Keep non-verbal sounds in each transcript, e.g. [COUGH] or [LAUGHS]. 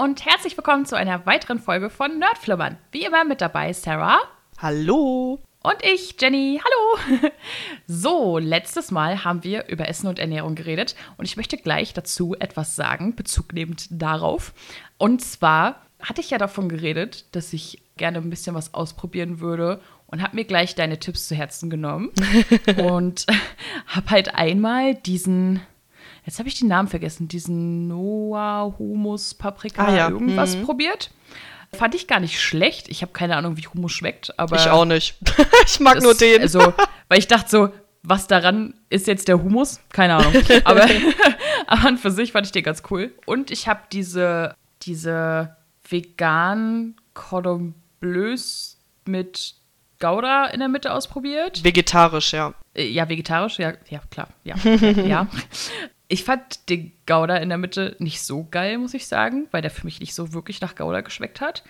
und herzlich willkommen zu einer weiteren Folge von Nerdflimmern. Wie immer mit dabei Sarah. Hallo. Und ich, Jenny. Hallo. [LAUGHS] So, letztes Mal haben wir über Essen und Ernährung geredet und ich möchte gleich dazu etwas sagen, bezugnehmend darauf. Und zwar hatte ich ja davon geredet, dass ich gerne ein bisschen was ausprobieren würde und habe mir gleich deine Tipps zu Herzen genommen [LAUGHS] und [LAUGHS] habe halt einmal diesen jetzt habe ich den Namen vergessen, diesen Noah Humus Paprika Ah, ja. irgendwas Mhm. probiert. Fand ich gar nicht schlecht. Ich habe keine Ahnung, wie Humus schmeckt, aber Ich auch nicht. [LAUGHS] ich mag das- nur den. Also, weil ich dachte so, was daran ist jetzt der Humus? Keine Ahnung. [LAUGHS] Aber, [LAUGHS] aber an für sich fand ich den ganz cool. Und ich habe diese, diese veganen Cordon Bleus mit Gouda in der Mitte ausprobiert. Vegetarisch, ja. Äh, Ja, vegetarisch, ja, ja, klar, ja. ja. Ich fand den Gouda in der Mitte nicht so geil, muss ich sagen, weil der für mich nicht so wirklich nach Gouda geschmeckt hat.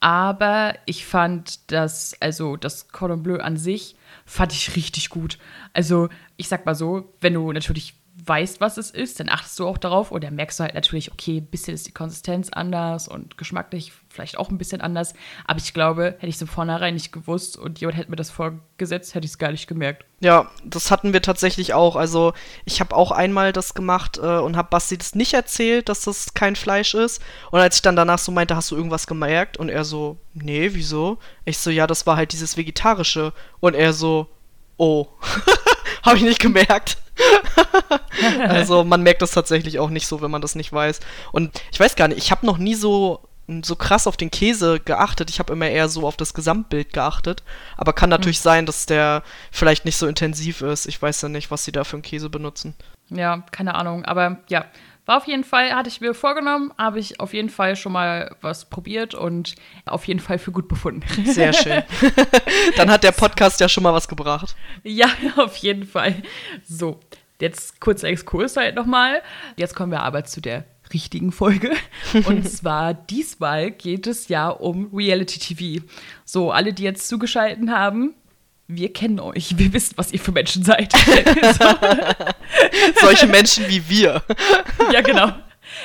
Aber ich fand das, also das Cordon Bleu an sich, fand ich richtig gut. Also, ich sag mal so, wenn du natürlich weißt, was es ist, dann achtest du auch darauf und dann merkst du halt natürlich, okay, ein bisschen ist die Konsistenz anders und geschmacklich vielleicht auch ein bisschen anders. Aber ich glaube, hätte ich es im Vornherein nicht gewusst und jemand hätte mir das vorgesetzt, hätte ich es gar nicht gemerkt. Ja, das hatten wir tatsächlich auch. Also ich habe auch einmal das gemacht äh, und habe Basti das nicht erzählt, dass das kein Fleisch ist. Und als ich dann danach so meinte, hast du irgendwas gemerkt? Und er so, nee, wieso? Ich so, ja, das war halt dieses Vegetarische. Und er so, oh, [LAUGHS] habe ich nicht gemerkt. [LAUGHS] also man merkt das tatsächlich auch nicht so, wenn man das nicht weiß. Und ich weiß gar nicht, ich habe noch nie so so krass auf den Käse geachtet. Ich habe immer eher so auf das Gesamtbild geachtet. Aber kann natürlich sein, dass der vielleicht nicht so intensiv ist. Ich weiß ja nicht, was sie da für einen Käse benutzen. Ja, keine Ahnung. Aber ja, war auf jeden Fall, hatte ich mir vorgenommen, habe ich auf jeden Fall schon mal was probiert und auf jeden Fall für gut befunden. Sehr schön. [LAUGHS] Dann hat der Podcast ja schon mal was gebracht. ja, [LAUGHS] auf jeden Fall. So, jetzt kurzer Exkurs halt nochmal. Jetzt kommen wir aber zu der richtigen Folge. [LAUGHS] Und zwar diesmal geht es ja um Reality TV. So, alle, die jetzt zugeschaltet haben, wir kennen euch. Wir wissen, was ihr für Menschen seid. [LAUGHS] Solche Menschen wie wir. [LAUGHS] ja, genau.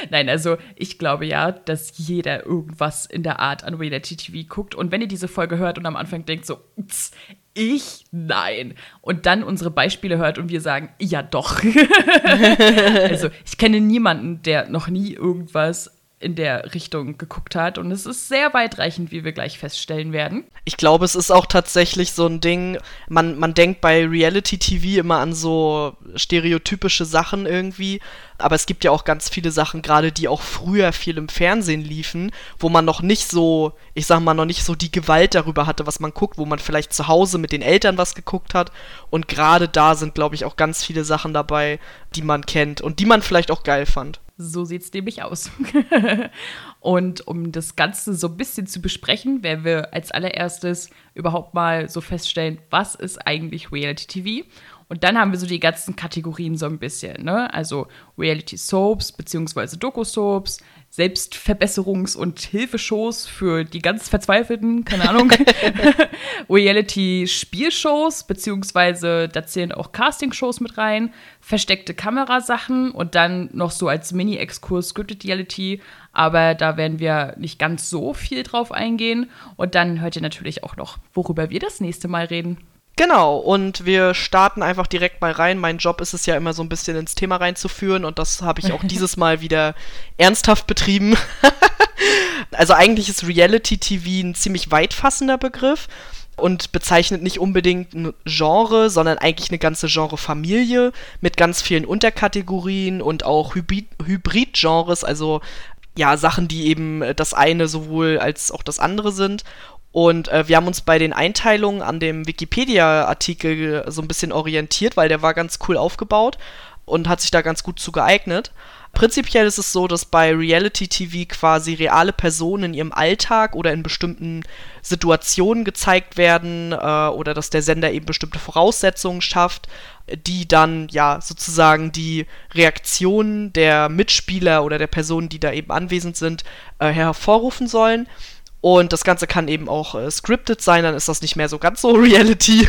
Nein, also ich glaube ja, dass jeder irgendwas in der Art an Reality TV guckt. Und wenn ihr diese Folge hört und am Anfang denkt so, "Tz, ich? Nein. Und dann unsere Beispiele hört und wir sagen, ja doch. [LAUGHS] also ich kenne niemanden, der noch nie irgendwas in der Richtung geguckt hat. Und es ist sehr weitreichend, wie wir gleich feststellen werden. Ich glaube, es ist auch tatsächlich so ein Ding, man, man denkt bei Reality-TV immer an so stereotypische Sachen irgendwie, aber es gibt ja auch ganz viele Sachen, gerade die auch früher viel im Fernsehen liefen, wo man noch nicht so, ich sag mal, noch nicht so die Gewalt darüber hatte, was man guckt, wo man vielleicht zu Hause mit den Eltern was geguckt hat. Und gerade da sind, glaube ich, auch ganz viele Sachen dabei, die man kennt und die man vielleicht auch geil fand. So sieht es nämlich aus. [LAUGHS] und um das Ganze so ein bisschen zu besprechen, werden wir als allererstes überhaupt mal so feststellen, was ist eigentlich Reality TV? Und dann haben wir so die ganzen Kategorien so ein bisschen, ne? Also Reality Soaps beziehungsweise Doku-Soaps, Selbstverbesserungs- und Hilfeshows für die ganz Verzweifelten, keine Ahnung. [LAUGHS] [LAUGHS] Reality-Spielshows, beziehungsweise da zählen auch Castingshows mit rein, versteckte Kamerasachen und dann noch so als Mini-Exkurs Scripted Reality, aber da werden wir nicht ganz so viel drauf eingehen. Und dann hört ihr natürlich auch noch, worüber wir das nächste Mal reden. Genau, und wir starten einfach direkt mal rein. Mein Job ist es ja immer so ein bisschen ins Thema reinzuführen und das habe ich auch [LAUGHS] dieses Mal wieder ernsthaft betrieben. [LAUGHS] also eigentlich ist Reality TV ein ziemlich weitfassender Begriff und bezeichnet nicht unbedingt ein Genre, sondern eigentlich eine ganze Genrefamilie mit ganz vielen Unterkategorien und auch Hybrid- Hybrid-Genres, also ja, Sachen, die eben äh, das eine sowohl als auch das andere sind. Und äh, wir haben uns bei den Einteilungen an dem Wikipedia-Artikel so ein bisschen orientiert, weil der war ganz cool aufgebaut und hat sich da ganz gut zu geeignet. Prinzipiell ist es so, dass bei Reality TV quasi reale Personen in ihrem Alltag oder in bestimmten Situationen gezeigt werden äh, oder dass der Sender eben bestimmte Voraussetzungen schafft, die dann ja sozusagen die Reaktionen der Mitspieler oder der Personen, die da eben anwesend sind, äh, hervorrufen sollen. Und das Ganze kann eben auch äh, scripted sein, dann ist das nicht mehr so ganz so [LAUGHS] Reality.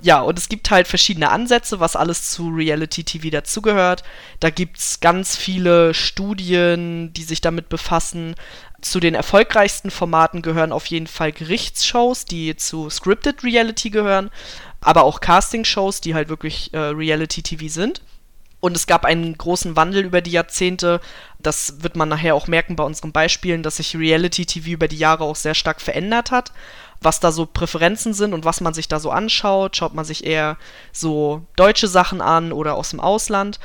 Ja, und es gibt halt verschiedene Ansätze, was alles zu Reality TV dazugehört. Da gibt es ganz viele Studien, die sich damit befassen. Zu den erfolgreichsten Formaten gehören auf jeden Fall Gerichtsshows, die zu Scripted Reality gehören, aber auch Castingshows, die halt wirklich äh, Reality TV sind. Und es gab einen großen Wandel über die Jahrzehnte. Das wird man nachher auch merken bei unseren Beispielen, dass sich Reality TV über die Jahre auch sehr stark verändert hat was da so Präferenzen sind und was man sich da so anschaut. Schaut man sich eher so deutsche Sachen an oder aus dem Ausland.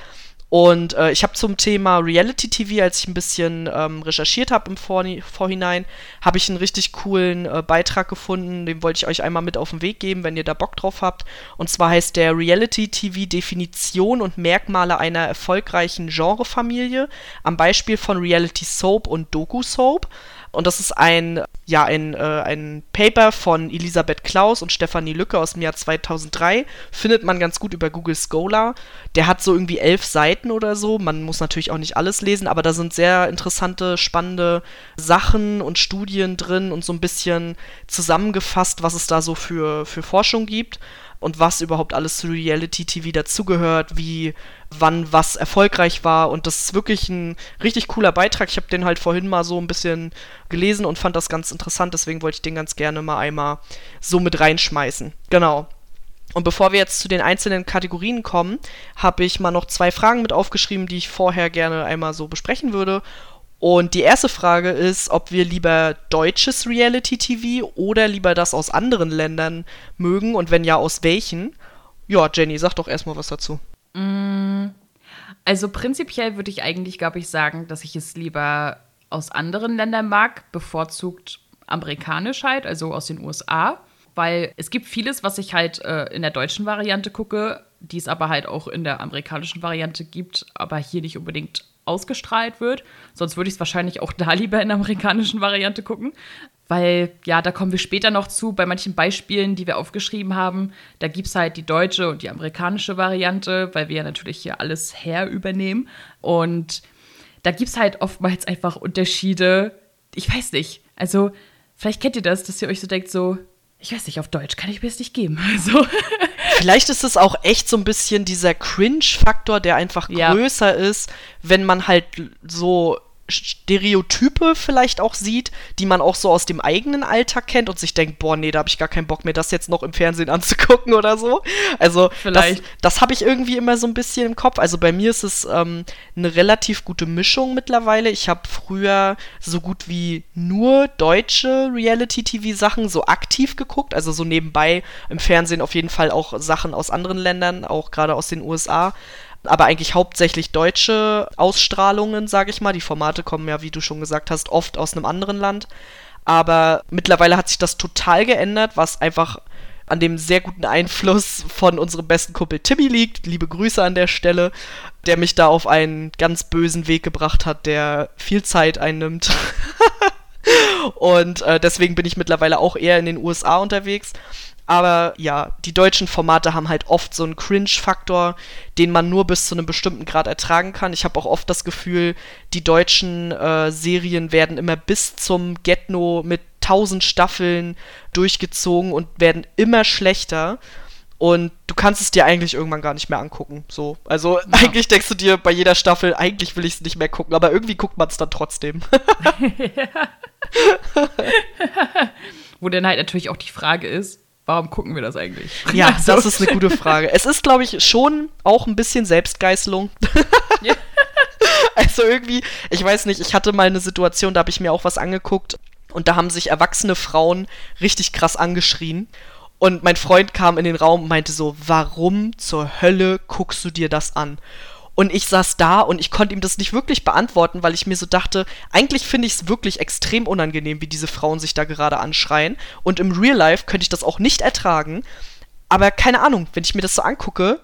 Und äh, ich habe zum Thema Reality TV, als ich ein bisschen ähm, recherchiert habe im Vor Vorhinein, habe ich einen richtig coolen äh, Beitrag gefunden. Den wollte ich euch einmal mit auf den Weg geben, wenn ihr da Bock drauf habt. Und zwar heißt der Reality TV Definition und Merkmale einer erfolgreichen Genrefamilie am Beispiel von Reality Soap und Doku Soap. Und das ist ein, ja, ein, äh, ein Paper von Elisabeth Klaus und Stefanie Lücke aus dem Jahr 2003. Findet man ganz gut über Google Scholar. Der hat so irgendwie elf Seiten oder so. Man muss natürlich auch nicht alles lesen, aber da sind sehr interessante, spannende Sachen und Studien drin und so ein bisschen zusammengefasst, was es da so für, für Forschung gibt und was überhaupt alles zu Reality TV dazugehört, wie wann was erfolgreich war und das ist wirklich ein richtig cooler Beitrag. Ich habe den halt vorhin mal so ein bisschen gelesen und fand das ganz interessant, deswegen wollte ich den ganz gerne mal einmal so mit reinschmeißen. Genau. Und bevor wir jetzt zu den einzelnen Kategorien kommen, habe ich mal noch zwei Fragen mit aufgeschrieben, die ich vorher gerne einmal so besprechen würde. Und die erste Frage ist, ob wir lieber deutsches Reality-TV oder lieber das aus anderen Ländern mögen und wenn ja, aus welchen. Ja, Jenny, sag doch erstmal was dazu. Mm, also prinzipiell würde ich eigentlich, glaube ich, sagen, dass ich es lieber aus anderen Ländern mag, bevorzugt amerikanisch halt, also aus den USA. Weil es gibt vieles, was ich halt äh, in der deutschen Variante gucke, die es aber halt auch in der amerikanischen Variante gibt, aber hier nicht unbedingt ausgestrahlt wird. Sonst würde ich es wahrscheinlich auch da lieber in der amerikanischen Variante gucken. Weil, ja, da kommen wir später noch zu, bei manchen Beispielen, die wir aufgeschrieben haben, da gibt es halt die deutsche und die amerikanische Variante, weil wir ja natürlich hier alles her übernehmen. Und da gibt es halt oftmals einfach Unterschiede. Ich weiß nicht. Also, vielleicht kennt ihr das, dass ihr euch so denkt, so, ich weiß nicht, auf Deutsch kann ich mir das nicht geben. [LAUGHS] Also. Vielleicht ist es auch echt so ein bisschen dieser Cringe-Faktor, der einfach ja. größer ist, wenn man halt so Stereotype vielleicht auch sieht, die man auch so aus dem eigenen Alltag kennt und sich denkt, boah, nee, da habe ich gar keinen Bock mehr, das jetzt noch im Fernsehen [LAUGHS] anzugucken oder so. Also vielleicht. das, das habe ich irgendwie immer so ein bisschen im Kopf. Also bei mir ist es ähm, eine relativ gute Mischung mittlerweile. Ich habe früher so gut wie nur deutsche Reality-TV-Sachen so aktiv geguckt, also so nebenbei im Fernsehen auf jeden Fall auch Sachen aus anderen Ländern, auch gerade aus den USA aber eigentlich hauptsächlich deutsche Ausstrahlungen, sage ich mal. Die Formate kommen ja, wie du schon gesagt hast, oft aus einem anderen Land. Aber mittlerweile hat sich das total geändert, was einfach an dem sehr guten Einfluss von unserem besten Kumpel Timmy liegt. Liebe Grüße an der Stelle, der mich da auf einen ganz bösen Weg gebracht hat, der viel Zeit einnimmt. [LAUGHS] Und äh, deswegen bin ich mittlerweile auch eher in den USA unterwegs. Aber ja, die deutschen Formate haben halt oft so einen Cringe-Faktor, den man nur bis zu einem bestimmten Grad ertragen kann. Ich habe auch oft das Gefühl, die deutschen äh, Serien werden immer bis zum Getno mit tausend Staffeln durchgezogen und werden immer schlechter. Und du kannst es dir eigentlich irgendwann gar nicht mehr angucken. So. Also ja. [LAUGHS] eigentlich denkst du dir bei jeder Staffel, eigentlich will ich es nicht mehr gucken, aber irgendwie guckt man es dann trotzdem. [LAUGHS] [LAUGHS] Wo dann halt natürlich auch die Frage ist, warum gucken wir das eigentlich? Ja, also. [LAUGHS] das ist eine gute Frage. Es ist, glaube ich, schon auch ein bisschen Selbstgeißelung. Ja. [LAUGHS] also irgendwie, ich weiß nicht, ich hatte mal eine Situation, da habe ich mir auch was angeguckt und da haben sich erwachsene Frauen richtig krass angeschrien. Und mein Freund kam in den Raum und meinte so, warum zur Hölle guckst du dir das an? Und ich saß da und ich konnte ihm das nicht wirklich beantworten, weil ich mir so dachte, eigentlich finde ich es wirklich extrem unangenehm, wie diese Frauen sich da gerade anschreien. Und im Real Life könnte ich das auch nicht ertragen. Aber keine Ahnung, wenn ich mir das so angucke,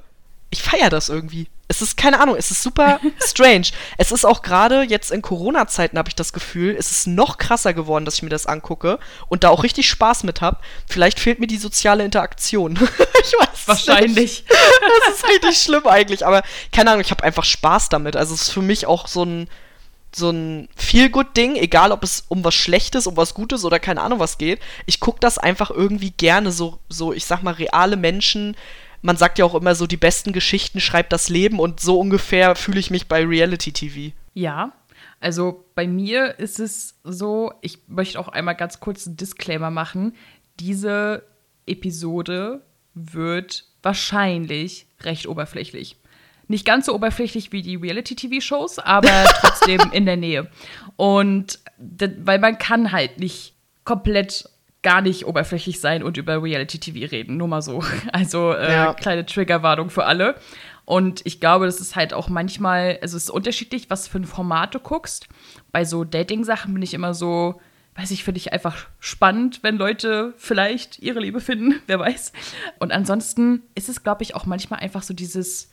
ich feiere das irgendwie. Es ist keine Ahnung, es ist super [LAUGHS] strange. es ist auch gerade jetzt in Corona-Zeiten, habe ich das Gefühl, es ist noch krasser geworden, dass ich mir das angucke und da auch richtig Spaß mit habe. Vielleicht fehlt mir die soziale Interaktion. [LAUGHS] ich weiß Wahrscheinlich. Nicht. Das ist richtig schlimm eigentlich, aber keine Ahnung, ich habe einfach Spaß damit. Also es ist für mich auch so ein so ein Feel-Good-Ding, egal ob es um was Schlechtes, um was Gutes oder keine Ahnung was geht. Ich gucke das einfach irgendwie gerne, so, so, ich sag mal, reale Menschen. Man sagt ja auch immer so, die besten Geschichten schreibt das Leben und so ungefähr fühle ich mich bei Reality-TV. Ja, also bei mir ist es so, ich möchte auch einmal ganz kurz einen Disclaimer machen. Diese Episode wird wahrscheinlich recht oberflächlich. Nicht ganz so oberflächlich wie die Reality-TV-Shows, aber [LAUGHS] trotzdem in der Nähe. Und weil man kann halt nicht komplett gar nicht oberflächlich sein und über Reality-TV reden. Nur mal so. [LAUGHS] Also äh, ja. kleine Triggerwarnung für alle. Und ich glaube, das ist halt auch manchmal, also es ist unterschiedlich, was für ein Format du guckst. Bei so Dating-Sachen bin ich immer so, weiß ich, finde ich einfach spannend, wenn Leute vielleicht ihre Liebe finden, [LAUGHS] wer weiß. Und ansonsten ist es, glaube ich, auch manchmal einfach so dieses,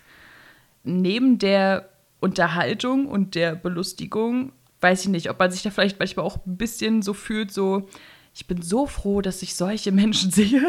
neben der Unterhaltung und der Belustigung, weiß ich nicht, ob man sich da vielleicht manchmal auch ein bisschen so fühlt, so, ich bin so froh, dass ich solche Menschen [LAUGHS] sehe.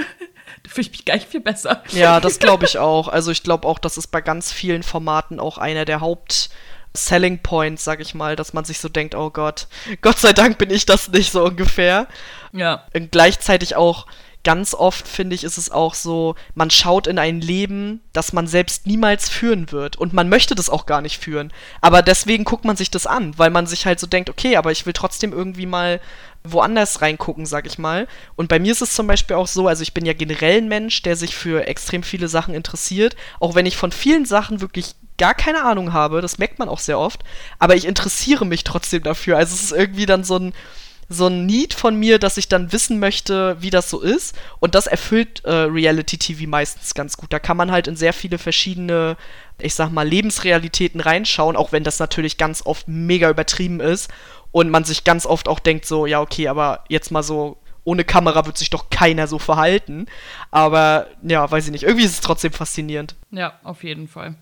da fühle ich mich gleich viel besser. Ja, das glaube ich auch. Also ich glaube auch, das ist bei ganz vielen Formaten auch einer der Haupt- Selling Points, sag ich mal, dass man sich so denkt, oh Gott, Gott sei Dank bin ich das nicht so ungefähr. Ja. Und gleichzeitig auch ganz oft, finde ich, ist es auch so, man schaut in ein Leben, das man selbst niemals führen wird. Und man möchte das auch gar nicht führen. Aber deswegen guckt man sich das an, weil man sich halt so denkt, okay, aber ich will trotzdem irgendwie mal woanders reingucken, sag ich mal. Und bei mir ist es zum Beispiel auch so, also ich bin ja generell ein Mensch, der sich für extrem viele Sachen interessiert, auch wenn ich von vielen Sachen wirklich gar keine Ahnung habe, das merkt man auch sehr oft, aber ich interessiere mich trotzdem dafür. Also es ist irgendwie dann so ein, so ein Need von mir, dass ich dann wissen möchte, wie das so ist. Und das erfüllt äh, Reality TV meistens ganz gut. Da kann man halt in sehr viele verschiedene, ich sag mal, Lebensrealitäten reinschauen, auch wenn das natürlich ganz oft mega übertrieben ist. Und man sich ganz oft auch denkt, so, ja, okay, aber jetzt mal so ohne Kamera wird sich doch keiner so verhalten. Aber ja, weiß ich nicht. Irgendwie ist es trotzdem faszinierend. Ja, auf jeden Fall.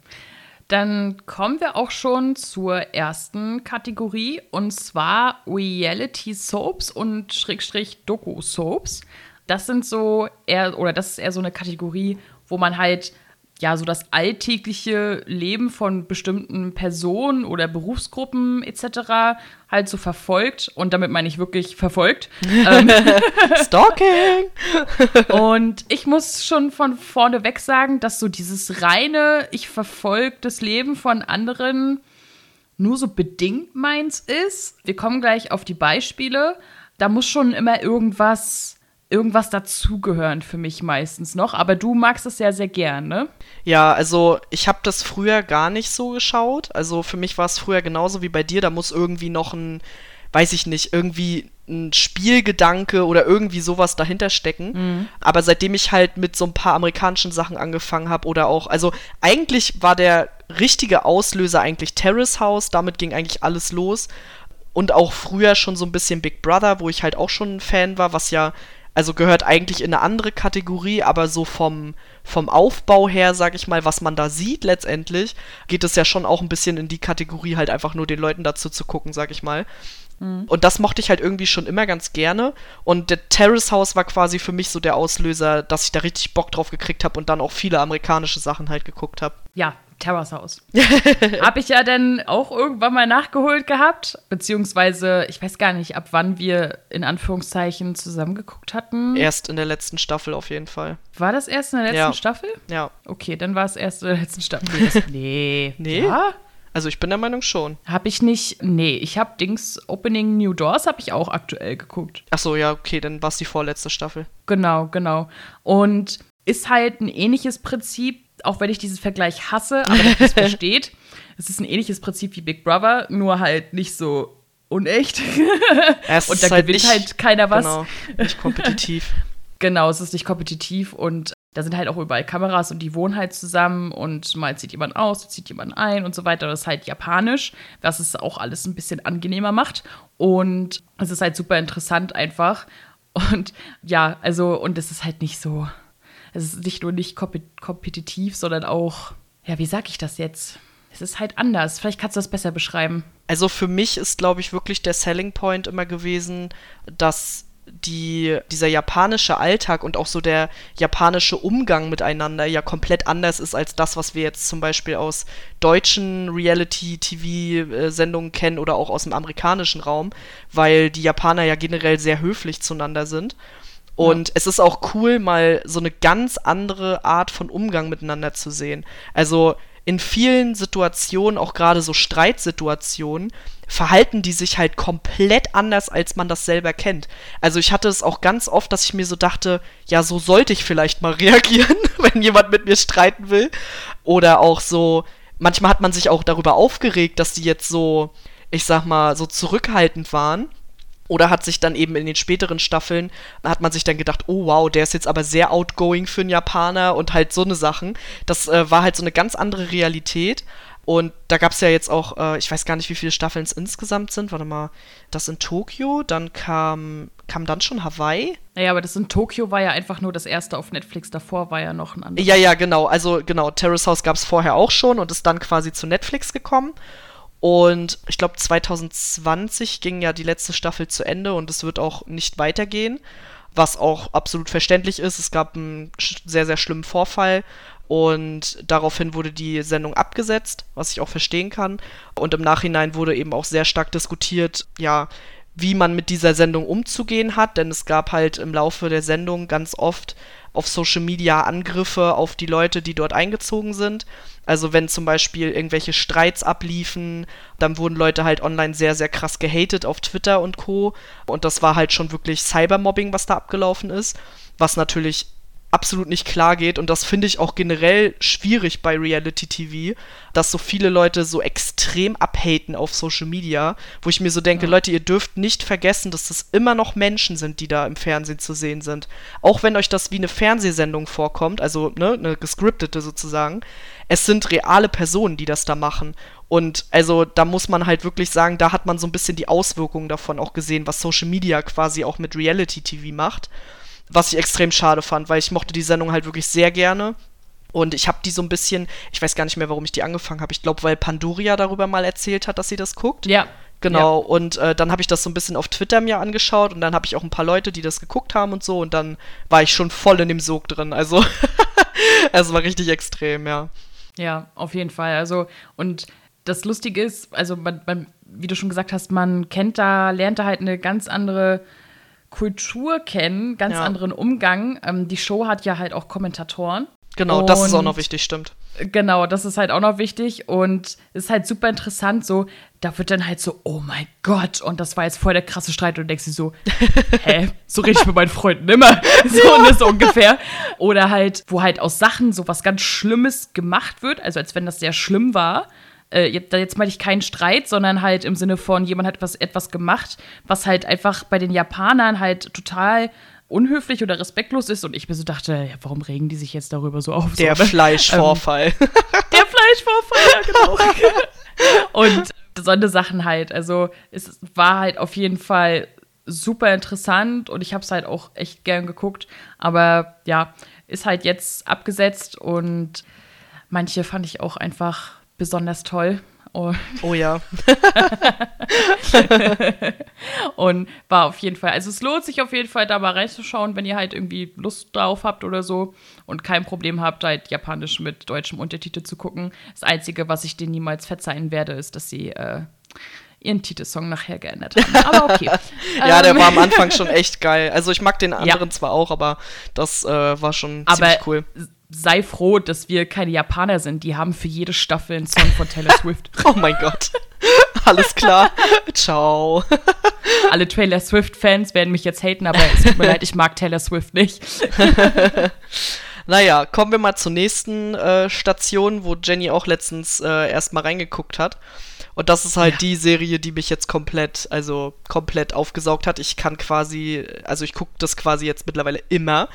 Dann kommen wir auch schon zur ersten Kategorie und zwar Reality Soaps und Schrägstrich Doku Soaps. Das sind so eher, oder das ist eher so eine Kategorie, wo man halt ja, so das alltägliche Leben von bestimmten Personen oder Berufsgruppen etc. halt so verfolgt. Und damit meine ich wirklich verfolgt. Ähm, [LAUGHS] Stalking! und ich muss schon von vorne weg sagen, dass so dieses reine, ich verfolge das Leben von anderen nur so bedingt meins ist. Wir kommen gleich auf die Beispiele. Da muss schon immer irgendwas irgendwas dazugehören für mich meistens noch. Aber du magst es ja sehr gern, ne? Ja, also ich habe das früher gar nicht so geschaut. Also für mich war es früher genauso wie bei dir. Da muss irgendwie noch ein, weiß ich nicht, irgendwie ein Spielgedanke oder irgendwie sowas dahinter stecken. Mhm. Aber seitdem ich halt mit so ein paar amerikanischen Sachen angefangen habe oder auch, also eigentlich war der richtige Auslöser eigentlich Terrace House. Damit ging eigentlich alles los. Und auch früher schon so ein bisschen Big Brother, wo ich halt auch schon ein Fan war, was ja also gehört eigentlich in eine andere Kategorie, aber so vom, vom Aufbau her, sag ich mal, was man da sieht letztendlich, geht es ja schon auch ein bisschen in die Kategorie, halt einfach nur den Leuten dazu zu gucken, sag ich mal. Mhm. Und das mochte ich halt irgendwie schon immer ganz gerne. Und der Terrace House war quasi für mich so der Auslöser, dass ich da richtig Bock drauf gekriegt habe und dann auch viele amerikanische Sachen halt geguckt habe. Ja, Terrace House. [LAUGHS] Habe ich ja dann auch irgendwann mal nachgeholt gehabt. Beziehungsweise, ich weiß gar nicht, ab wann wir in Anführungszeichen zusammengeguckt hatten. Erst in der letzten Staffel auf jeden Fall. War das erst in der letzten ja. Staffel? Ja. Okay, dann war es erst in der letzten Staffel. Nee. [LAUGHS] nee. Ja? Also ich bin der Meinung schon. Habe ich nicht. Nee, ich habe Dings Opening New Doors habe ich auch aktuell geguckt. Ach so, ja, okay, dann war es die vorletzte Staffel. Genau, genau. Und ist halt ein ähnliches Prinzip auch wenn ich diesen Vergleich hasse, aber das [LAUGHS] versteht. Es ist ein ähnliches Prinzip wie Big Brother, nur halt nicht so unecht. [LAUGHS] Es und da halt gewinnt nicht, halt keiner was. Genau, nicht kompetitiv. [LAUGHS] genau, es ist nicht kompetitiv und da sind halt auch überall Kameras und die wohnen halt zusammen und mal zieht jemand aus, zieht jemand ein und so weiter. Das ist halt japanisch, was es auch alles ein bisschen angenehmer macht. Und es ist halt super interessant einfach. Und ja, also, und es ist halt nicht so es ist nicht nur nicht kompetitiv, sondern auch, ja, wie sag ich das jetzt? Es ist halt anders. Vielleicht kannst du das besser beschreiben. Also für mich ist, glaube ich, wirklich der Selling Point immer gewesen, dass die, dieser japanische Alltag und auch so der japanische Umgang miteinander ja komplett anders ist als das, was wir jetzt zum Beispiel aus deutschen Reality-TV-Sendungen kennen oder auch aus dem amerikanischen Raum, weil die Japaner ja generell sehr höflich zueinander sind. Und ja. es ist auch cool, mal so eine ganz andere Art von Umgang miteinander zu sehen. Also in vielen Situationen, auch gerade so Streitsituationen, verhalten die sich halt komplett anders, als man das selber kennt. Also ich hatte es auch ganz oft, dass ich mir so dachte, ja, so sollte ich vielleicht mal [LAUGHS] reagieren, wenn jemand mit mir streiten will. Oder auch so, manchmal hat man sich auch darüber aufgeregt, dass die jetzt so, ich sag mal, so zurückhaltend waren. Oder hat sich dann eben in den späteren Staffeln, hat man sich dann gedacht, oh wow, der ist jetzt aber sehr outgoing für einen Japaner und halt so eine Sachen. Das äh, war halt so eine ganz andere Realität. Und da gab es ja jetzt auch, äh, ich weiß gar nicht, wie viele Staffeln es insgesamt sind. Warte mal, das in Tokio, dann kam, kam dann schon Hawaii. Naja, aber das in Tokio war ja einfach nur das erste auf Netflix. Davor war ja noch ein anderes. Ja, ja, genau. Also genau, Terrace House gab es vorher auch schon und ist dann quasi zu Netflix gekommen. Und ich glaube, 2020 ging ja die letzte Staffel zu Ende und es wird auch nicht weitergehen, was auch absolut verständlich ist. Es gab einen sehr, sehr schlimmen Vorfall und daraufhin wurde die Sendung abgesetzt, was ich auch verstehen kann. Und im Nachhinein wurde eben auch sehr stark diskutiert, ja, wie man mit dieser Sendung umzugehen hat, denn es gab halt im Laufe der Sendung ganz oft auf Social Media Angriffe auf die Leute, die dort eingezogen sind. Also wenn zum Beispiel irgendwelche Streits abliefen, dann wurden Leute halt online sehr, sehr krass gehatet auf Twitter und Co. Und das war halt schon wirklich Cybermobbing, was da abgelaufen ist. Was natürlich absolut nicht klar geht. Und das finde ich auch generell schwierig bei Reality TV, dass so viele Leute so extrem abhaten auf Social Media, wo ich mir so denke, ja. Leute, ihr dürft nicht vergessen, dass das immer noch Menschen sind, die da im Fernsehen zu sehen sind. Auch wenn euch das wie eine Fernsehsendung vorkommt, also ne, eine gescriptete sozusagen, es sind reale Personen, die das da machen. Und also da muss man halt wirklich sagen, da hat man so ein bisschen die Auswirkungen davon auch gesehen, was Social Media quasi auch mit Reality TV macht was ich extrem schade fand, weil ich mochte die Sendung halt wirklich sehr gerne. Und ich habe die so ein bisschen, ich weiß gar nicht mehr, warum ich die angefangen habe. Ich glaube, weil Pandoria darüber mal erzählt hat, dass sie das guckt. Ja. Genau, ja. und äh, dann habe ich das so ein bisschen auf Twitter mir angeschaut und dann habe ich auch ein paar Leute, die das geguckt haben und so und dann war ich schon voll in dem Sog drin. Also, [LAUGHS] es war richtig extrem, ja. Ja, auf jeden Fall. Also, und das Lustige ist, also, man, man, wie du schon gesagt hast, man kennt da, lernt da halt eine ganz andere Kultur kennen, ganz ja. anderen Umgang. Ähm, die Show hat ja halt auch Kommentatoren. Genau, und das ist auch noch wichtig, stimmt. Genau, das ist halt auch noch wichtig und es ist halt super interessant, so, da wird dann halt so, oh mein Gott, und das war jetzt voll der krasse Streit und du denkst dir so, [LAUGHS] hä, so rede ich mit meinen Freunden immer, [LAUGHS] so, ja. Ne, so ungefähr. Oder halt, wo halt aus Sachen so was ganz Schlimmes gemacht wird, also als wenn das sehr schlimm war äh, jetzt, jetzt meine ich keinen Streit, sondern halt im Sinne von, jemand hat etwas, etwas gemacht, was halt einfach bei den Japanern halt total unhöflich oder respektlos ist und ich mir so dachte, ja, warum regen die sich jetzt darüber so auf? Der so, ne? Fleischvorfall. Ähm, der Fleischvorfall, ja, genau. [LAUGHS] und so eine Sachen halt. Also es war halt auf jeden Fall super interessant und ich habe es halt auch echt gern geguckt. Aber ja, ist halt jetzt abgesetzt und manche fand ich auch einfach besonders toll. Oh, oh ja. [LAUGHS] und war auf jeden Fall, also es lohnt sich auf jeden Fall, da mal reinzuschauen, wenn ihr halt irgendwie Lust drauf habt oder so und kein Problem habt, halt Japanisch mit deutschem Untertitel zu gucken. Das Einzige, was ich denen niemals verzeihen werde, ist, dass sie äh, ihren Titelsong nachher geändert haben. Aber okay. [LAUGHS] ja, der war am Anfang schon echt geil. Also ich mag den anderen ja. zwar auch, aber das äh, war schon aber ziemlich cool sei froh, dass wir keine Japaner sind. Die haben für jede Staffel einen Song von Taylor Swift. [LAUGHS] oh mein Gott. Alles klar. Ciao. [LAUGHS] Alle Taylor Swift-Fans werden mich jetzt haten, aber es tut mir leid, ich mag Taylor Swift nicht. [LAUGHS] naja, kommen wir mal zur nächsten äh, Station, wo Jenny auch letztens äh, erstmal reingeguckt hat. Und das ist halt ja. die Serie, die mich jetzt komplett, also komplett aufgesaugt hat. Ich kann quasi, also ich gucke das quasi jetzt mittlerweile immer.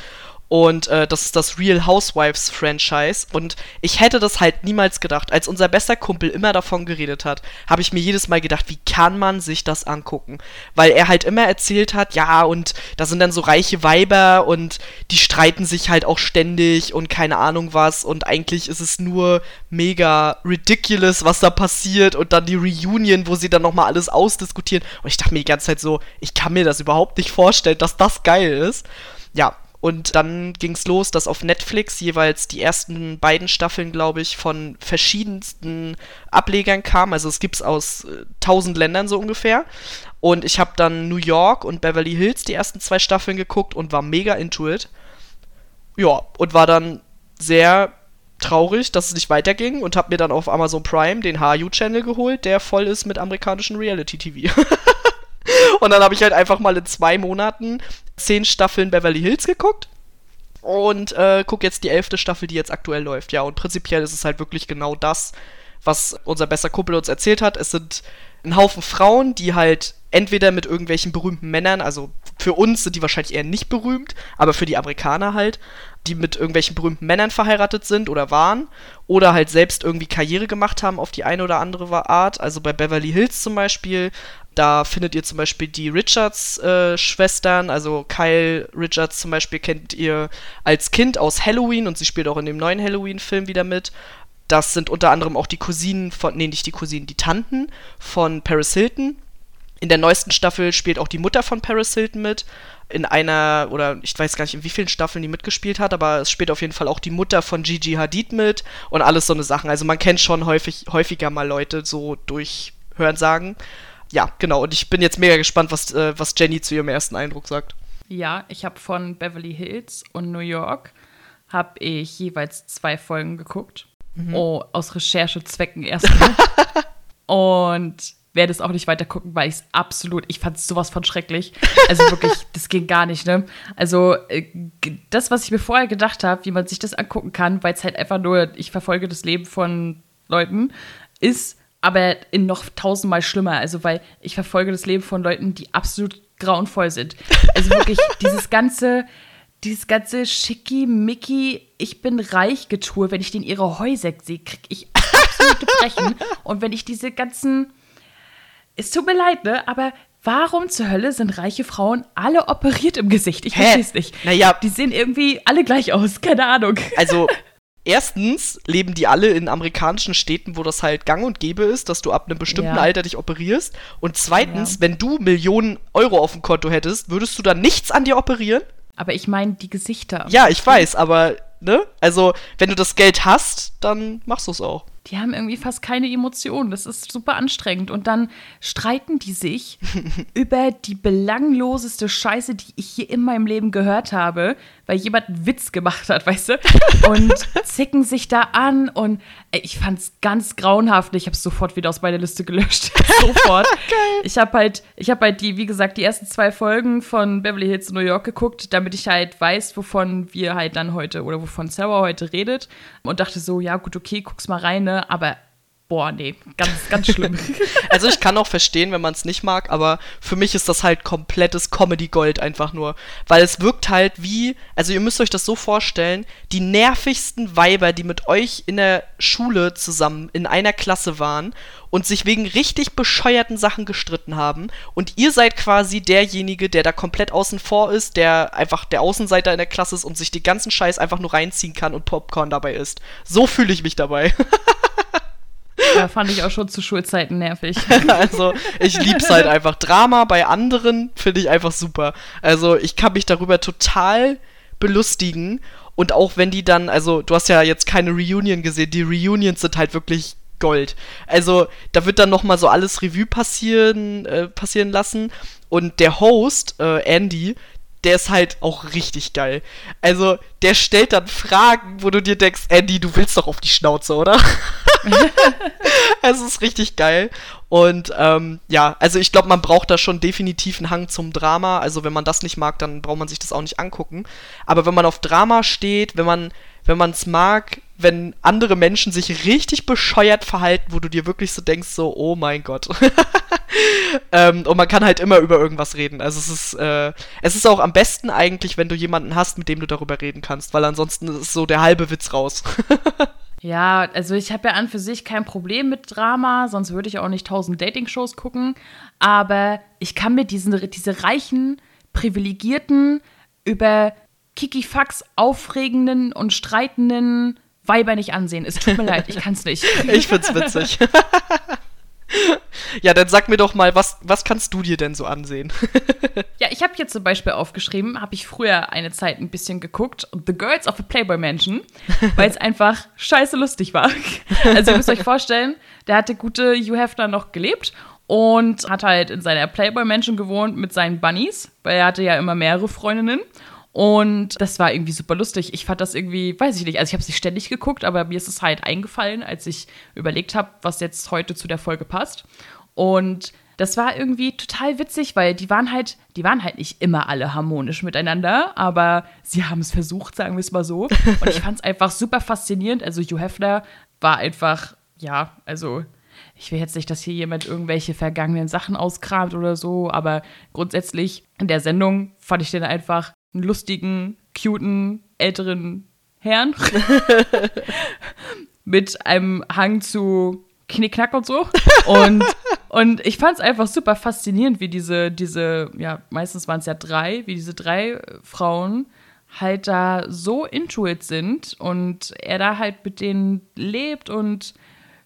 Und äh, das ist das Real Housewives Franchise. Und ich hätte das halt niemals gedacht. Als unser bester Kumpel immer davon geredet hat, habe ich mir jedes Mal gedacht, wie kann man sich das angucken? Weil er halt immer erzählt hat, ja, und da sind dann so reiche Weiber und die streiten sich halt auch ständig und keine Ahnung was. Und eigentlich ist es nur mega ridiculous, was da passiert. Und dann die Reunion, wo sie dann nochmal alles ausdiskutieren. Und ich dachte mir die ganze Zeit so, ich kann mir das überhaupt nicht vorstellen, dass das geil ist. Ja, und dann ging es los, dass auf Netflix jeweils die ersten beiden Staffeln, glaube ich, von verschiedensten Ablegern kamen. Also es gibt es aus äh, tausend äh, Ländern so ungefähr. Und ich habe dann New York und Beverly Hills die ersten zwei Staffeln geguckt und war mega into it. Ja, und war dann sehr traurig, dass es nicht weiterging und habe mir dann auf Amazon Prime den HU-Channel geholt, der voll ist mit amerikanischen Reality-TV. [LAUGHS] [LAUGHS] und dann habe ich halt einfach mal in zwei Monaten zehn Staffeln Beverly Hills geguckt und äh, gucke jetzt die elfte Staffel, die jetzt aktuell läuft. Ja, und prinzipiell ist es halt wirklich genau das, was unser bester Kumpel uns erzählt hat. Es sind ein Haufen Frauen, die halt entweder mit irgendwelchen berühmten Männern, also für uns sind die wahrscheinlich eher nicht berühmt, aber für die Amerikaner halt, die mit irgendwelchen berühmten Männern verheiratet sind oder waren oder halt selbst irgendwie Karriere gemacht haben auf die eine oder andere Art. Also bei Beverly Hills zum Beispiel, da findet ihr zum Beispiel die Richards-Schwestern, äh, also Kyle Richards zum Beispiel kennt ihr als Kind aus Halloween und sie spielt auch in dem neuen Halloween-Film wieder mit. Das sind unter anderem auch die Cousinen von, nee, nicht die Cousinen, die Tanten von Paris Hilton. In der neuesten Staffel spielt auch die Mutter von Paris Hilton mit. In einer, oder ich weiß gar nicht, in wie vielen Staffeln die mitgespielt hat, aber es spielt auf jeden Fall auch die Mutter von Gigi Hadid mit und alles so eine Sachen. Also man kennt schon häufig, häufiger mal Leute so durch Hörensagen. Ja, genau. Und ich bin jetzt mega gespannt, was, äh, was Jenny zu ihrem ersten Eindruck sagt. Ja, ich habe von Beverly Hills und New York habe ich jeweils zwei Folgen geguckt. Mhm. Oh, aus Recherchezwecken erstmal. [LAUGHS] und werde es auch nicht weiter gucken, weil ich es absolut, ich fand es sowas von schrecklich. Also wirklich, [LAUGHS] das ging gar nicht, ne? Also äh, das, was ich mir vorher gedacht habe, wie man sich das angucken kann, weil es halt einfach nur, ich verfolge das Leben von Leuten, ist aber in noch tausendmal schlimmer. Also weil ich verfolge das Leben von Leuten, die absolut grauenvoll sind. Also wirklich [LAUGHS] dieses ganze, dieses ganze Schicki-Micki, ich bin reich Getue, wenn ich den ihre Häuser sehe, kriege ich absolute Brechen. Und wenn ich diese ganzen, es tut mir leid, ne, aber warum zur Hölle sind reiche Frauen alle operiert im Gesicht? Ich verstehe es nicht. Naja. Die sehen irgendwie alle gleich aus, keine Ahnung. Also, erstens leben die alle in amerikanischen Städten, wo das halt gang und gäbe ist, dass du ab einem bestimmten ja. Alter dich operierst. Und zweitens, ja. wenn du Millionen Euro auf dem Konto hättest, würdest du dann nichts an dir operieren? Aber ich meine die Gesichter. Ja, ich weiß, aber, ne? Also, wenn du das Geld hast, dann machst du es auch die haben irgendwie fast keine Emotionen. Das ist super anstrengend. Und dann streiten die sich [LAUGHS] über die belangloseste Scheiße, die ich hier in meinem Leben gehört habe, weil jemand einen Witz gemacht hat, weißt du? [LAUGHS] Und zicken sich da an. Und ey, ich fand's ganz grauenhaft. Ich habe es sofort wieder aus meiner Liste gelöscht. [LAUGHS] sofort. [LAUGHS] Geil. Ich habe halt, ich habe halt die, wie gesagt, die ersten zwei Folgen von Beverly Hills New York geguckt, damit ich halt weiß, wovon wir halt dann heute oder wovon Sarah heute redet. Und dachte so, ja gut, okay, guck's mal rein, ne? Aber boah, nee, ganz, ganz schlimm. [LAUGHS] also ich kann auch verstehen, wenn man es nicht mag, aber für mich ist das halt komplettes Comedy-Gold einfach nur. Weil es wirkt halt wie, also ihr müsst euch das so vorstellen, die nervigsten Weiber, die mit euch in der Schule zusammen in einer Klasse waren und sich wegen richtig bescheuerten Sachen gestritten haben. Und ihr seid quasi derjenige, der da komplett außen vor ist, der einfach der Außenseiter in der Klasse ist und sich die ganzen Scheiß einfach nur reinziehen kann und Popcorn dabei isst. So fühle ich mich dabei. [LAUGHS] Ja, fand ich auch schon zu Schulzeiten nervig. [LAUGHS] also, ich lieb's halt [LAUGHS] einfach. Drama bei anderen finde ich einfach super. Also, ich kann mich darüber total belustigen. Und auch wenn die dann, also, du hast ja jetzt keine Reunion gesehen, die Reunions sind halt wirklich Gold. Also, da wird dann nochmal so alles Revue passieren, äh, passieren lassen. Und der Host, äh, Andy, der ist halt auch richtig geil. Also, der stellt dann Fragen, wo du dir denkst, Andy, du willst doch auf die Schnauze, oder? [LAUGHS] es ist richtig geil. Und ähm, ja, also ich glaube, man braucht da schon definitiv einen Hang zum Drama. Also wenn man das nicht mag, dann braucht man sich das auch nicht angucken. Aber wenn man auf Drama steht, wenn man wenn man es mag, wenn andere Menschen sich richtig bescheuert verhalten, wo du dir wirklich so denkst, so, oh mein Gott. [LAUGHS] ähm, und man kann halt immer über irgendwas reden. Also es ist, äh, es ist auch am besten eigentlich, wenn du jemanden hast, mit dem du darüber reden kannst, weil ansonsten ist so der halbe Witz raus. [LAUGHS] ja, also ich habe ja an für sich kein Problem mit Drama, sonst würde ich auch nicht tausend Dating-Shows gucken. Aber ich kann mir diesen, diese reichen, privilegierten, über Kikifax aufregenden und streitenden Weiber nicht ansehen. Es tut mir leid, ich kann es nicht. [LAUGHS] Ich find's witzig. [LAUGHS] [LAUGHS] ja, dann sag mir doch mal, was, was kannst du dir denn so ansehen? [LAUGHS] ja, ich habe hier zum Beispiel aufgeschrieben, habe ich früher eine Zeit ein bisschen geguckt, The Girls of a Playboy Mansion, [LAUGHS] weil es einfach scheiße lustig war. Also ihr müsst euch vorstellen, der hatte gute Hugh Hefner noch gelebt und hat halt in seiner Playboy Mansion gewohnt mit seinen Bunnies, weil er hatte ja immer mehrere Freundinnen. Und das war irgendwie super lustig. Ich fand das irgendwie, weiß ich nicht, also ich habe es nicht ständig geguckt, aber mir ist es halt eingefallen, als ich überlegt habe, was jetzt heute zu der Folge passt. Und das war irgendwie total witzig, weil die waren halt, die waren halt nicht immer alle harmonisch miteinander, aber sie haben es versucht, sagen wir es mal so. Und ich fand es einfach super faszinierend. Also Hugh Hefner war einfach, ja, also ich will jetzt nicht, dass hier jemand irgendwelche vergangenen Sachen auskramt oder so, aber grundsätzlich in der Sendung fand ich den einfach einen lustigen, cuten, älteren Herrn [LAUGHS] mit einem Hang zu Knickknack und so. Und, [LAUGHS] und ich fand es einfach super faszinierend, wie diese, diese, ja, meistens waren es ja drei, wie diese drei Frauen halt da so intuit sind und er da halt mit denen lebt und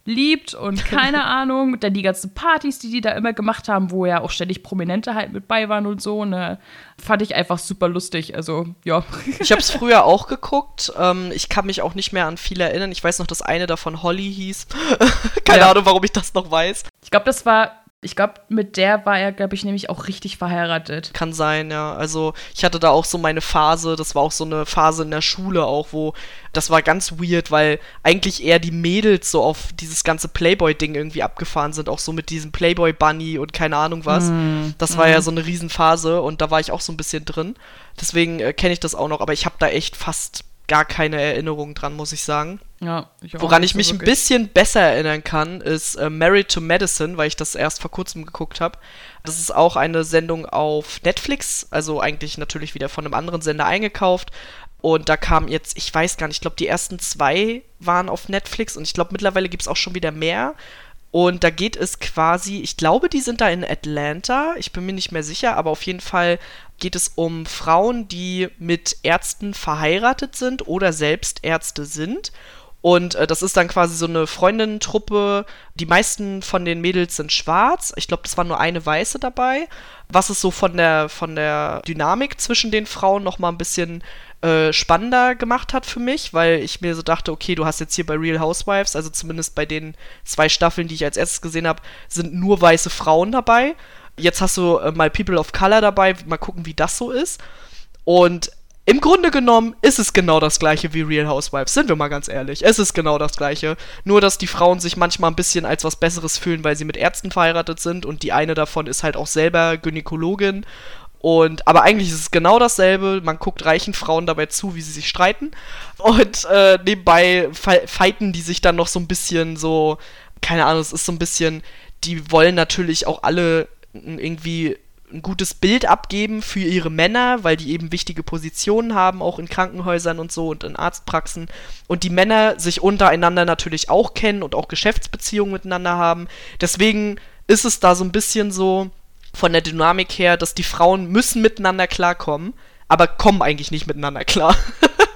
liebt und keine [LAUGHS] Ahnung. Dann die ganzen Partys, die die da immer gemacht haben, wo ja auch ständig Prominente halt mit bei waren und so, ne, fand ich einfach super lustig. Also, ja. Ich habe es [LAUGHS] früher auch geguckt. Ähm, ich kann mich auch nicht mehr an viel erinnern. Ich weiß noch, dass eine davon Holly hieß. [LAUGHS] keine ja. Ahnung, warum ich das noch weiß. Ich glaube, das war ich glaube, mit der war er, glaube ich, nämlich auch richtig verheiratet. Kann sein, ja. Also ich hatte da auch so meine Phase, das war auch so eine Phase in der Schule auch, wo das war ganz weird, weil eigentlich eher die Mädels so auf dieses ganze Playboy-Ding irgendwie abgefahren sind, auch so mit diesem Playboy-Bunny und keine Ahnung was. Mm, das war mm. ja so eine Riesenphase und da war ich auch so ein bisschen drin. Deswegen äh, kenne ich das auch noch, aber ich habe da echt fast gar keine Erinnerung dran, muss ich sagen. Ja, ich Woran ich mich so ein bisschen besser erinnern kann, ist äh, Married to Medicine, weil ich das erst vor kurzem geguckt habe. Das ist auch eine Sendung auf Netflix, also eigentlich natürlich wieder von einem anderen Sender eingekauft. Und da kam jetzt, ich weiß gar nicht, ich glaube, die ersten zwei waren auf Netflix und ich glaube, mittlerweile gibt es auch schon wieder mehr. Und da geht es quasi, ich glaube, die sind da in Atlanta, ich bin mir nicht mehr sicher, aber auf jeden Fall geht es um Frauen, die mit Ärzten verheiratet sind oder selbst Ärzte sind. Und äh, das ist dann quasi so eine Freundinnentruppe. Die meisten von den Mädels sind schwarz. Ich glaube, das war nur eine weiße dabei. Was es so von der, von der Dynamik zwischen den Frauen noch mal ein bisschen äh, spannender gemacht hat für mich, weil ich mir so dachte, okay, du hast jetzt hier bei Real Housewives, also zumindest bei den zwei Staffeln, die ich als erstes gesehen habe, sind nur weiße Frauen dabei. Jetzt hast du äh, mal People of Color dabei, mal gucken, wie das so ist. Und im Grunde genommen ist es genau das gleiche wie Real Housewives, sind wir mal ganz ehrlich. Es ist genau das gleiche. Nur, dass die Frauen sich manchmal ein bisschen als was Besseres fühlen, weil sie mit Ärzten verheiratet sind und die eine davon ist halt auch selber Gynäkologin und, aber eigentlich ist es genau dasselbe. Man guckt reichen Frauen dabei zu, wie sie sich streiten. Und äh, nebenbei fighten die sich dann noch so ein bisschen so, keine Ahnung, es ist so ein bisschen, die wollen natürlich auch alle irgendwie ein gutes Bild abgeben für ihre Männer, weil die eben wichtige Positionen haben, auch in Krankenhäusern und so und in Arztpraxen. Und die Männer sich untereinander natürlich auch kennen und auch Geschäftsbeziehungen miteinander haben. Deswegen ist es da so ein bisschen so, von der Dynamik her, dass die Frauen müssen miteinander klarkommen, aber kommen eigentlich nicht miteinander klar.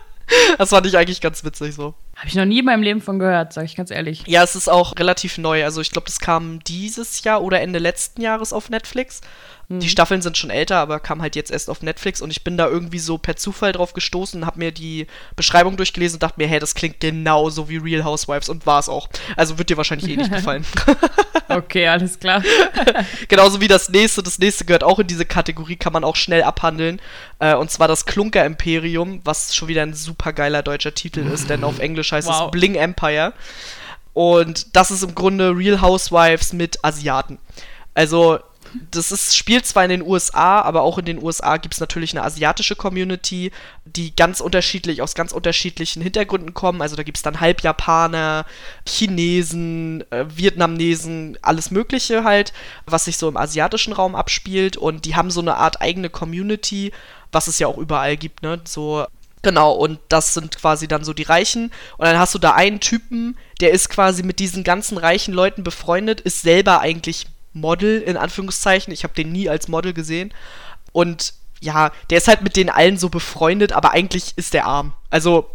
[LAUGHS] das fand ich eigentlich ganz witzig so. Habe ich noch nie in meinem Leben von gehört, sage ich ganz ehrlich. Ja, es ist auch relativ neu. Also ich glaube, das kam dieses Jahr oder Ende letzten Jahres auf Netflix. Mhm. Die Staffeln sind schon älter, aber kam halt jetzt erst auf Netflix und ich bin da irgendwie so per Zufall drauf gestoßen, habe mir die Beschreibung durchgelesen und dachte mir, hey, das klingt genauso wie Real Housewives und war es auch. Also wird dir wahrscheinlich eh nicht gefallen. [LAUGHS] okay, alles klar. [LAUGHS] Genauso wie das nächste. Das nächste gehört auch in diese Kategorie, kann man auch schnell abhandeln. Äh, und zwar das Klunker Imperium, was schon wieder ein super geiler deutscher Titel ist, denn auf Englisch heißt wow. es Bling Empire. Und das ist im Grunde Real Housewives mit Asiaten. Also das ist, spielt zwar in den USA, aber auch in den USA gibt es natürlich eine asiatische Community, die ganz unterschiedlich, aus ganz unterschiedlichen Hintergründen kommen. Also da gibt es dann Halbjapaner, Chinesen, äh, Vietnamesen, alles Mögliche halt, was sich so im asiatischen Raum abspielt. Und die haben so eine Art eigene Community, was es ja auch überall gibt, ne? So Genau, und das sind quasi dann so die Reichen. Und dann hast du da einen Typen, der ist quasi mit diesen ganzen reichen Leuten befreundet, ist selber eigentlich Model, in Anführungszeichen. Ich habe den nie als Model gesehen. Und ja, der ist halt mit denen allen so befreundet, aber eigentlich ist der arm. Also,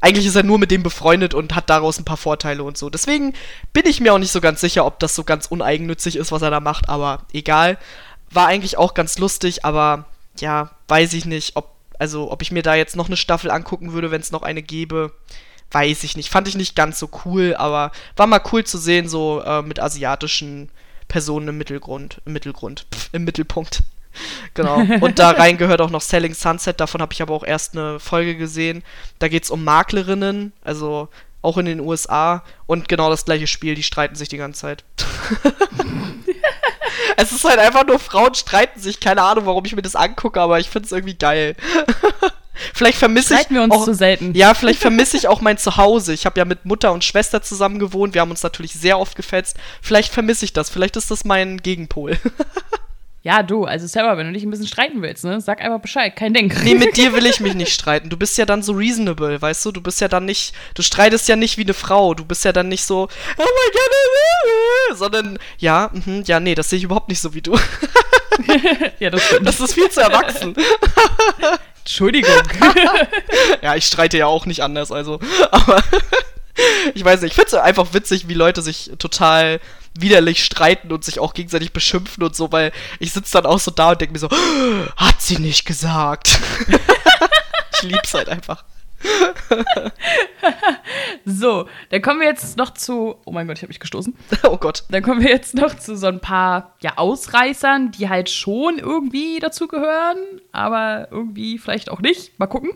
eigentlich ist er nur mit dem befreundet und hat daraus ein paar Vorteile und so. Deswegen bin ich mir auch nicht so ganz sicher, ob das so ganz uneigennützig ist, was er da macht, aber egal. War eigentlich auch ganz lustig, aber ja, weiß ich nicht, ob, also, ob ich mir da jetzt noch eine Staffel angucken würde, wenn es noch eine gäbe. Weiß ich nicht. Fand ich nicht ganz so cool, aber war mal cool zu sehen, so äh, mit asiatischen Personen im Mittelgrund, im Mittelgrund, pf, im Mittelpunkt. [LAUGHS] Genau. Und da rein gehört auch noch Selling Sunset, davon habe ich aber auch erst eine Folge gesehen. Da geht es um Maklerinnen, also auch in den USA. Und genau das gleiche Spiel, die streiten sich die ganze Zeit. [LAUGHS] es ist halt einfach nur Frauen streiten sich. Keine Ahnung, warum ich mir das angucke, aber ich finde es irgendwie geil. [LAUGHS] Vielleicht vermisse ich. wir uns auch, zu selten. Ja, vielleicht vermisse ich auch mein Zuhause. Ich habe ja mit Mutter und Schwester zusammen gewohnt. Wir haben uns natürlich sehr oft gefetzt. Vielleicht vermisse ich das. Vielleicht ist das mein Gegenpol. Ja, du, also Sarah, wenn du dich ein bisschen streiten willst, ne, sag einfach Bescheid, kein Ding. Nee, mit dir will ich mich nicht streiten. Du bist ja dann so reasonable, weißt du? Du bist ja dann nicht, du streitest ja nicht wie eine Frau. Du bist ja dann nicht so, oh mein Gott, sondern, ja, mh, ja, nee, das sehe ich überhaupt nicht so wie du. [LAUGHS] ja, das stimmt. Das ist viel zu erwachsen. [LAUGHS] Entschuldigung. [LAUGHS] ja, ich streite ja auch nicht anders, also. [LAUGHS] Aber ich weiß nicht, ich finde es einfach witzig, wie Leute sich total widerlich streiten und sich auch gegenseitig beschimpfen und so, weil ich sitze dann auch so da und denke mir so, [GASPS] hat sie nicht gesagt. [LAUGHS] ich lieb's halt einfach. [LAUGHS] so, dann kommen wir jetzt noch zu. Oh mein Gott, ich habe mich gestoßen. [LAUGHS] Oh Gott. Dann kommen wir jetzt noch zu so ein paar ja, Ausreißern, die halt schon irgendwie dazugehören, aber irgendwie vielleicht auch nicht. Mal gucken.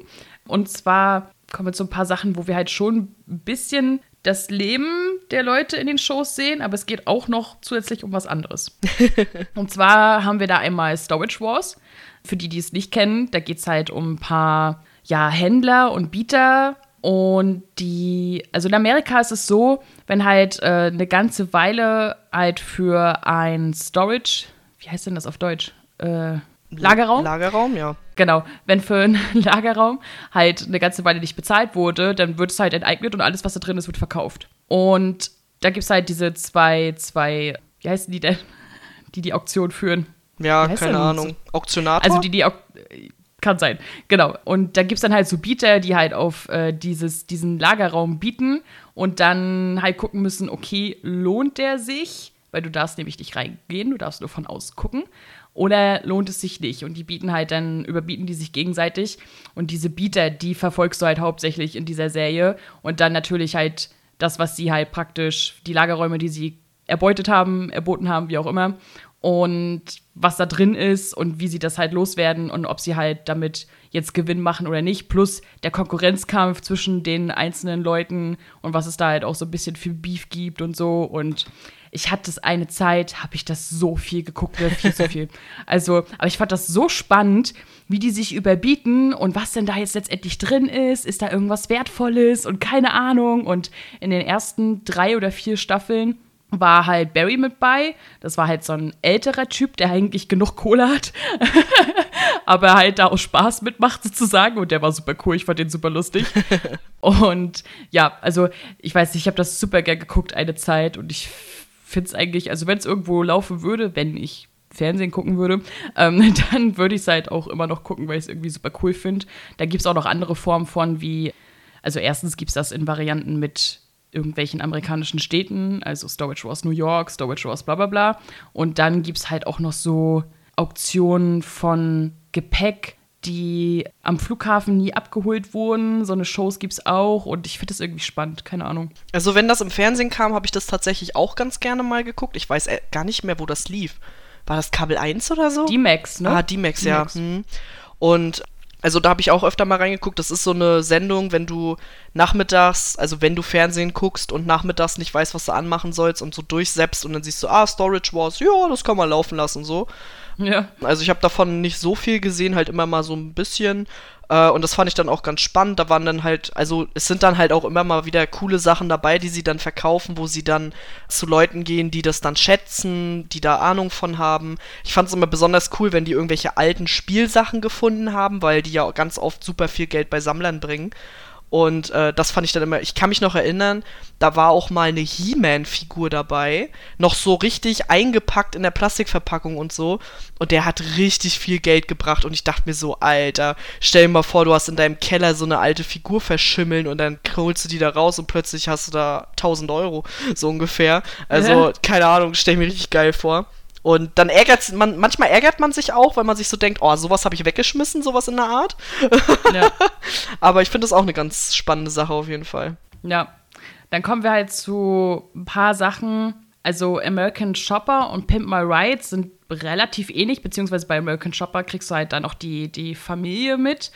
Und zwar kommen wir zu ein paar Sachen, wo wir halt schon ein bisschen das Leben der Leute in den Shows sehen, aber es geht auch noch zusätzlich um was anderes. [LAUGHS] Und zwar haben wir da einmal Storage Wars. Für die, die es nicht kennen, da geht es halt um ein paar ja, Händler und Bieter. Und die, also in Amerika ist es so, wenn halt äh, eine ganze Weile halt für ein Storage, wie heißt denn das auf Deutsch? Äh, Lagerraum? Lagerraum, ja. Genau. Wenn für einen [LAUGHS] Lagerraum halt eine ganze Weile nicht bezahlt wurde, dann wird es halt enteignet und alles, was da drin ist, wird verkauft. Und da gibt es halt diese zwei, zwei, wie heißen die denn? Die die Auktion führen. Ja, keine Ahnung. Auktionator? Also die, die Auk kann sein, genau. Und da gibt es dann halt so Bieter, die halt auf äh, dieses, diesen Lagerraum bieten und dann halt gucken müssen, okay, lohnt der sich? Weil du darfst nämlich nicht reingehen, du darfst nur von außen gucken. Oder lohnt es sich nicht? Und die bieten halt dann, überbieten die sich gegenseitig. Und diese Bieter, die verfolgst du halt hauptsächlich in dieser Serie. Und dann natürlich halt das, was sie halt praktisch, die Lagerräume, die sie erbeutet haben, erboten haben, wie auch immer und was da drin ist und wie sie das halt loswerden und ob sie halt damit jetzt Gewinn machen oder nicht, plus der Konkurrenzkampf zwischen den einzelnen Leuten und was es da halt auch so ein bisschen für Beef gibt und so und ich hatte das eine Zeit, habe ich das so viel geguckt, viel zu viel. [LAUGHS] Also, aber ich fand das so spannend, wie die sich überbieten und was denn da jetzt letztendlich drin ist. Ist da irgendwas Wertvolles und keine Ahnung. Und in den ersten drei oder vier Staffeln war halt Barry mit bei. Das war halt so ein älterer Typ, der eigentlich genug Kohle hat, [LAUGHS] aber halt da aus Spaß mitmacht sozusagen. Und der war super cool, ich fand den super lustig. [LAUGHS] und ja, also ich weiß nicht, ich habe das super gern geguckt eine Zeit und ich finde es eigentlich, also wenn es irgendwo laufen würde, wenn ich Fernsehen gucken würde, ähm, [LAUGHS] dann würde ich es halt auch immer noch gucken, weil ich es irgendwie super cool finde. Da gibt es auch noch andere Formen von wie, also erstens gibt es das in Varianten mit irgendwelchen amerikanischen Städten, also Storage Wars New York, Storage Wars bla bla bla. Und dann gibt es halt auch noch so Auktionen von Gepäck, die am Flughafen nie abgeholt wurden. So eine Shows gibt es auch und ich finde das irgendwie spannend, keine Ahnung. Also wenn das im Fernsehen kam, habe ich das tatsächlich auch ganz gerne mal geguckt. Ich weiß äh, gar nicht mehr, wo das lief. War das Kabel 1 oder so? D-Max, ne? Ah, D-Max, ja. Hm. Und Also da habe ich auch öfter mal reingeguckt. Das ist so eine Sendung, wenn du nachmittags, also wenn du Fernsehen guckst und nachmittags nicht weißt, was du anmachen sollst und so durchsetzt und dann siehst du, ah, Storage Wars, ja, das kann man laufen lassen so. Ja. Also ich habe davon nicht so viel gesehen, halt immer mal so ein bisschen. Äh, und das fand ich dann auch ganz spannend. Da waren dann halt, also es sind dann halt auch immer mal wieder coole Sachen dabei, die sie dann verkaufen, wo sie dann zu Leuten gehen, die das dann schätzen, die da Ahnung von haben. Ich fand es immer besonders cool, wenn die irgendwelche alten Spielsachen gefunden haben, weil die ja ganz oft super viel Geld bei Sammlern bringen. Und äh, das fand ich dann immer, ich kann mich noch erinnern, da war auch mal eine He-Man-Figur dabei, noch so richtig eingepackt in der Plastikverpackung und so. Und der hat richtig viel Geld gebracht. Und ich dachte mir so, Alter, stell dir mal vor, du hast in deinem Keller so eine alte Figur verschimmeln und dann holst du die da raus und plötzlich hast du da 1000 Euro, so ungefähr. Also, keine Ahnung, stell mir richtig geil vor. Und dann ärgert man, manchmal ärgert man sich auch, weil man sich so denkt, oh, sowas habe ich weggeschmissen, sowas in der Art. Ja. [LAUGHS] Aber ich finde das auch eine ganz spannende Sache auf jeden Fall. Ja. Dann kommen wir halt zu ein paar Sachen. Also American Shopper und Pimp My Ride sind relativ ähnlich, beziehungsweise bei American Shopper kriegst du halt dann auch die, die Familie mit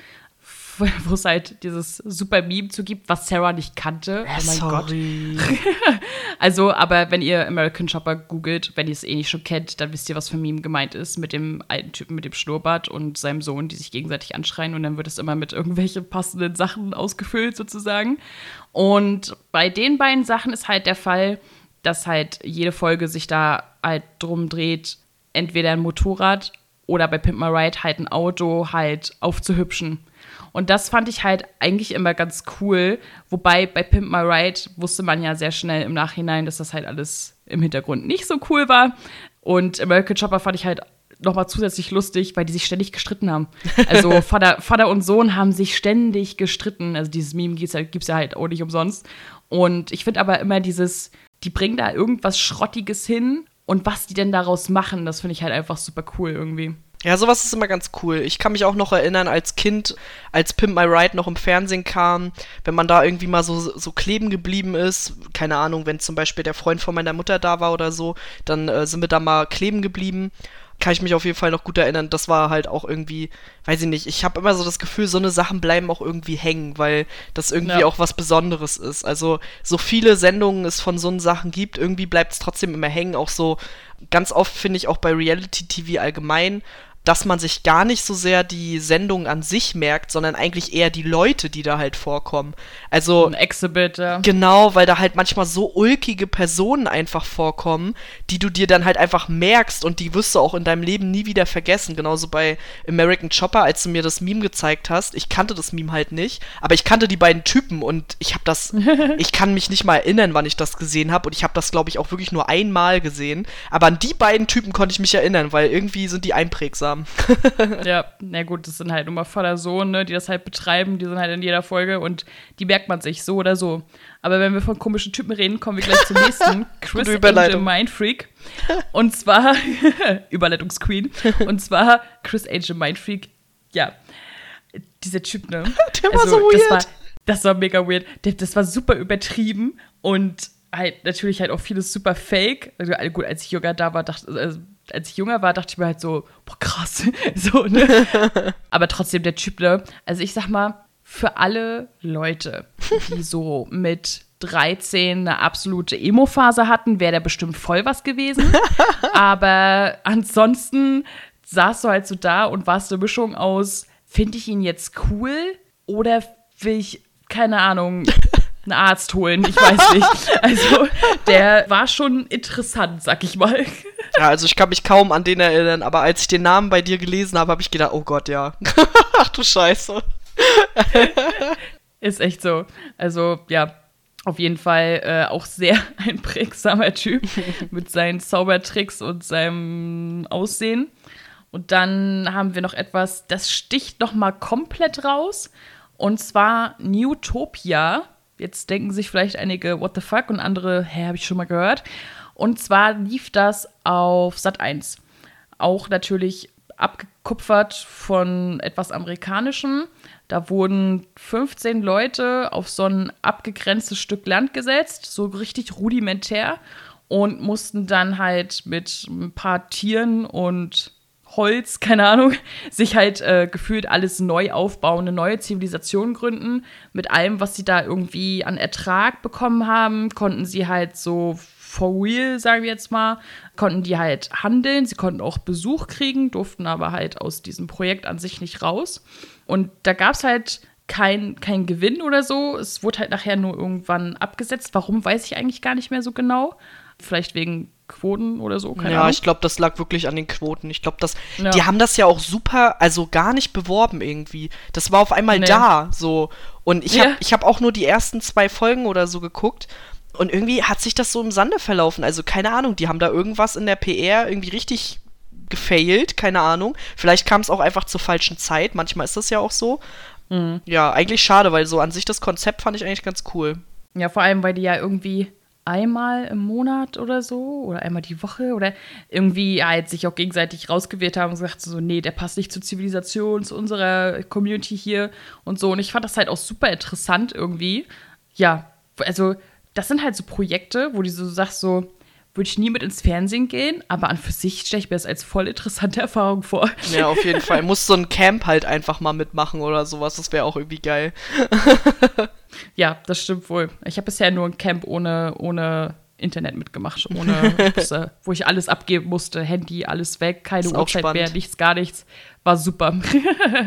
wo es halt dieses super Meme zu gibt, was Sarah nicht kannte. oh mein sorry. Gott. [LAUGHS] also, aber wenn ihr American Shopper googelt, wenn ihr es eh nicht schon kennt, dann wisst ihr, was für Meme gemeint ist mit dem alten Typen mit dem Schnurrbart und seinem Sohn, die sich gegenseitig anschreien und dann wird es immer mit irgendwelchen passenden Sachen ausgefüllt sozusagen. Und bei den beiden Sachen ist halt der Fall, dass halt jede Folge sich da halt drum dreht, entweder ein Motorrad oder bei Pimp My Ride halt ein Auto halt aufzuhübschen. Und das fand ich halt eigentlich immer ganz cool. Wobei bei Pimp My Ride wusste man ja sehr schnell im Nachhinein, dass das halt alles im Hintergrund nicht so cool war. Und American Chopper fand ich halt nochmal zusätzlich lustig, weil die sich ständig gestritten haben. Also [LAUGHS] Vater, Vater und Sohn haben sich ständig gestritten. Also dieses Meme gibt es ja, gibt's ja halt auch nicht umsonst. Und ich finde aber immer dieses, die bringen da irgendwas Schrottiges hin und was die denn daraus machen, das finde ich halt einfach super cool irgendwie. Ja, sowas ist immer ganz cool. Ich kann mich auch noch erinnern, als Kind, als Pimp My Ride noch im Fernsehen kam, wenn man da irgendwie mal so, so kleben geblieben ist, keine Ahnung, wenn zum Beispiel der Freund von meiner Mutter da war oder so, dann äh, sind wir da mal kleben geblieben. Kann ich mich auf jeden Fall noch gut erinnern. Das war halt auch irgendwie, weiß ich nicht, ich habe immer so das Gefühl, so eine Sachen bleiben auch irgendwie hängen, weil das irgendwie ja. auch was Besonderes ist. Also, so viele Sendungen es von so Sachen gibt, irgendwie bleibt es trotzdem immer hängen. Auch so, ganz oft finde ich auch bei Reality TV allgemein, dass man sich gar nicht so sehr die Sendung an sich merkt, sondern eigentlich eher die Leute, die da halt vorkommen. Also ein Exhibit, ja. Genau, weil da halt manchmal so ulkige Personen einfach vorkommen, die du dir dann halt einfach merkst und die wirst du auch in deinem Leben nie wieder vergessen. Genauso bei American Chopper, als du mir das Meme gezeigt hast. Ich kannte das Meme halt nicht, aber ich kannte die beiden Typen und ich habe das, [LAUGHS] ich kann mich nicht mal erinnern, wann ich das gesehen habe und ich habe das glaube ich auch wirklich nur einmal gesehen. Aber an die beiden Typen konnte ich mich erinnern, weil irgendwie sind die einprägsam haben. [LAUGHS] ja, na gut, das sind halt immer Vater Sohn, ne, die das halt betreiben, die sind halt in jeder Folge und die merkt man sich so oder so. Aber wenn wir von komischen Typen reden, kommen wir gleich zum nächsten. [LAUGHS] Chris Angel Mindfreak. Und zwar [LAUGHS] Überleitungsqueen. Und zwar Chris Angel Mindfreak. Ja, dieser Typ, ne? Der war also, so weird. Das war, das war mega weird. Das war super übertrieben und halt natürlich halt auch vieles super fake. Also, gut, als ich jünger da war, dachte, also, als ich jünger war, dachte ich mir halt so, boah, krass. [LAUGHS] so, ne? [LAUGHS] Aber trotzdem der Typ, ne? Also ich sag mal, für alle Leute, die so [LAUGHS] mit 13 eine absolute Emo-Phase hatten, wäre der bestimmt voll was gewesen. Aber ansonsten saß du halt so da und warst eine Mischung aus, finde ich ihn jetzt cool oder will ich, keine Ahnung, einen Arzt holen, ich weiß nicht. Also, der war schon interessant, sag ich mal. Ja, also ich kann mich kaum an den erinnern, aber als ich den Namen bei dir gelesen habe, habe ich gedacht, oh Gott, ja. [LAUGHS] Ach du Scheiße. Ist echt so. Also, ja, auf jeden Fall äh, auch sehr [LAUGHS] ein prägsamer Typ mit seinen Zaubertricks und seinem Aussehen. Und dann haben wir noch etwas, das sticht noch mal komplett raus. Und zwar Newtopia. Jetzt denken sich vielleicht einige, what the fuck? Und andere, hä, habe ich schon mal gehört. Und zwar lief das auf Sat 1. Auch natürlich abgekupfert von etwas Amerikanischem. Da wurden 15 Leute auf so ein abgegrenztes Stück Land gesetzt, so richtig rudimentär, und mussten dann halt mit ein paar Tieren und Holz, keine Ahnung, [LAUGHS] sich halt äh, gefühlt alles neu aufbauen, eine neue Zivilisation gründen. Mit allem, was sie da irgendwie an Ertrag bekommen haben, konnten sie halt so for real, sagen wir jetzt mal, konnten die halt handeln. Sie konnten auch Besuch kriegen, durften aber halt aus diesem Projekt an sich nicht raus. Und da gab es halt kein, kein Gewinn oder so. Es wurde halt nachher nur irgendwann abgesetzt. Warum, weiß ich eigentlich gar nicht mehr so genau. Vielleicht wegen Quoten oder so. Keine ja, Ahnung. ich glaube, das lag wirklich an den Quoten. Ich glaube, das, ja. die haben das ja auch super, also gar nicht beworben irgendwie. Das war auf einmal nee. da, so. Und ich ja. habe hab auch nur die ersten zwei Folgen oder so geguckt. Und irgendwie hat sich das so im Sande verlaufen. Also keine Ahnung, die haben da irgendwas in der PR irgendwie richtig gefailt, keine Ahnung. Vielleicht kam es auch einfach zur falschen Zeit. Manchmal ist das ja auch so. Mhm. Ja, eigentlich schade, weil so an sich das Konzept fand ich eigentlich ganz cool. Ja, vor allem, weil die ja irgendwie einmal im Monat oder so oder einmal die Woche oder irgendwie halt sich auch gegenseitig rausgewählt haben und gesagt so, nee, der passt nicht zur Zivilisation, zu unserer Community hier und so. Und ich fand das halt auch super interessant irgendwie. Ja, also das sind halt so Projekte, wo du so sagst so, würde ich nie mit ins Fernsehen gehen, aber an für sich stelle ich mir das als voll interessante [LAUGHS] Erfahrung vor. Ja, auf jeden Fall. Muss so ein Camp halt einfach mal mitmachen oder sowas. Das wäre auch irgendwie geil. [LAUGHS] ja, das stimmt wohl. Ich habe bisher nur ein Camp ohne, ohne Internet mitgemacht, ohne [LAUGHS] äh, wo ich alles abgeben musste, Handy, alles weg, keine Uhrzeit mehr, nichts, gar nichts. War super.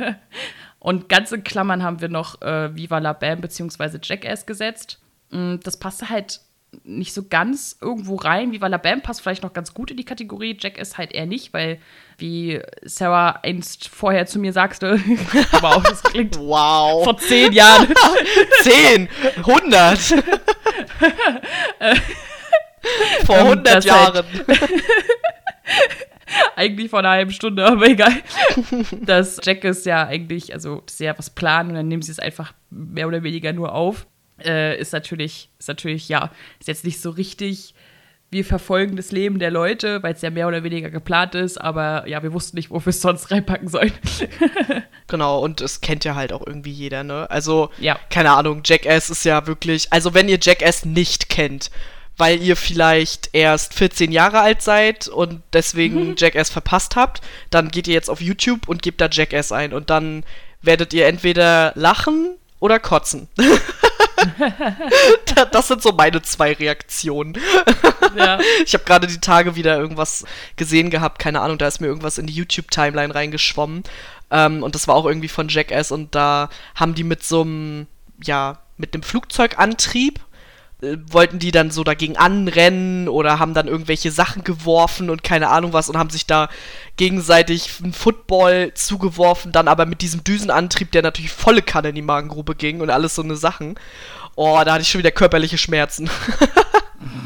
[LAUGHS] Und ganz in Klammern haben wir noch äh, Viva la Bam bzw. Jackass gesetzt. Mm, das passte halt nicht so ganz irgendwo rein. Wie Bam passt vielleicht noch ganz gut in die Kategorie. Jack ist halt eher nicht, weil, wie Sarah einst vorher zu mir sagte, [LAUGHS] wow, das klingt wow. vor zehn Jahren. [LAUGHS] zehn, hundert. [LAUGHS] vor ähm, hundert halt Jahren. Halt eigentlich vor einer halben Stunde, aber egal. dass Jack ist ja eigentlich, also sehr was planen und dann nehmen sie es einfach mehr oder weniger nur auf äh, ist natürlich, ist natürlich, ja, ist jetzt nicht so richtig, wir verfolgen das Leben der Leute, weil es ja mehr oder weniger geplant ist, aber ja, wir wussten nicht, wofür es sonst reinpacken sollen. [LAUGHS] genau, und es kennt ja halt auch irgendwie jeder, ne? Also, ja. keine Ahnung, Jackass ist ja wirklich, also wenn ihr Jackass nicht kennt, weil ihr vielleicht erst 14 Jahre alt seid und deswegen mhm. Jackass verpasst habt, dann geht ihr jetzt auf YouTube und gebt da Jackass ein und dann werdet ihr entweder lachen oder kotzen. [LAUGHS] [LAUGHS] das sind so meine zwei Reaktionen. Ja. [LAUGHS] Ich habe gerade die Tage wieder irgendwas gesehen gehabt, keine Ahnung, da ist mir irgendwas in die YouTube-Timeline reingeschwommen. Ähm, und das war auch irgendwie von Jackass und da haben die mit so einem, ja, mit einem Flugzeugantrieb äh, wollten die dann so dagegen anrennen oder haben dann irgendwelche Sachen geworfen und keine Ahnung was und haben sich da gegenseitig einen Football zugeworfen, dann aber mit diesem Düsenantrieb, der natürlich volle Kanne in die Magengrube ging und alles so eine Sachen. Oh, da hatte ich schon wieder körperliche Schmerzen.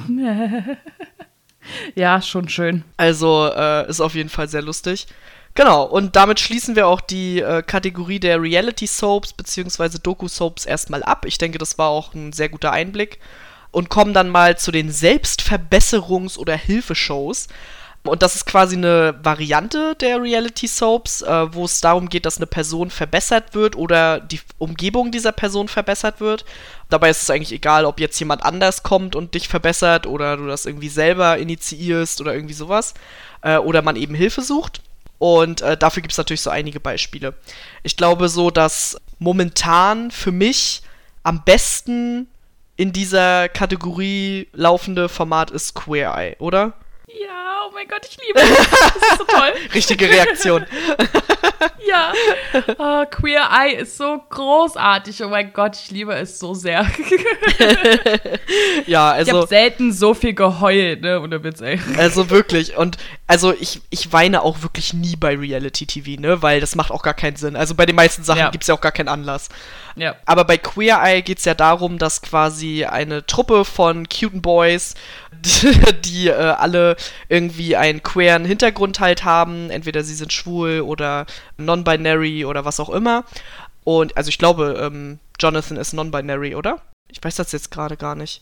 [LAUGHS] ja, schon schön. Also äh, ist auf jeden Fall sehr lustig. Genau, und damit schließen wir auch die äh, Kategorie der Reality Soaps bzw. Doku Soaps erstmal ab. Ich denke, das war auch ein sehr guter Einblick. Und kommen dann mal zu den Selbstverbesserungs- oder Hilfeshows. Und das ist quasi eine Variante der Reality Soaps, äh, wo es darum geht, dass eine Person verbessert wird oder die Umgebung dieser Person verbessert wird. Dabei ist es eigentlich egal, ob jetzt jemand anders kommt und dich verbessert oder du das irgendwie selber initiierst oder irgendwie sowas. Äh, oder man eben Hilfe sucht. Und äh, dafür gibt es natürlich so einige Beispiele. Ich glaube so, dass momentan für mich am besten in dieser Kategorie laufende Format ist Queer Eye, oder? Ja, oh mein Gott, ich liebe es. Das ist so toll. [LAUGHS] Richtige Reaktion. [LAUGHS] ja. Oh, Queer Eye ist so großartig. Oh mein Gott, ich liebe es so sehr. ja, also. Ich habe selten so viel geheult, ne? Ohne Witz, ey. Also wirklich. Und also ich, ich weine auch wirklich nie bei Reality TV, ne? Weil das macht auch gar keinen Sinn. Also bei den meisten Sachen ja. gibt es ja auch gar keinen Anlass. Ja. Aber bei Queer Eye geht es ja darum, dass quasi eine Truppe von cuten Boys, [LAUGHS] die, äh, alle irgendwie einen queeren Hintergrund halt haben, entweder sie sind schwul oder non-binary oder was auch immer. Und also ich glaube, ähm, Jonathan ist non-binary, oder? Ich weiß das jetzt gerade gar nicht.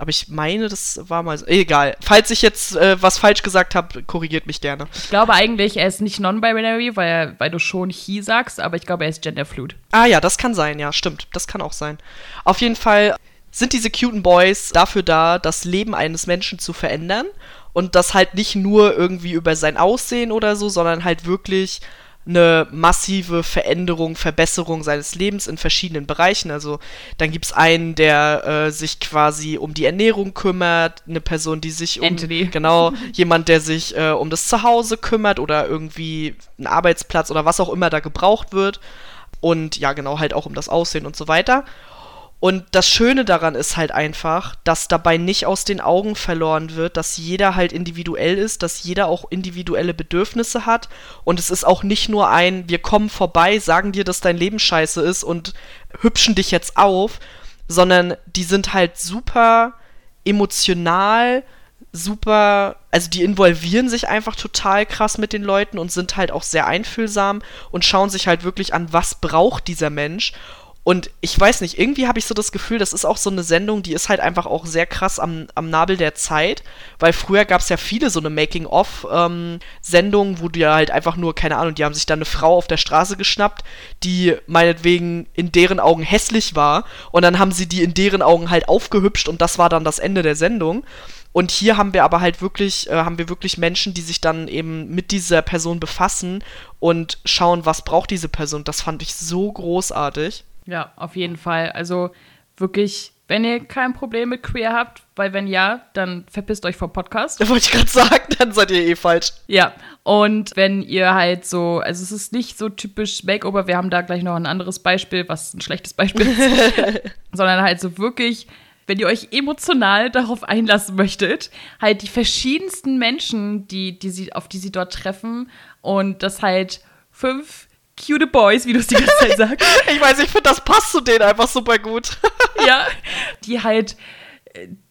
Aber ich meine, das war mal so. Egal. Falls ich jetzt äh, was falsch gesagt habe, korrigiert mich gerne. Ich glaube eigentlich, er ist nicht non-binary, weil, weil du schon he sagst, aber ich glaube, er ist genderfluid. Ah ja, das kann sein, ja, stimmt. Das kann auch sein. Auf jeden Fall sind diese cuten Boys dafür da, das Leben eines Menschen zu verändern und das halt nicht nur irgendwie über sein Aussehen oder so, sondern halt wirklich eine massive Veränderung, Verbesserung seines Lebens in verschiedenen Bereichen. Also dann gibt es einen, der äh, sich quasi um die Ernährung kümmert, eine Person, die sich um Anthony. [LAUGHS] genau jemand, der sich äh, um das Zuhause kümmert oder irgendwie einen Arbeitsplatz oder was auch immer da gebraucht wird und ja genau halt auch um das Aussehen und so weiter. Und das Schöne daran ist halt einfach, dass dabei nicht aus den Augen verloren wird, dass jeder halt individuell ist, dass jeder auch individuelle Bedürfnisse hat. Und es ist auch nicht nur ein, wir kommen vorbei, sagen dir, dass dein Leben scheiße ist und hübschen dich jetzt auf, sondern die sind halt super emotional, super, also die involvieren sich einfach total krass mit den Leuten und sind halt auch sehr einfühlsam und schauen sich halt wirklich an, was braucht dieser Mensch und ich weiß nicht, irgendwie habe ich so das Gefühl, das ist auch so eine Sendung, die ist halt einfach auch sehr krass am, am Nabel der Zeit, weil früher gab es ja viele so eine Making-of-Sendungen, ähm, wo die halt einfach nur, keine Ahnung, die haben sich dann eine Frau auf der Straße geschnappt, die meinetwegen in deren Augen hässlich war und dann haben sie die in deren Augen halt aufgehübscht und das war dann das Ende der Sendung. Und hier haben wir aber halt wirklich, äh, haben wir wirklich Menschen, die sich dann eben mit dieser Person befassen und schauen, was braucht diese Person. Das fand ich so großartig. Ja, auf jeden Fall. Also wirklich, wenn ihr kein Problem mit Queer habt, weil wenn ja, dann verpisst euch vom Podcast. Da [LAUGHS] wollte ich gerade sagen, dann seid ihr eh falsch. Ja, und wenn ihr halt so, also es ist nicht so typisch Makeover, wir haben da gleich noch ein anderes Beispiel, was ein schlechtes Beispiel ist, [LAUGHS] sondern halt so wirklich wenn ihr euch emotional darauf einlassen möchtet, halt die verschiedensten Menschen, die, die sie, auf die sie dort treffen und das halt fünf cute Boys, wie du es die ganze Zeit sagst. [LAUGHS] ich weiß, ich finde, das passt zu denen einfach super gut. [LAUGHS] ja, die halt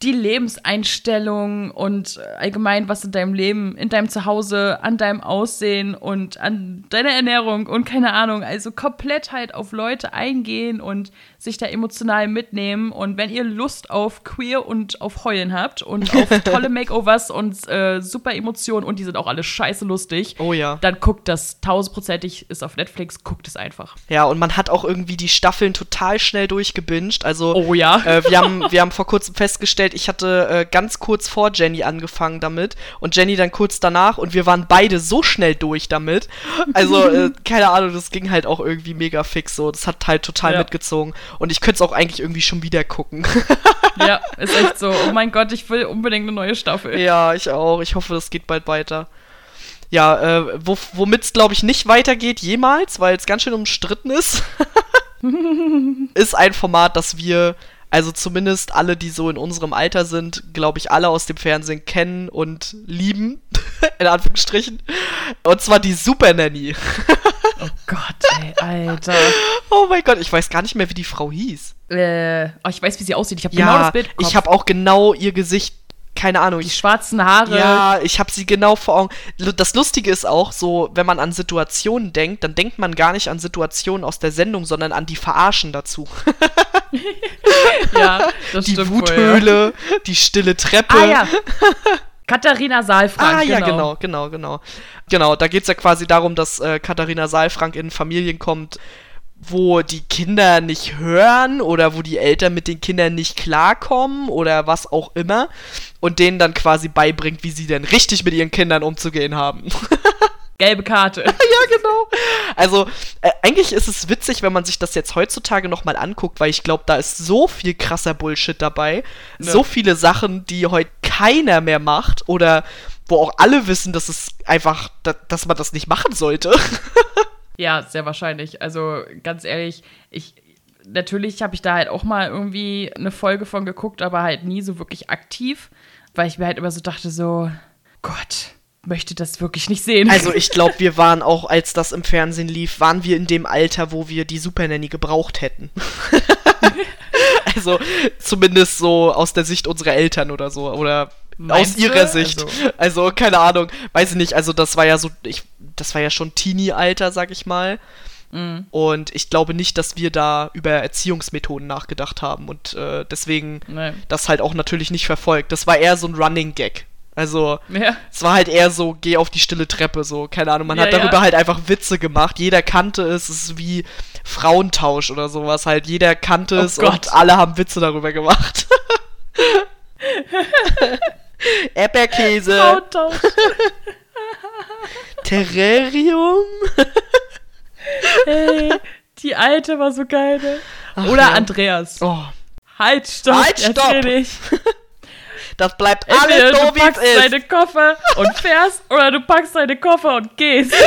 die Lebenseinstellung und allgemein was in deinem Leben, in deinem Zuhause, an deinem Aussehen und an deiner Ernährung und keine Ahnung, also komplett halt auf Leute eingehen und sich da emotional mitnehmen. Und wenn ihr Lust auf Queer und auf Heulen habt und auf [LAUGHS] tolle Makeovers und äh, super Emotionen und die sind auch alle scheiße lustig, oh ja. dann guckt das tausendprozentig, ist auf Netflix, guckt es einfach. Ja, und man hat auch irgendwie die Staffeln total schnell durchgebinged. Also, oh ja. Äh, wir, haben, [LAUGHS] wir haben vor kurzem festgestellt, ich hatte äh, ganz kurz vor Jenny angefangen damit und Jenny dann kurz danach und wir waren beide so schnell durch damit. Also, äh, [LAUGHS] keine Ahnung, das ging halt auch irgendwie mega fix so. Das hat halt total ja. mitgezogen. Und ich könnte es auch eigentlich irgendwie schon wieder gucken. [LAUGHS] ja, ist echt so. Oh mein Gott, ich will unbedingt eine neue Staffel. Ja, ich auch. Ich hoffe, das geht bald weiter. Ja, äh, wo, womit es, glaube ich, nicht weitergeht jemals, weil es ganz schön umstritten ist, [LAUGHS] ist ein Format, das wir also zumindest alle, die so in unserem Alter sind, glaube ich, alle aus dem Fernsehen kennen und lieben, [LAUGHS] in Anführungsstrichen. Und zwar die Super Nanny. Oh Gott, ey, Alter. Oh mein Gott, ich weiß gar nicht mehr, wie die Frau hieß. Äh, oh, ich weiß, wie sie aussieht. Ich habe ja, genau das Bild. Ich habe auch genau ihr Gesicht keine Ahnung. Die schwarzen Haare. Ja, ich habe sie genau vor Augen. Das Lustige ist auch so, wenn man an Situationen denkt, dann denkt man gar nicht an Situationen aus der Sendung, sondern an die Verarschen dazu. [LAUGHS] ja, [LAUGHS] das die stimmt. Die Wuthöhle, wohl, ja. die stille Treppe. Ah, ja. [LAUGHS] Katharina Saalfrank. Ah, ja, genau, genau, genau. Genau, da geht es ja quasi darum, dass äh, Katharina Saalfrank in Familien kommt, wo die Kinder nicht hören oder wo die Eltern mit den Kindern nicht klarkommen oder was auch immer und denen dann quasi beibringt, wie sie denn richtig mit ihren Kindern umzugehen haben. [LAUGHS] Gelbe Karte. [LAUGHS] ja, genau. Also, äh, eigentlich ist es witzig, wenn man sich das jetzt heutzutage nochmal anguckt, weil ich glaube, da ist so viel krasser Bullshit dabei. Ne. So viele Sachen, die heute keiner mehr macht oder wo auch alle wissen, dass es einfach, dass man das nicht machen sollte. [LAUGHS] Ja, sehr wahrscheinlich. Also ganz ehrlich, ich natürlich habe ich da halt auch mal irgendwie eine Folge von geguckt, aber halt nie so wirklich aktiv, weil ich mir halt immer so dachte so Gott, möchte das wirklich nicht sehen. Also ich glaube, [LAUGHS] wir waren auch, als das im Fernsehen lief, waren wir in dem Alter, wo wir die Super Nanny gebraucht hätten. [LAUGHS] [LAUGHS] also zumindest so aus der Sicht unserer Eltern oder so oder Meinst aus ihrer du? Sicht. Also. also. keine Ahnung, weiß ich nicht. Also das war ja so, ich, das war ja schon Teenie-Alter, sag ich mal. Mhm. Und ich glaube nicht, dass wir da über Erziehungsmethoden nachgedacht haben und äh, deswegen nee. das halt auch natürlich nicht verfolgt. Das war eher so ein Running Gag. Also, Ja. es war halt eher so, geh auf die stille Treppe, so, keine Ahnung. Man Ja, hat darüber ja. halt einfach Witze gemacht. Jeder kannte es, es ist wie Frauentausch oder sowas halt. Jeder kannte Oh es Gott. und alle haben Witze darüber gemacht. [LAUGHS] Erdbeerkäse, Frauentausch. [LAUGHS] Terrarium. [LAUGHS] Ey, die alte war so geil, ne? Oder. Andreas. Oh, Halt, stopp. Halt, stopp. Das bleibt Entweder alles so, du wie es packst ist. deine Koffer und fährst oder du packst deine Koffer und gehst. [LAUGHS]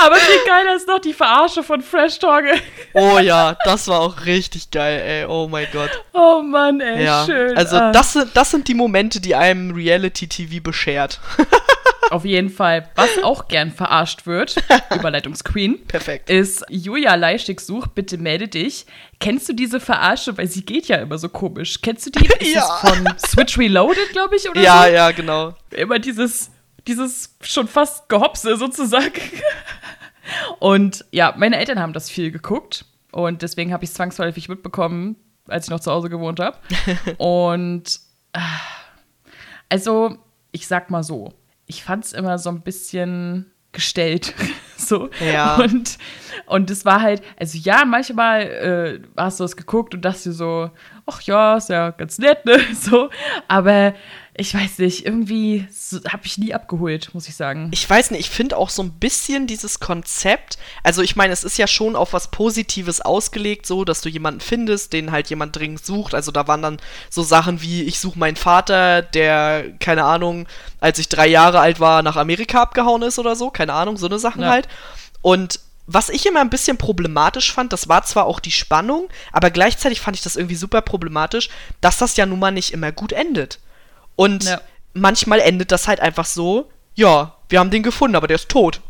Aber viel geiler ist noch die Verarsche von Fresh Torge. Oh ja, das war auch richtig geil, ey. Oh mein Gott. Oh Mann, ey, Ja, schön. also Ah. das, sind, das sind die Momente, die einem Reality-TV beschert. [LAUGHS] Auf jeden Fall. Was auch gern verarscht wird, [LAUGHS] Überleitungsqueen, Perfekt. ist Julia Leischig sucht, bitte melde dich. Kennst du diese Verarsche? Weil sie geht ja immer so komisch. Kennst du die? [LAUGHS] Ist Ja. das von Switch Reloaded, glaube ich, oder Ja, so? ja, genau. Immer dieses, dieses schon fast Gehopse sozusagen. Und ja, meine Eltern haben das viel geguckt. Und deswegen habe ich es zwangsläufig mitbekommen, als ich noch zu Hause gewohnt habe. [LAUGHS] Und ah, also, ich sag mal so, ich fand es immer so ein bisschen gestellt. [LAUGHS] so. Ja. Und, und es war halt, also ja, manchmal äh, hast du es geguckt und dachtest dir so, ach ja, ist ja ganz nett, ne? [LAUGHS] So. Aber ich weiß nicht, irgendwie so, habe ich nie abgeholt, muss ich sagen. Ich weiß nicht, ich finde auch so ein bisschen dieses Konzept, also ich meine, es ist ja schon auf was Positives ausgelegt, so, dass du jemanden findest, den halt jemand dringend sucht. Also da waren dann so Sachen wie, ich suche meinen Vater, der, keine Ahnung, als ich drei Jahre alt war, nach Amerika abgehauen ist oder so, keine Ahnung, so eine Sachen Ja. halt. Und was ich immer ein bisschen problematisch fand, das war zwar auch die Spannung, aber gleichzeitig fand ich das irgendwie super problematisch, dass das ja nun mal nicht immer gut endet. Und Ja. manchmal endet das halt einfach so, ja, wir haben den gefunden, aber der ist tot.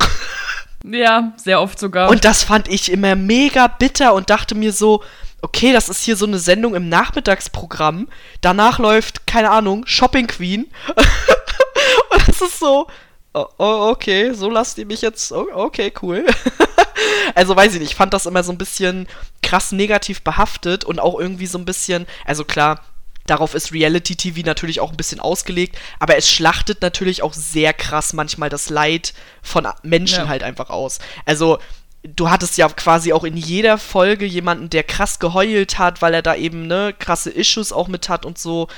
Ja, sehr oft sogar. Und das fand ich immer mega bitter und dachte mir so, okay, das ist hier so eine Sendung im Nachmittagsprogramm. Danach läuft, keine Ahnung, Shopping Queen. [LAUGHS] und das ist so, oh, oh, okay, so lasst ihr mich jetzt, oh, okay, cool. [LAUGHS] also weiß ich nicht, ich fand das immer so ein bisschen krass negativ behaftet und auch irgendwie so ein bisschen, also klar, Darauf ist Reality TV natürlich auch ein bisschen ausgelegt, aber es schlachtet natürlich auch sehr krass manchmal das Leid von Menschen Ja. halt einfach aus. Also du hattest ja quasi auch in jeder Folge jemanden, der krass geheult hat, weil er da eben ne krasse Issues auch mit hat und so.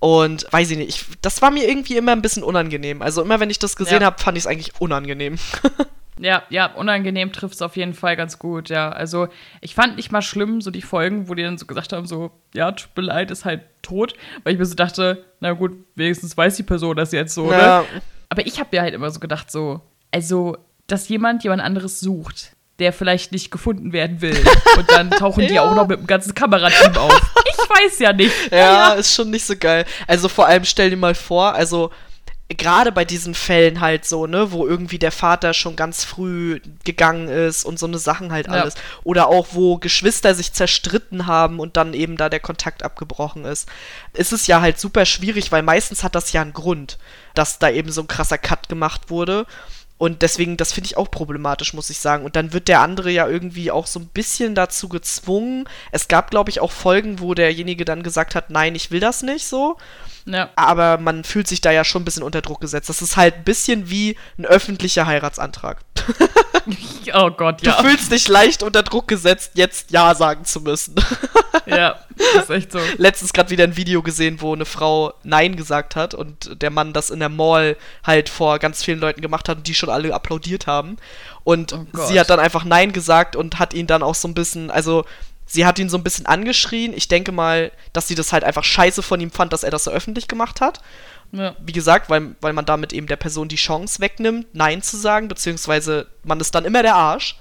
Und weiß ich nicht, ich, das war mir irgendwie immer ein bisschen unangenehm. Also immer wenn ich das gesehen Ja. habe, fand ich es eigentlich unangenehm. [LAUGHS] Ja, ja, unangenehm trifft es auf jeden Fall ganz gut, ja. Also, ich fand nicht mal schlimm, so die Folgen, wo die dann so gesagt haben, so, ja, tut mir leid, ist halt tot. Weil ich mir so dachte, na gut, wenigstens weiß die Person das jetzt so, Ja. ne? Aber ich habe mir halt immer so gedacht, so, also, dass jemand jemand anderes sucht, der vielleicht nicht gefunden werden will. [LAUGHS] Und dann tauchen die Ja. auch noch mit dem ganzen Kamerateam auf. Ich weiß ja nicht. Ja, ist schon nicht so geil. Also vor allem stell dir mal vor, also gerade bei diesen Fällen halt so, ne, wo irgendwie der Vater schon ganz früh gegangen ist und so eine Sachen halt Ja. alles. Oder auch wo Geschwister sich zerstritten haben und dann eben da der Kontakt abgebrochen ist. Ist es ja halt super schwierig, weil meistens hat das ja einen Grund, dass da eben so ein krasser Cut gemacht wurde. Und deswegen, das finde ich auch problematisch, muss ich sagen. Und dann wird der andere ja irgendwie auch so ein bisschen dazu gezwungen. Es gab, glaube ich, auch Folgen, wo derjenige dann gesagt hat, nein, ich will das nicht so. Ja. Aber man fühlt sich da ja schon ein bisschen unter Druck gesetzt. Das ist halt ein bisschen wie ein öffentlicher Heiratsantrag. [LAUGHS] Oh Gott, Du ja. fühlst dich leicht unter Druck gesetzt, jetzt Ja sagen zu müssen. [LAUGHS] Ja, ist echt so. Letztens gerade wieder ein Video gesehen, wo eine Frau Nein gesagt hat und der Mann das in der Mall halt vor ganz vielen Leuten gemacht hat und die schon alle applaudiert haben. Und Oh sie hat dann einfach Nein gesagt und hat ihn dann auch so ein bisschen, also sie hat ihn so ein bisschen angeschrien. Ich denke mal, dass sie das halt einfach scheiße von ihm fand, dass er das so öffentlich gemacht hat. Ja. Wie gesagt, weil, weil man damit eben der Person die Chance wegnimmt, Nein zu sagen, beziehungsweise man ist dann immer der Arsch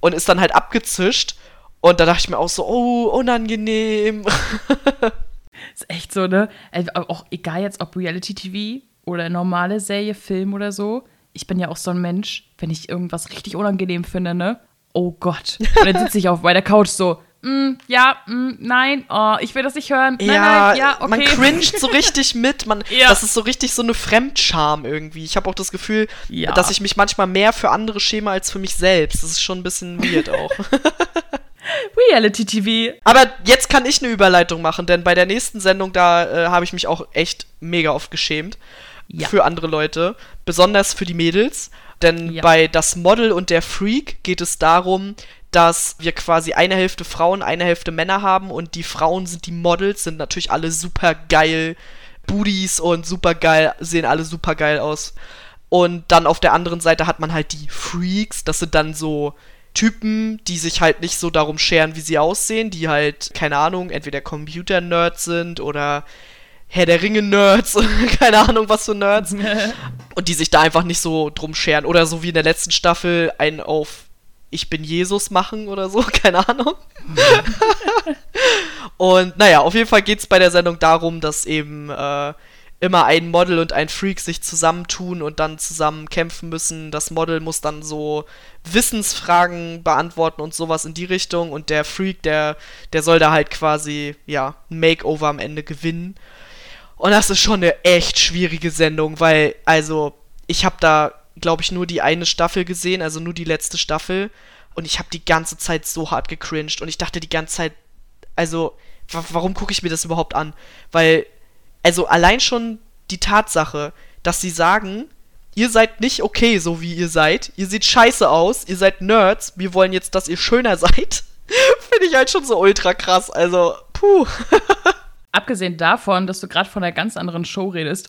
und ist dann halt abgezischt. Und da dachte ich mir auch so, oh, unangenehm. [LAUGHS] Ist echt so, ne? Also auch egal jetzt, ob Reality-TV oder normale Serie, Film oder so. Ich bin ja auch so ein Mensch, wenn ich irgendwas richtig unangenehm finde, ne? Oh Gott. Und dann sitze ich auf meiner Couch so, mm, ja, mm, nein, oh, ich will das nicht hören. Nein, nein, ja, okay. man cringet so [LAUGHS] richtig mit. Man, Ja. Das ist so richtig so eine Fremdscham irgendwie. Ich habe auch das Gefühl, Ja. dass ich mich manchmal mehr für andere schäme als für mich selbst. Das ist schon ein bisschen weird auch. [LAUGHS] Reality TV. Aber jetzt kann ich eine Überleitung machen, denn bei der nächsten Sendung, da äh, habe ich mich auch echt mega oft geschämt. Ja. Für andere Leute. Besonders für die Mädels. Denn ja. bei Das Model und der Freak geht es darum, dass wir quasi eine Hälfte Frauen, eine Hälfte Männer haben und die Frauen sind die Models, sind natürlich alle super geil. Booties und super geil, sehen alle super geil aus. Und dann auf der anderen Seite hat man halt die Freaks, das sind dann so Typen, die sich halt nicht so darum scheren, wie sie aussehen, die halt, keine Ahnung, entweder Computer-Nerds sind oder Herr der Ringe-Nerds, [LAUGHS] keine Ahnung, was für Nerds. [LAUGHS] und die sich da einfach nicht so drum scheren. Oder so wie in der letzten Staffel einen auf Ich bin Jesus machen oder so, [LAUGHS] keine Ahnung. und naja, auf jeden Fall geht es bei der Sendung darum, dass eben äh, immer ein Model und ein Freak sich zusammentun und dann zusammen kämpfen müssen. Das Model muss dann so Wissensfragen beantworten und sowas in die Richtung und der Freak, der, der soll da halt quasi, ja, ein Makeover am Ende gewinnen. Und das ist schon eine echt schwierige Sendung, weil, also, ich habe da, glaube ich, nur die eine Staffel gesehen, also nur die letzte Staffel. Und ich habe die ganze Zeit so hart gecringed und ich dachte die ganze Zeit, also, warum gucke ich mir das überhaupt an? Weil also allein schon die Tatsache, dass sie sagen, ihr seid nicht okay, so wie ihr seid, ihr seht scheiße aus, ihr seid Nerds, wir wollen jetzt, dass ihr schöner [LAUGHS] seid, finde ich halt schon so ultra krass. Also, puh. [LAUGHS] Abgesehen davon, dass du gerade von einer ganz anderen Show redest.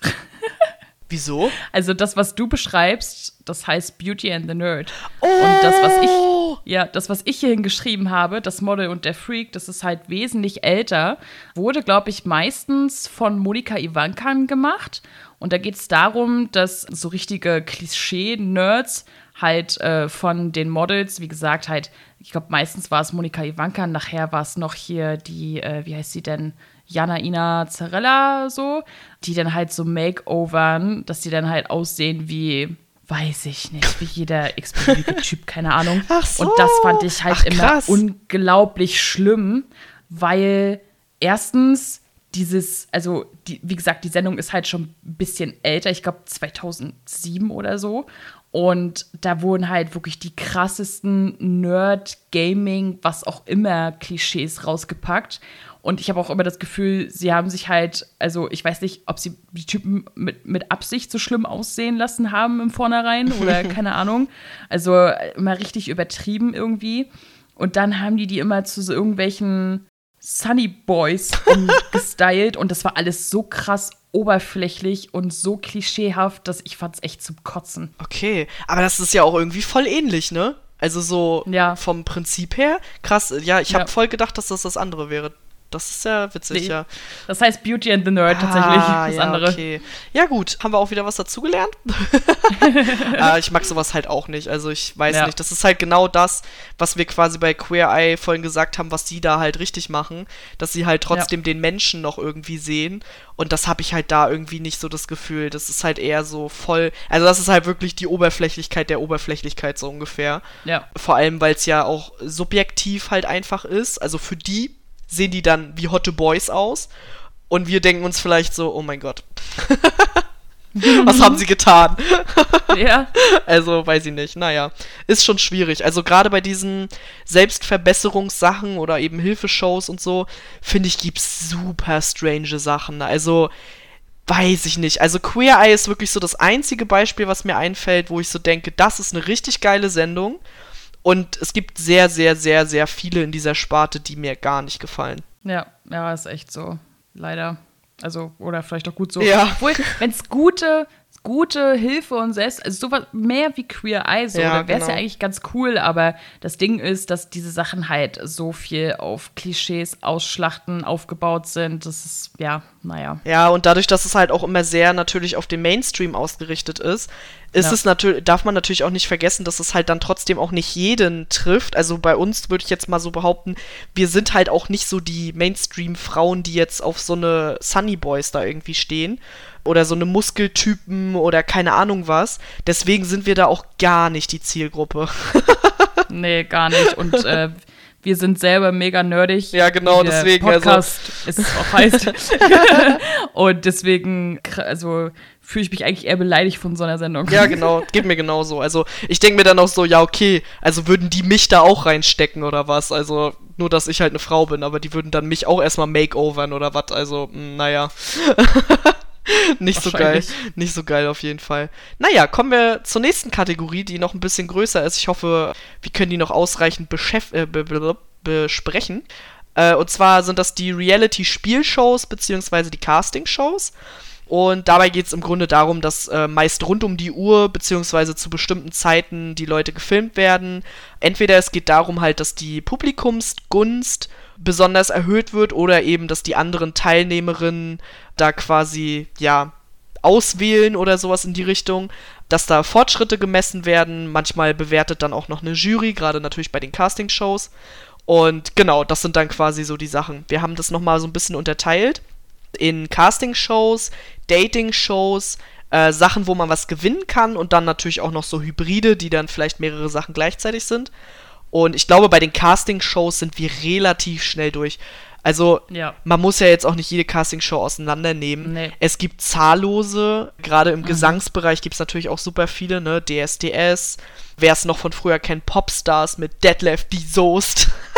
Wieso? Also das, was du beschreibst, das heißt Beauty and the Nerd. Oh. Und das, was ich, oh! ja, das, was ich hierhin geschrieben habe, das Model und der Freak, das ist halt wesentlich älter, wurde, glaube ich, meistens von Monika Ivankan gemacht. Und da geht es darum, dass so richtige Klischee-Nerds halt äh, von den Models, wie gesagt, halt, ich glaube, meistens war es Monika Ivankan, nachher war es noch hier die, äh, wie heißt sie denn? Jana Ina Zarella so, die dann halt so Makeovern, dass die dann halt aussehen wie weiß ich nicht, wie jeder x-beliebige [LAUGHS] Typ, keine Ahnung. Ach so. Und das fand ich halt Ach, immer unglaublich schlimm, weil erstens dieses, also die, wie gesagt, die Sendung ist halt schon ein bisschen älter, ich glaube 2007 oder so. Und da wurden halt wirklich die krassesten Nerd, Gaming, was auch immer Klischees rausgepackt. Und ich habe auch immer das Gefühl, sie haben sich halt, also ich weiß nicht, ob sie die Typen mit, mit Absicht so schlimm aussehen lassen haben im Vornherein oder [LAUGHS] keine Ahnung. Also immer richtig übertrieben irgendwie. Und dann haben die die immer zu so irgendwelchen Sunny Boys gestylt und das war alles so krass oberflächlich und so klischeehaft, dass ich fand's echt zum Kotzen. Okay, aber das ist ja auch irgendwie voll ähnlich, ne? Also so ja. vom Prinzip her. Krass, ja, ich habe ja. voll gedacht, dass das das andere wäre. Das ist ja witzig, nee. ja. Das heißt Beauty and the Nerd tatsächlich, ah, das ja, andere. Okay. Ja, gut, haben wir auch wieder was dazugelernt. äh, [LAUGHS] [LAUGHS] ich mag sowas halt auch nicht. Also ich weiß ja. nicht. Das ist halt genau das, was wir quasi bei Queer Eye vorhin gesagt haben, was die da halt richtig machen, dass sie halt trotzdem ja. den Menschen noch irgendwie sehen. Und das habe ich halt da irgendwie nicht so das Gefühl. Das ist halt eher so voll. Also das ist halt wirklich die Oberflächlichkeit der Oberflächlichkeit so ungefähr. Ja. Vor allem, weil es ja auch subjektiv halt einfach ist. Also für die sehen die dann wie Hotte Boys aus. Und wir denken uns vielleicht so, oh mein Gott. [LAUGHS] Was haben sie getan? [LAUGHS] ja. Also, weiß ich nicht. Naja, ist schon schwierig. Also, gerade bei diesen Selbstverbesserungssachen oder eben Hilfeshows und so, finde ich, gibt es super strange Sachen. Also, weiß ich nicht. Also, Queer Eye ist wirklich so das einzige Beispiel, was mir einfällt, wo ich so denke, das ist eine richtig geile Sendung. Und es gibt sehr, sehr, sehr, sehr viele in dieser Sparte, die mir gar nicht gefallen. Ja, ja, ist echt so. Leider. Also, oder vielleicht auch gut so. Ja. Obwohl, wenn es gute gute Hilfe und selbst, also sowas mehr wie Queer Eye, so, ja, da wäre es genau. ja eigentlich ganz cool, aber das Ding ist, dass diese Sachen halt so viel auf Klischees, Ausschlachten aufgebaut sind, das ist, ja, naja. Ja, und dadurch, dass es halt auch immer sehr natürlich auf den Mainstream ausgerichtet ist, ist ja. es natürlich, darf man natürlich auch nicht vergessen, dass es halt dann trotzdem auch nicht jeden trifft. Also bei uns würde ich jetzt mal so behaupten, wir sind halt auch nicht so die Mainstream-Frauen, die jetzt auf so eine Sunny Boys da irgendwie stehen oder so eine Muskeltypen oder keine Ahnung was. Deswegen sind wir da auch gar nicht die Zielgruppe. [LAUGHS] nee, gar nicht. Und äh, wir sind selber mega nerdig. Ja, genau, deswegen. Also Podcast also. ist es auch heißt. [LAUGHS] und deswegen, also fühle ich mich eigentlich eher beleidigt von so einer Sendung. Ja, genau, geht mir genauso. Also ich denke mir dann auch so, ja, okay, also würden die mich da auch reinstecken oder was? Also nur, dass ich halt eine Frau bin, aber die würden dann mich auch erstmal makeovern oder was? Also, mh, hm, naja. [LAUGHS] [LAUGHS] nicht so geil. Nicht so geil auf jeden Fall. Naja, kommen wir zur nächsten Kategorie, die noch ein bisschen größer ist. Ich hoffe, wir können die noch ausreichend äh, besprechen. Äh, und zwar sind das die Reality-Spielshows beziehungsweise die Casting-Shows. Und dabei geht es im Grunde darum, dass äh, meist rund um die Uhr beziehungsweise zu bestimmten Zeiten die Leute gefilmt werden. Entweder es geht darum halt, dass die Publikumsgunst besonders erhöht wird oder eben, dass die anderen Teilnehmerinnen da quasi, ja, auswählen oder sowas in die Richtung, dass da Fortschritte gemessen werden. Manchmal bewertet dann auch noch eine Jury, gerade natürlich bei den Castingshows. Und genau, das sind dann quasi so die Sachen. Wir haben das nochmal so ein bisschen unterteilt in Castingshows, Dating-Shows, äh, Sachen, wo man was gewinnen kann und dann natürlich auch noch so Hybride, die dann vielleicht mehrere Sachen gleichzeitig sind. Und ich glaube, bei den Castingshows sind wir relativ schnell durch. Also, ja. man muss ja jetzt auch nicht jede Castingshow auseinandernehmen. Nee. Es gibt zahllose, gerade im mhm. Gesangsbereich gibt es natürlich auch super viele, ne? DSDS, wer es noch von früher kennt, Popstars mit Detlef die Soest. [LAUGHS]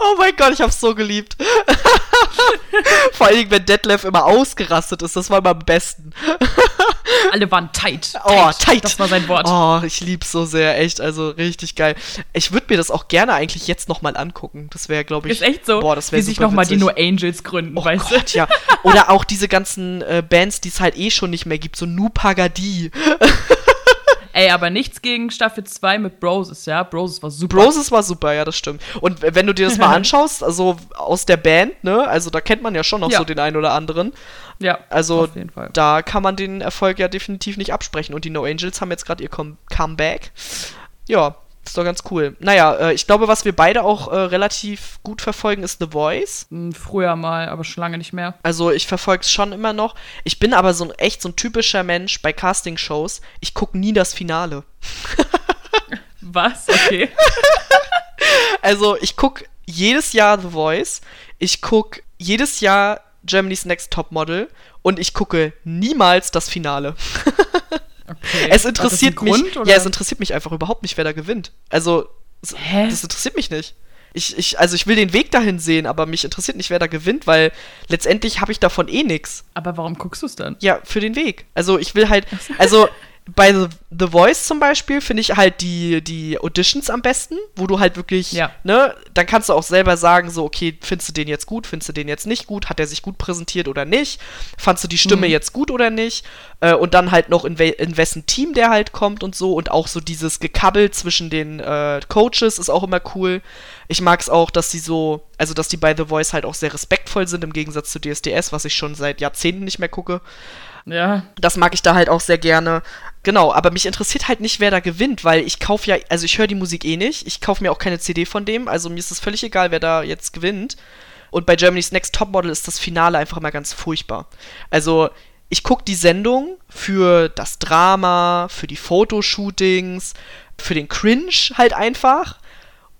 oh mein Gott, ich hab's so geliebt. [LAUGHS] Vor allen Dingen, wenn Detlef immer ausgerastet ist, das war immer am besten. Alle waren tight, tight. Oh, tight. Das war sein Wort. Oh, ich lieb's so sehr, echt. Also richtig geil. Ich würde mir das auch gerne eigentlich jetzt nochmal angucken. Das wäre, glaube ich. Ist echt so. Boah, das wäre Wie sich nochmal die No Angels gründen, oh weißt Gott, du? ja. Oder auch diese ganzen äh, Bands, die es halt eh schon nicht mehr gibt. So Nu Pagadi. Ey, aber nichts gegen Staffel 2 mit Broses, ja? Broses war super. Broses war super, ja, das stimmt. Und wenn du dir das mal [LAUGHS] anschaust, also aus der Band, ne? Also da kennt man ja schon noch ja. so den einen oder anderen. Ja, also da kann man den Erfolg ja definitiv nicht absprechen. Und die No Angels haben jetzt gerade ihr Comeback. Ja, ist doch ganz cool. Naja, äh, ich glaube, was wir beide auch äh, relativ gut verfolgen, ist The Voice. Hm, früher mal, aber schon lange nicht mehr. Also ich verfolge es schon immer noch. Ich bin aber so ein echt so ein typischer Mensch bei Casting-Shows. Ich gucke nie das Finale. [LAUGHS] was? Okay. [LAUGHS] also ich gucke jedes Jahr The Voice. Ich gucke jedes Jahr Germany's Next Top Model. Und ich gucke niemals das Finale. [LAUGHS] Okay. Es interessiert mich. Grund, ja, es interessiert mich einfach überhaupt nicht, wer da gewinnt. Also, Hä? das interessiert mich nicht. Ich, ich, also ich will den Weg dahin sehen, aber mich interessiert nicht, wer da gewinnt, weil letztendlich habe ich davon eh nichts. Aber warum guckst du es dann? Ja, für den Weg. Also ich will halt, also [LAUGHS] bei The, The Voice zum Beispiel finde ich halt die, die Auditions am besten, wo du halt wirklich, ja. ne, dann kannst du auch selber sagen, so, okay, findest du den jetzt gut, findest du den jetzt nicht gut, hat er sich gut präsentiert oder nicht, fandst du die Stimme mhm. jetzt gut oder nicht, äh, und dann halt noch in, we in wessen Team der halt kommt und so, und auch so dieses Gekabbel zwischen den äh, Coaches ist auch immer cool. Ich mag es auch, dass die so, also dass die bei The Voice halt auch sehr respektvoll sind, im Gegensatz zu DSDS, was ich schon seit Jahrzehnten nicht mehr gucke. Ja. Das mag ich da halt auch sehr gerne. Genau, aber mich interessiert halt nicht, wer da gewinnt, weil ich kaufe ja, also ich höre die Musik eh nicht. Ich kaufe mir auch keine CD von dem, also mir ist es völlig egal, wer da jetzt gewinnt. Und bei Germany's Next Topmodel ist das Finale einfach immer ganz furchtbar. Also, ich gucke die Sendung für das Drama, für die Fotoshootings, für den Cringe halt einfach.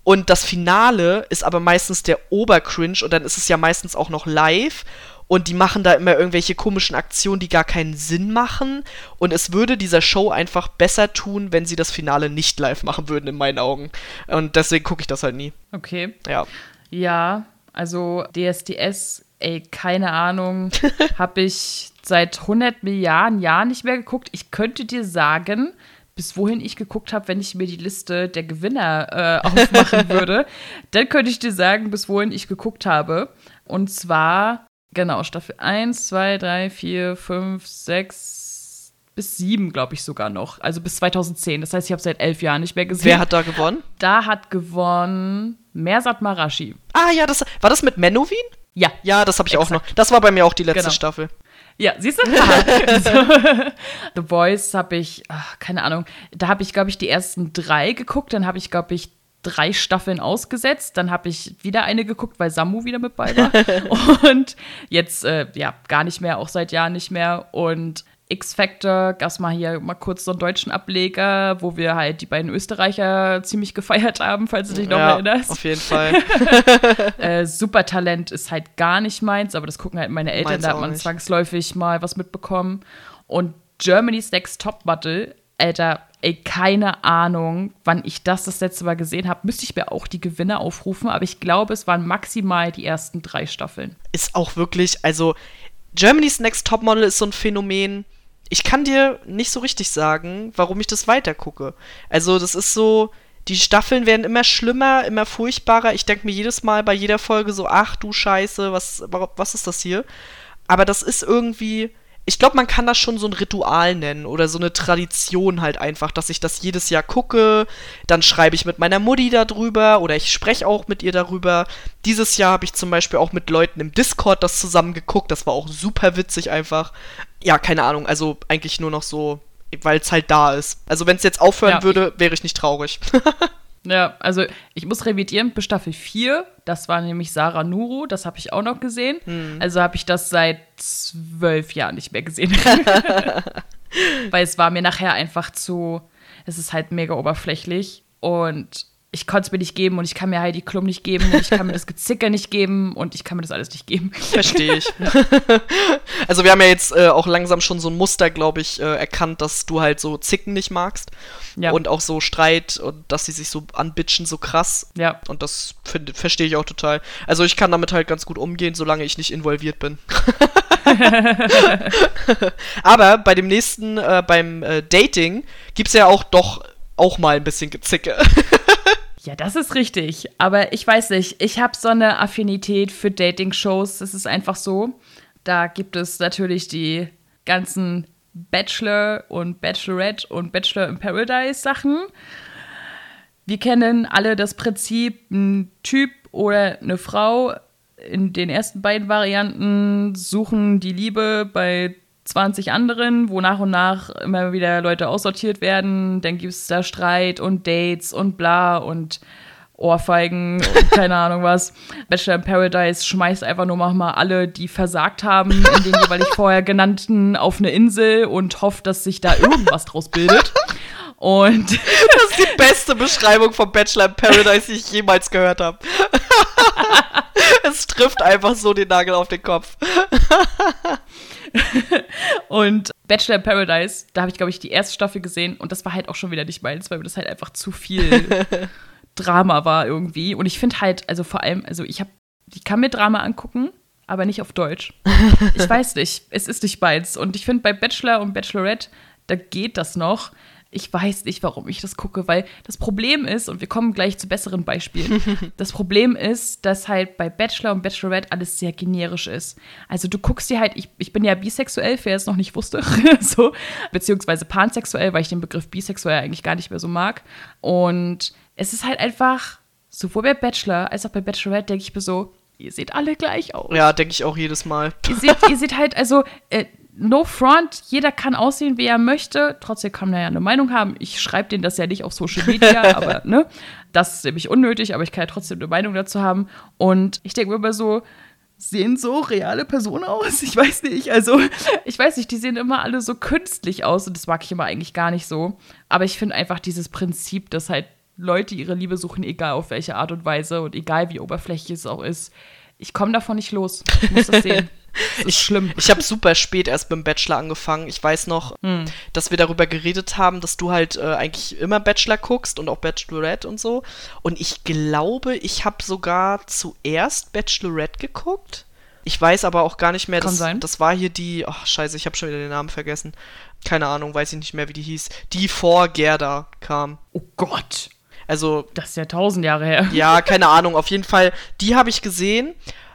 Und das Finale ist aber meistens der Obercringe und dann ist es ja meistens auch noch live und die machen da immer irgendwelche komischen Aktionen, die gar keinen Sinn machen. Und es würde dieser Show einfach besser tun, wenn sie das Finale nicht live machen würden, in meinen Augen. Und deswegen gucke ich das halt nie. Okay. Ja. Ja, also DSDS, ey, keine Ahnung, [LAUGHS] habe ich seit 100 Milliarden Jahren nicht mehr geguckt. Ich könnte dir sagen, bis wohin ich geguckt habe, wenn ich mir die Liste der Gewinner äh, aufmachen [LAUGHS] würde, dann könnte ich dir sagen, bis wohin ich geguckt habe. Und zwar Genau, Staffel 1, 2, 3, 4, 5, 6 bis 7, glaube ich sogar noch. Also bis 2010. Das heißt, ich habe seit elf Jahren nicht mehr gesehen. Wer hat da gewonnen? Da hat gewonnen Mersat Marashi. Ah ja, das war das mit Menowin? Ja. Ja, das habe ich Exakt. auch noch. Das war bei mir auch die letzte genau. Staffel. Ja, siehst du? [LAUGHS] The Boys habe ich, ach, keine Ahnung, da habe ich, glaube ich, die ersten drei geguckt. Dann habe ich, glaube ich, drei Staffeln ausgesetzt. Dann habe ich wieder eine geguckt, weil Samu wieder mit bei war. [LAUGHS] und jetzt, äh, ja, gar nicht mehr, auch seit Jahren nicht mehr. Und X-Factor gab es mal hier mal kurz so einen deutschen Ableger, wo wir halt die beiden Österreicher ziemlich gefeiert haben, falls du dich noch ja, erinnerst. Auf jeden Fall. [LAUGHS] äh, Supertalent ist halt gar nicht meins, aber das gucken halt meine Eltern, Meins da hat man nicht. zwangsläufig mal was mitbekommen. Und Germany's Next Topmodel, Alter, ey, keine Ahnung, wann ich das das letzte Mal gesehen habe. Müsste ich mir auch die Gewinner aufrufen, aber ich glaube, es waren maximal die ersten drei Staffeln. ist auch wirklich, also Germany's Next Topmodel ist so ein Phänomen. Ich kann dir nicht so richtig sagen, warum ich das weitergucke. Also, das ist so, die Staffeln werden immer schlimmer, immer furchtbarer. Ich denke mir jedes Mal bei jeder Folge so, ach du Scheiße, was, was ist das hier? Aber das ist irgendwie, ich glaube, man kann das schon so ein Ritual nennen oder so eine Tradition halt einfach, dass ich das jedes Jahr gucke. Dann schreibe ich mit meiner Mutti darüber oder ich spreche auch mit ihr darüber. Dieses Jahr habe ich zum Beispiel auch mit Leuten im Discord das zusammen geguckt. Das war auch super witzig einfach. Ja, keine Ahnung. Also eigentlich nur noch so, weil es halt da ist. Also wenn es jetzt aufhören Ja, würde, wäre ich nicht traurig. [LAUGHS] Ja, also ich muss revidieren, bis Staffel 4, das war nämlich Sarah Nuru, das habe ich auch noch gesehen. Also habe ich das seit zwölf Jahren nicht mehr gesehen. [LAUGHS] Weil es war mir nachher einfach zu, es ist halt mega oberflächlich und ich konnte es mir nicht geben und ich kann mir Heidi Klum nicht geben und ich kann mir das [LAUGHS] Gezicke nicht geben und ich kann mir das alles nicht geben. Verstehe ich. [LAUGHS] also wir haben ja jetzt äh, auch langsam schon so ein Muster, glaube ich, äh, erkannt, dass du halt so Zicken nicht magst. Ja. Und auch so Streit und dass sie sich so anbitschen, so krass. Ja. Und das verstehe ich auch total. Also ich kann damit halt ganz gut umgehen, solange ich nicht involviert bin. [LAUGHS] Aber bei dem nächsten, äh, beim äh, Dating, gibt's ja auch doch auch mal ein bisschen Gezicke. Ja, das ist richtig. Aber ich weiß nicht, ich habe so eine Affinität für Dating-Shows. Das ist einfach so. Da gibt es natürlich die ganzen Bachelor und Bachelorette und Bachelor in Paradise Sachen. Wir kennen alle das Prinzip, ein Typ oder eine Frau in den ersten beiden Varianten suchen die Liebe bei 20 anderen, wo nach und nach immer wieder Leute aussortiert werden. Dann gibt es da Streit und Dates und bla und Ohrfeigen und [LAUGHS] keine Ahnung was. Bachelor in Paradise schmeißt einfach nur mal alle, die versagt haben, in den jeweilig [LAUGHS] vorher genannten, auf eine Insel und hofft, dass sich da irgendwas draus bildet. Und Das ist die beste Beschreibung von Bachelor in Paradise, die ich jemals gehört habe. [LAUGHS] es trifft einfach so den Nagel auf den Kopf. [LAUGHS] Und Bachelor in Paradise, da habe ich, glaube ich, die erste Staffel gesehen und das war halt auch schon wieder nicht meins, weil mir das halt einfach zu viel [LAUGHS] Drama war irgendwie. Und ich finde halt, also vor allem, also ich habe, ich kann mir Drama angucken, aber nicht auf Deutsch. Ich [LAUGHS] weiß nicht, es ist nicht meins. Und ich finde bei Bachelor und Bachelorette, da geht das noch. Ich weiß nicht, warum ich das gucke, weil das Problem ist, und wir kommen gleich zu besseren Beispielen, [LAUGHS] das Problem ist, dass halt bei Bachelor und Bachelorette alles sehr generisch ist. Also du guckst dir halt, ich, ich bin ja bisexuell, wer es noch nicht wusste, [LAUGHS] so, beziehungsweise pansexuell, weil ich den Begriff bisexuell eigentlich gar nicht mehr so mag. Und es ist halt einfach, sowohl bei Bachelor als auch bei Bachelorette denke ich mir so, ihr seht alle gleich aus. Ja, denke ich auch jedes Mal. Ihr seht, ihr [LAUGHS] seht halt, also, äh, no front, jeder kann aussehen, wie er möchte. Trotzdem kann man ja eine Meinung haben. Ich schreibe denen das ja nicht auf Social Media, [LAUGHS] aber ne, das ist nämlich unnötig, aber ich kann ja trotzdem eine Meinung dazu haben. Und ich denke mir immer so, sehen so reale Personen aus? Ich weiß nicht. Also, ich weiß nicht, die sehen immer alle so künstlich aus und das mag ich immer eigentlich gar nicht so. Aber ich finde einfach dieses Prinzip, dass halt Leute ihre Liebe suchen, egal auf welche Art und Weise und egal wie oberflächlich es auch ist. Ich komme davon nicht los. Ich muss das sehen. [LAUGHS] Ist schlimm. Ich habe super spät erst beim Bachelor angefangen. Ich weiß noch, Hm. dass wir darüber geredet haben, dass du halt äh, eigentlich immer Bachelor guckst und auch Bachelorette und so. Und ich glaube, ich habe sogar zuerst Bachelorette geguckt. Ich weiß aber auch gar nicht mehr, Kann das, sein. das war hier die, ach scheiße, ich habe schon wieder den Namen vergessen. Keine Ahnung, weiß ich nicht mehr, wie die hieß. Die vor Gerda kam. Oh Gott. Also Das ist ja tausend Jahre her. ja, keine Ahnung. Auf jeden Fall, die habe ich gesehen.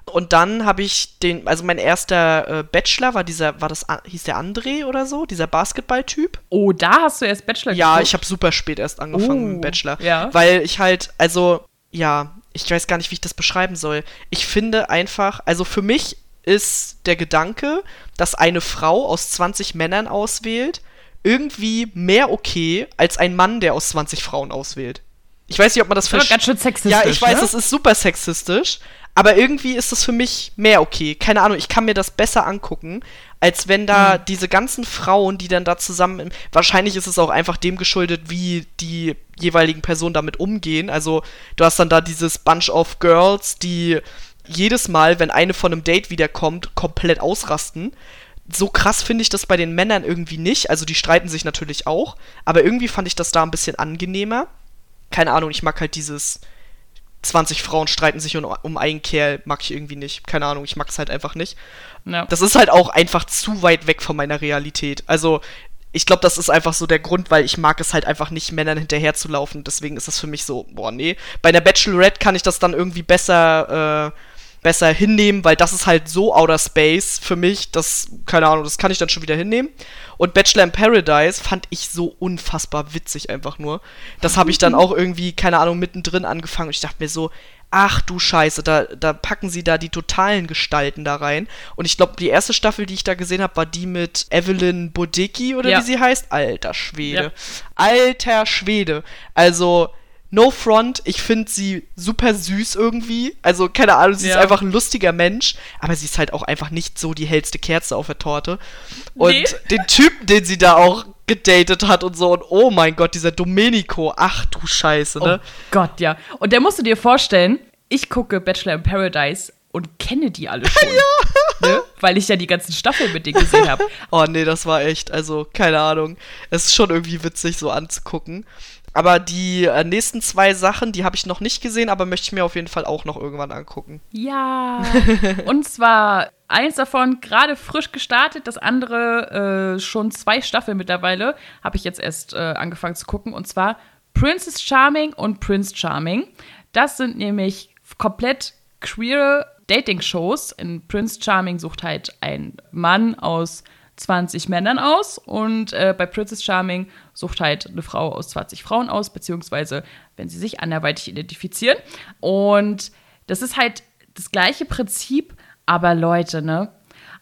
Und dann habe ich den, also mein erster äh, Bachelor war dieser, war das, hieß der André oder so, dieser Basketball-Typ. Oh, da hast du erst Bachelor Ja, geguckt? ich habe super spät erst angefangen Oh, mit dem Bachelor. ja. Weil ich halt, also, ja, ich weiß gar nicht, wie ich das beschreiben soll. Ich finde einfach, also für mich ist der Gedanke, dass eine Frau aus 20 Männern auswählt, irgendwie mehr okay als ein Mann, der aus 20 Frauen auswählt. Ich weiß nicht, ob man das Das versteht. ganz schön sexistisch. Ja, ich weiß, ne? es ist super sexistisch, Aber irgendwie ist das für mich mehr okay. Keine Ahnung, ich kann mir das besser angucken, als wenn da mhm. diese ganzen Frauen, die dann da zusammen. Wahrscheinlich ist es auch einfach dem geschuldet, wie die jeweiligen Personen damit umgehen. Also, du hast dann da dieses Bunch of Girls, die jedes Mal, wenn eine von einem Date wiederkommt, komplett ausrasten. So krass finde ich das bei den Männern irgendwie nicht. Also, die streiten sich natürlich auch. Aber irgendwie fand ich das da ein bisschen angenehmer. Keine Ahnung, ich mag halt dieses 20 Frauen streiten sich um, um einen Kerl, mag ich irgendwie nicht. Keine Ahnung, ich mag es halt einfach nicht. Ja. Das ist halt auch einfach zu weit weg von meiner Realität. Also, ich glaube, das ist einfach so der Grund, weil ich mag es halt einfach nicht, Männern hinterherzulaufen. Deswegen ist das für mich so, boah, nee. Bei der Bachelorette kann ich das dann irgendwie besser, äh, besser hinnehmen, weil das ist halt so Outer Space für mich, das, keine Ahnung, das kann ich dann schon wieder hinnehmen. Und Bachelor in Paradise fand ich so unfassbar witzig einfach nur. Das habe ich dann auch irgendwie, keine Ahnung, mittendrin angefangen und ich dachte mir so, ach du Scheiße, da, da packen sie da die totalen Gestalten da rein. Und ich glaube, die erste Staffel, die ich da gesehen habe, war die mit Evelyn Bodecki oder ja. wie sie heißt. Alter Schwede. Ja. Alter Schwede. Also, No Front, ich finde sie super süß irgendwie. Also, keine Ahnung, sie ja. ist einfach ein lustiger Mensch, aber sie ist halt auch einfach nicht so die hellste Kerze auf der Torte. Und nee. den Typen, den sie da auch gedatet hat und so, und oh mein Gott, dieser Domenico, ach du Scheiße, ne? Oh Gott, ja. Und der musst du dir vorstellen, ich gucke Bachelor in Paradise und kenne die alle schon. [LAUGHS] ja. Ne? Weil ich ja die ganzen Staffeln mit denen gesehen habe. [LAUGHS] oh nee, das war echt, also keine Ahnung. Es ist schon irgendwie witzig so anzugucken. Aber die äh, nächsten zwei Sachen, die habe ich noch nicht gesehen, aber möchte ich mir auf jeden Fall auch noch irgendwann angucken. Ja. [LAUGHS] und zwar eins davon gerade frisch gestartet, das andere äh, schon zwei Staffeln mittlerweile, habe ich jetzt erst äh, angefangen zu gucken. Und zwar Princess Charming und Prince Charming. Das sind nämlich komplett queere Dating-Shows. In Prince Charming sucht halt ein Mann aus 20 Männern aus und äh, bei Princess Charming sucht halt eine Frau aus 20 Frauen aus, beziehungsweise wenn sie sich anderweitig identifizieren. Und das ist halt das gleiche Prinzip, aber Leute, ne?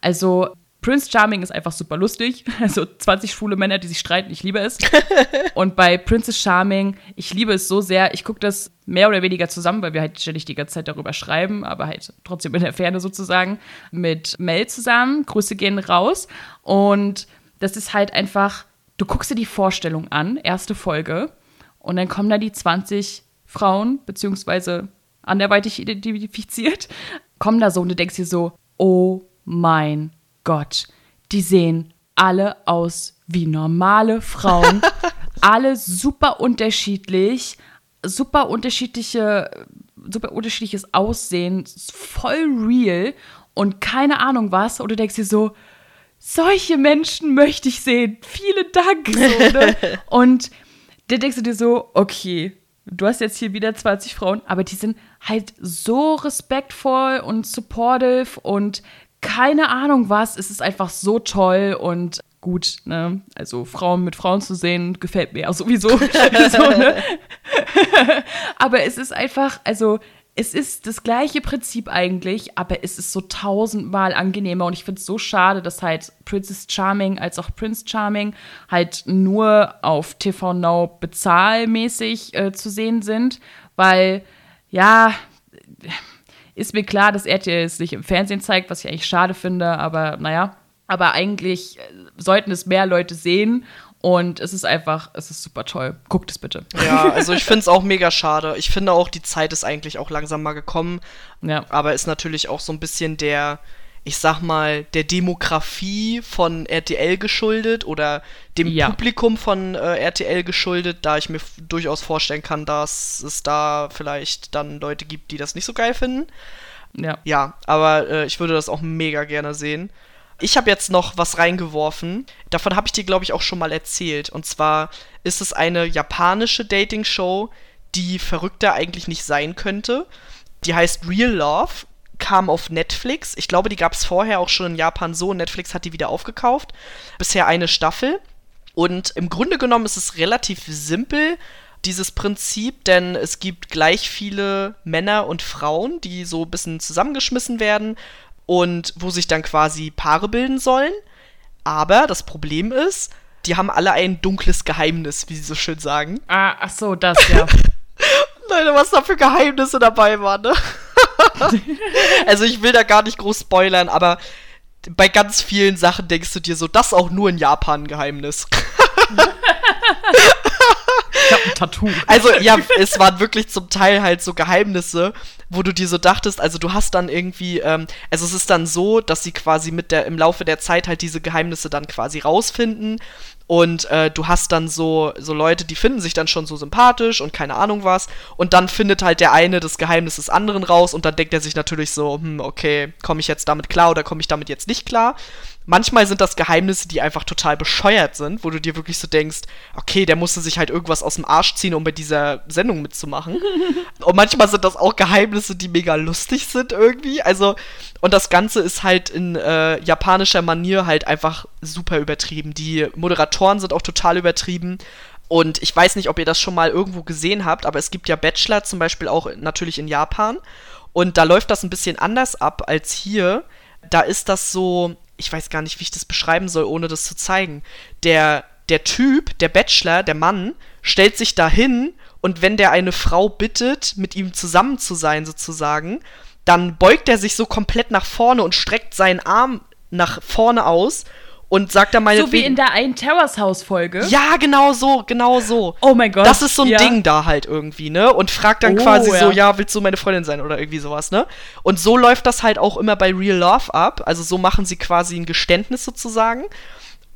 Also Prince Charming ist einfach super lustig. [LAUGHS] Also 20 schwule Männer, die sich streiten, ich liebe es. [LAUGHS] und bei Princess Charming, ich liebe es so sehr. Ich gucke das mehr oder weniger zusammen, weil wir halt ständig die ganze Zeit darüber schreiben, aber halt trotzdem in der Ferne sozusagen. Mit Mel zusammen. Grüße gehen raus. Und das ist halt einfach, du guckst dir die Vorstellung an, erste Folge, und dann kommen da die 20 Frauen, beziehungsweise anderweitig identifiziert, kommen da so und du denkst dir so, oh mein Gott, die sehen alle aus wie normale Frauen, [LAUGHS] alle super unterschiedlich, super unterschiedliche, super unterschiedliches Aussehen, voll real und keine Ahnung was. Und du denkst dir so, solche Menschen möchte ich sehen. Vielen Dank. So, ne? [LAUGHS] und dann denkst du dir so, okay, du hast jetzt hier wieder 20 Frauen, aber die sind halt so respektvoll und supportive und keine Ahnung was. Es ist einfach so toll und gut, ne? Also Frauen mit Frauen zu sehen, gefällt mir ja sowieso. [LAUGHS] so, ne? [LAUGHS] aber es ist einfach, also es ist das gleiche Prinzip eigentlich, aber es ist so tausendmal angenehmer und ich finde es so schade, dass halt Princess Charming als auch Prince Charming halt nur auf TV Now bezahlmäßig äh, zu sehen sind, weil ja, ist mir klar, dass RTL es nicht im Fernsehen zeigt, was ich eigentlich schade finde, aber naja. Aber eigentlich äh, sollten es mehr Leute sehen und es ist einfach, es ist super toll. Guckt es bitte. Ja, [LAUGHS] also ich finde es auch mega schade. Ich finde auch, die Zeit ist eigentlich auch langsam mal gekommen. Ja. Aber ist natürlich auch so ein bisschen der, ich sag mal, der Demografie von RTL geschuldet oder dem ja. Publikum von äh, RTL geschuldet, da ich mir durchaus vorstellen kann, dass es da vielleicht dann Leute gibt, die das nicht so geil finden. Ja. Ja, aber äh, ich würde das auch mega gerne sehen. Ich habe jetzt noch was reingeworfen. Davon habe ich dir, glaube ich, auch schon mal erzählt. Und zwar ist es eine japanische Dating-Show, die verrückter eigentlich nicht sein könnte. Die heißt Real Love kam auf Netflix. Ich glaube, die gab es vorher auch schon in Japan so. Netflix hat die wieder aufgekauft. Bisher eine Staffel. Und im Grunde genommen ist es relativ simpel, dieses Prinzip, denn es gibt gleich viele Männer und Frauen, die so ein bisschen zusammengeschmissen werden und wo sich dann quasi Paare bilden sollen. Aber das Problem ist, die haben alle ein dunkles Geheimnis, wie sie so schön sagen. Ah, ach so, das ja. [LAUGHS] Leute, was da für Geheimnisse dabei waren, ne? Also ich will da gar nicht groß spoilern, aber bei ganz vielen Sachen denkst du dir so, das auch nur in Japan ein Geheimnis. Ich hab ein Tattoo. Also ja, es waren wirklich zum Teil halt so Geheimnisse, wo du dir so dachtest, also du hast dann irgendwie, ähm, also es ist dann so, dass sie quasi mit der im Laufe der Zeit halt diese Geheimnisse dann quasi rausfinden und äh, du hast dann so, so Leute, die finden sich dann schon so sympathisch und keine Ahnung was. Und dann findet halt der eine das Geheimnis des anderen raus und dann denkt er sich natürlich so, hm, okay, komme ich jetzt damit klar oder komme ich damit jetzt nicht klar? Manchmal sind das Geheimnisse, die einfach total bescheuert sind, wo du dir wirklich so denkst, okay, der musste sich halt irgendwas aus dem Arsch ziehen, um bei dieser Sendung mitzumachen. [LAUGHS] und manchmal sind das auch Geheimnisse, die mega lustig sind irgendwie. Also, und das Ganze ist halt in äh, japanischer Manier halt einfach super übertrieben. Die Moderatoren sind auch total übertrieben. Und ich weiß nicht, ob ihr das schon mal irgendwo gesehen habt, aber es gibt ja Bachelor zum Beispiel auch natürlich in Japan. Und da läuft das ein bisschen anders ab als hier. Da ist das so, ich weiß gar nicht, wie ich das beschreiben soll, ohne das zu zeigen. Der, der Typ, der Bachelor, der Mann, stellt sich dahin und wenn der eine Frau bittet, mit ihm zusammen zu sein, sozusagen, dann beugt er sich so komplett nach vorne und streckt seinen Arm nach vorne aus und sagt dann meine So wie in der einen Terrace House Folge. Ja, genau so, genau so. Oh mein Gott. Das ist so ein ja. Ding da halt irgendwie, ne? Und fragt dann Oh, quasi so, ja. ja, willst du meine Freundin sein oder irgendwie sowas, ne? Und so läuft das halt auch immer bei Real Love ab. Also so machen sie quasi ein Geständnis sozusagen.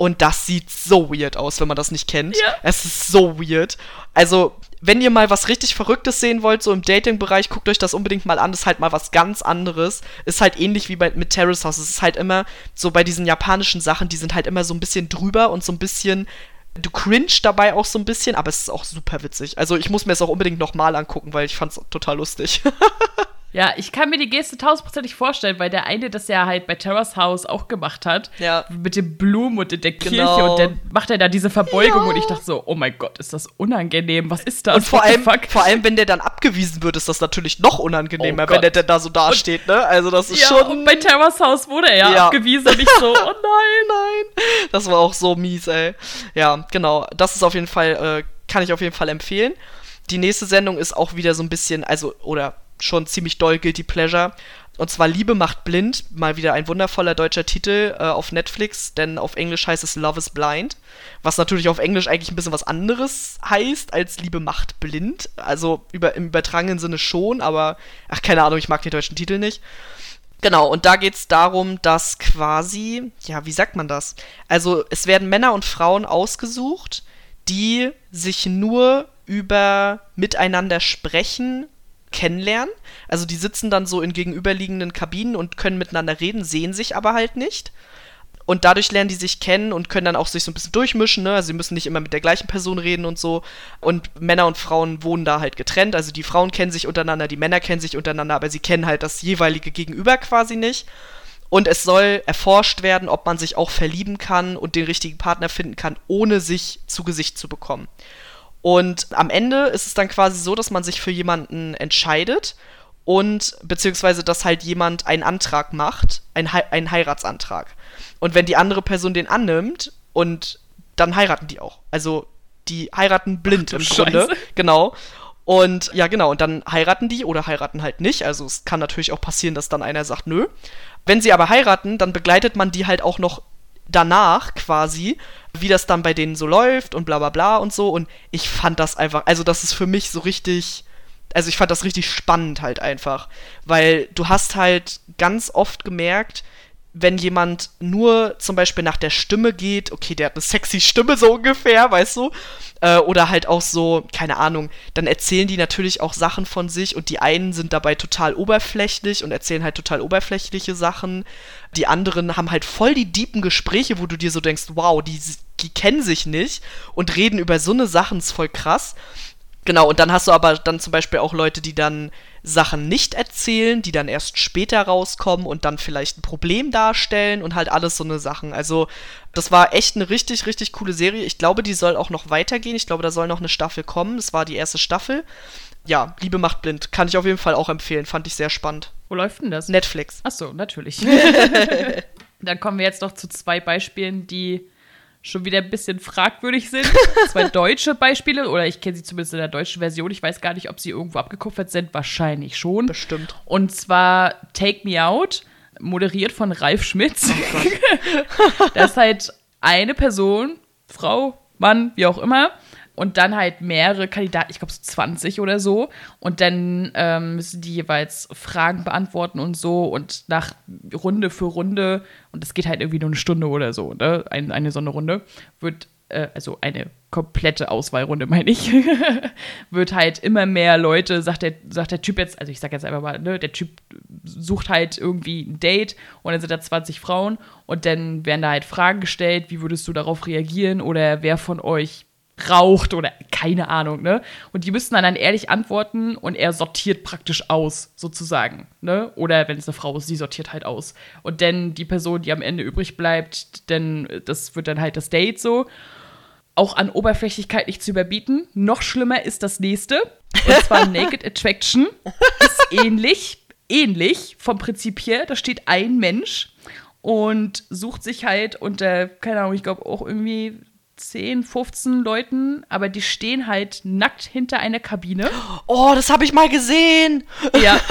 Und das sieht so weird aus, wenn man das nicht kennt. Ja. Es ist so weird. Also, wenn ihr mal was richtig Verrücktes sehen wollt, so im Dating-Bereich, guckt euch das unbedingt mal an. Das ist halt mal was ganz anderes. Ist halt ähnlich wie bei, mit Terrace House. Es ist halt immer so bei diesen japanischen Sachen, die sind halt immer so ein bisschen drüber und so ein bisschen. Du cringe dabei auch so ein bisschen, aber es ist auch super witzig. Also ich muss mir es auch unbedingt nochmal angucken, weil ich fand es total lustig. [LAUGHS] Ja, ich kann mir die Geste tausendprozentig vorstellen, weil der eine das ja halt bei Terrace House auch gemacht hat. Ja. Mit den Blumen und in der Kirche Genau. und dann macht er da diese Verbeugung Ja. und ich dachte so, oh mein Gott, ist das unangenehm, was ist das? Und vor allem, vor allem, wenn der dann abgewiesen wird, ist das natürlich noch unangenehmer, Oh wenn der denn da so dasteht, ne? Also das ist ja, schon. und bei Terrace House wurde er ja, Ja. abgewiesen und ich so, oh [LAUGHS] nein. Nein, das war auch so mies, ey. Ja, genau. Das ist auf jeden Fall, äh, kann ich auf jeden Fall empfehlen. Die nächste Sendung ist auch wieder so ein bisschen, also, oder schon ziemlich doll Guilty Pleasure. Und zwar Liebe macht blind, mal wieder ein wundervoller deutscher Titel äh, auf Netflix, denn auf Englisch heißt es Love is Blind, was natürlich auf Englisch eigentlich ein bisschen was anderes heißt als Liebe macht blind. Also über, im übertragenen Sinne schon, aber ach, keine Ahnung, ich mag den deutschen Titel nicht. Genau, und da geht es darum, dass quasi, ja, wie sagt man das? Also es werden Männer und Frauen ausgesucht, die sich nur über miteinander sprechen kennenlernen. Also die sitzen dann so in gegenüberliegenden Kabinen und können miteinander reden, sehen sich aber halt nicht. Und dadurch lernen die sich kennen und können dann auch sich so ein bisschen durchmischen, ne? Also sie müssen nicht immer mit der gleichen Person reden und so. Und Männer und Frauen wohnen da halt getrennt. Also die Frauen kennen sich untereinander, die Männer kennen sich untereinander, aber sie kennen halt das jeweilige Gegenüber quasi nicht. Und es soll erforscht werden, ob man sich auch verlieben kann und den richtigen Partner finden kann, ohne sich zu Gesicht zu bekommen. Und am Ende ist es dann quasi so, dass man sich für jemanden entscheidet und beziehungsweise dass halt jemand einen Antrag macht, ein Hei- einen Heiratsantrag. Und wenn die andere Person den annimmt und dann heiraten die auch. Also die heiraten blind Ach im du Grunde. Scheiße. Genau. Und ja, genau, und dann heiraten die oder heiraten halt nicht. Also es kann natürlich auch passieren, dass dann einer sagt, nö. Wenn sie aber heiraten, dann begleitet man die halt auch noch danach quasi, wie das dann bei denen so läuft und bla bla bla und so. Und ich fand das einfach, also das ist für mich so richtig, also ich fand das richtig spannend halt einfach. Weil du hast halt ganz oft gemerkt, wenn jemand nur zum Beispiel nach der Stimme geht, okay, der hat eine sexy Stimme so ungefähr, weißt du? Äh, oder halt auch so, keine Ahnung, dann erzählen die natürlich auch Sachen von sich und die einen sind dabei total oberflächlich und erzählen halt total oberflächliche Sachen. Die anderen haben halt voll die deepen Gespräche, wo du dir so denkst, wow, die, die kennen sich nicht und reden über so eine Sachen, ist voll krass. Genau, und dann hast du aber dann zum Beispiel auch Leute, die dann Sachen nicht erzählen, die dann erst später rauskommen und dann vielleicht ein Problem darstellen und halt alles so eine Sachen. Also, das war echt eine richtig, richtig coole Serie. Ich glaube, die soll auch noch weitergehen. Ich glaube, da soll noch eine Staffel kommen. Das war die erste Staffel. Ja, Liebe macht blind. Kann ich auf jeden Fall auch empfehlen. Fand ich sehr spannend. Wo läuft denn das? Netflix. Ach so, natürlich. [LAUGHS] Dann kommen wir jetzt noch zu zwei Beispielen, die schon wieder ein bisschen fragwürdig sind. [LAUGHS] Zwei deutsche Beispiele, oder ich kenne sie zumindest in der deutschen Version. Ich weiß gar nicht, ob sie irgendwo abgekupfert sind. Wahrscheinlich schon. Bestimmt. Und zwar Take Me Out, moderiert von Ralf Schmitz. Oh [LAUGHS] das ist halt eine Person, Frau, Mann, wie auch immer, und dann halt mehrere Kandidaten, ich glaube so 20 oder so. Und dann ähm, müssen die jeweils Fragen beantworten und so. Und nach Runde für Runde, und das geht halt irgendwie nur eine Stunde oder so, ne? Ein, eine so eine Runde, wird, äh, also eine komplette Auswahlrunde, [LAUGHS] meine ich, wird halt immer mehr Leute, sagt der, sagt der Typ jetzt, also ich sag jetzt einfach mal, ne, der Typ sucht halt irgendwie ein Date und dann sind da 20 Frauen und dann werden da halt Fragen gestellt, wie würdest du darauf reagieren oder wer von euch raucht oder keine Ahnung, ne? Und die müssten dann, dann ehrlich antworten und er sortiert praktisch aus, sozusagen, ne? Oder wenn es eine Frau ist, sie sortiert halt aus. Und dann die Person, die am Ende übrig bleibt, denn das wird dann halt das Date so. Auch an Oberflächlichkeit nicht zu überbieten. Noch schlimmer ist das nächste. Und zwar [LAUGHS] Naked Attraction. Ist ähnlich, ähnlich vom Prinzip her. Da steht ein Mensch und sucht sich halt unter, keine Ahnung, ich glaube auch irgendwie 10, 15 Leuten, aber die stehen halt nackt hinter einer Kabine. Oh, das habe ich mal gesehen. Ja. [LAUGHS]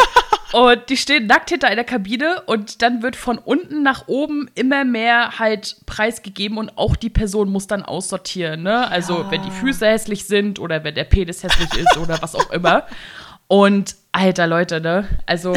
Und die stehen nackt hinter einer Kabine und dann wird von unten nach oben immer mehr halt preisgegeben und auch die Person muss dann aussortieren, ne? Also, ja. wenn die Füße hässlich sind oder wenn der Penis hässlich ist oder was auch immer. Und alter Leute, ne? Also,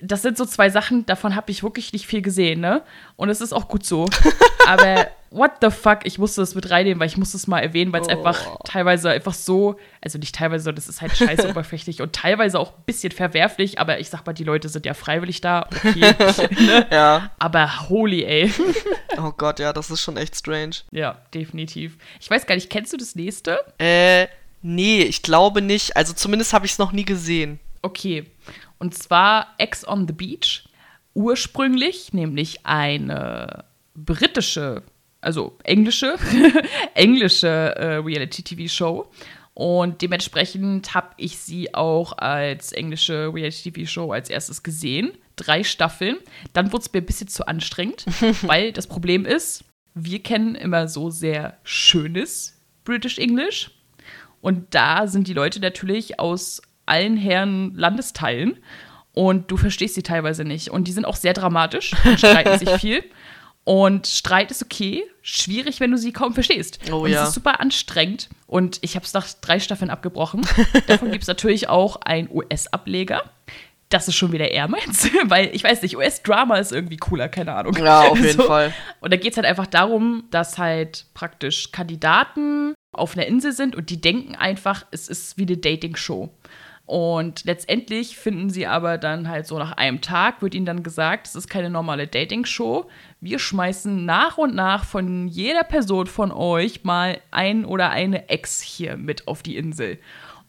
das sind so zwei Sachen, davon habe ich wirklich nicht viel gesehen, ne? Und es ist auch gut so. [LAUGHS] Aber what the fuck, ich musste das mit reinnehmen, weil ich musste es mal erwähnen, weil es oh. einfach teilweise einfach so, also nicht teilweise, das ist halt scheiße [LAUGHS] oberflächlich und teilweise auch ein bisschen verwerflich, aber ich sag mal, die Leute sind ja freiwillig da, [LAUGHS] okay. ne? Ja. Aber holy, ey. [LAUGHS] oh Gott, ja, das ist schon echt strange. Ja, definitiv. Ich weiß gar nicht, kennst du das nächste? Äh, nee, ich glaube nicht. Also zumindest habe ich es noch nie gesehen. Okay. Und zwar Ex on the Beach. Ursprünglich nämlich eine britische also englische, [LAUGHS] englische äh, Reality-TV-Show. Und dementsprechend habe ich sie auch als englische Reality-TV-Show als erstes gesehen. Drei Staffeln. Dann wurde es mir ein bisschen zu anstrengend, [LAUGHS] weil das Problem ist, wir kennen immer so sehr schönes British English. Und da sind die Leute natürlich aus allen Herren Landesteilen. Und du verstehst sie teilweise nicht. Und die sind auch sehr dramatisch streiten sich [LAUGHS] viel. Und Streit ist okay, schwierig, wenn du sie kaum verstehst. Oh, und ja. es ist super anstrengend. Und ich habe es nach drei Staffeln abgebrochen. [LAUGHS] Davon gibt es natürlich auch einen US-Ableger. Das ist schon wieder eher meins, [LAUGHS] weil ich weiß nicht, US-Drama ist irgendwie cooler, keine Ahnung. Ja, auf jeden so. Fall. Und da geht es halt einfach darum, dass halt praktisch Kandidaten auf einer Insel sind und die denken einfach, es ist wie eine Dating-Show. Und letztendlich finden sie aber dann halt so nach einem Tag, wird ihnen dann gesagt, es ist keine normale Dating-Show. Wir schmeißen nach und nach von jeder Person von euch mal ein oder eine Ex hier mit auf die Insel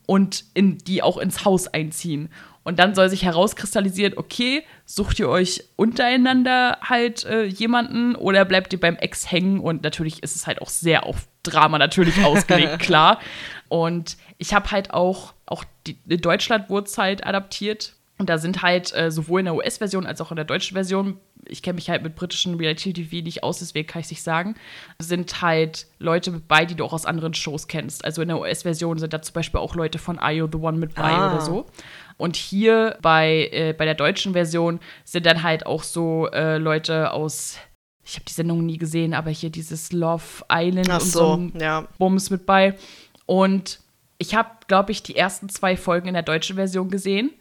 und in, die auch ins Haus einziehen. Und dann soll sich herauskristallisieren, okay, sucht ihr euch untereinander halt äh, jemanden oder bleibt ihr beim Ex hängen? Und natürlich ist es halt auch sehr auf Drama natürlich [LAUGHS] ausgelegt, klar. Und ich habe halt auch, auch die, Deutschland wurde halt adaptiert. Und da sind halt äh, sowohl in der US-Version als auch in der deutschen Version, ich kenne mich halt mit britischen Reality-TV nicht aus, deswegen kann ich es nicht sagen, sind halt Leute mit bei, die du auch aus anderen Shows kennst. Also in der US-Version sind da zum Beispiel auch Leute von Are The One mit bei ah. oder so. Und hier bei, äh, bei der deutschen Version sind dann halt auch so äh, Leute aus ich habe die Sendung nie gesehen, aber hier dieses Love Island Ach und so, ja. Bums mit bei. Und ich habe, glaube ich, die ersten zwei Folgen in der deutschen Version gesehen.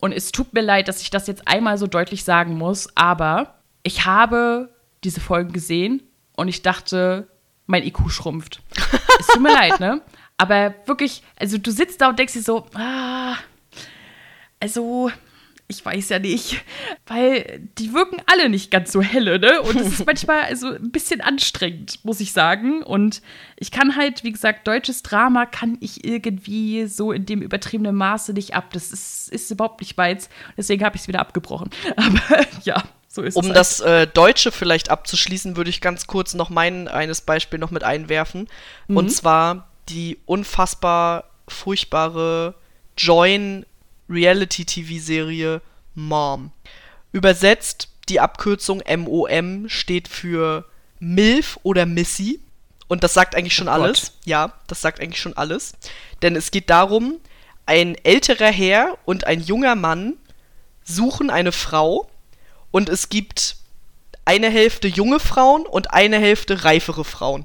Und es tut mir leid, dass ich das jetzt einmal so deutlich sagen muss, aber ich habe diese Folgen gesehen und ich dachte, mein IQ schrumpft. es tut mir leid, ne? Aber wirklich, also du sitzt da und denkst dir so, ah, also ich weiß ja nicht, weil die wirken alle nicht ganz so helle, ne? Und es ist [LAUGHS] manchmal also ein bisschen anstrengend, muss ich sagen. Und ich kann halt, wie gesagt, deutsches Drama kann ich irgendwie so in dem übertriebenen Maße nicht ab. Das ist, ist überhaupt nicht meins. Deswegen habe ich es wieder abgebrochen. [LAUGHS] Aber ja. So ist um es halt. das äh, Deutsche vielleicht abzuschließen, würde ich ganz kurz noch mein eines Beispiel noch mit einwerfen. Mhm. Und zwar die unfassbar furchtbare Join Reality-TV-Serie Mom. Übersetzt, die Abkürzung MOM steht für MILF oder Missy. Und das sagt eigentlich schon Oh alles. Gott. Ja, das sagt eigentlich schon alles. Denn es geht darum, ein älterer Herr und ein junger Mann suchen eine Frau und es gibt eine Hälfte junge Frauen und eine Hälfte reifere Frauen.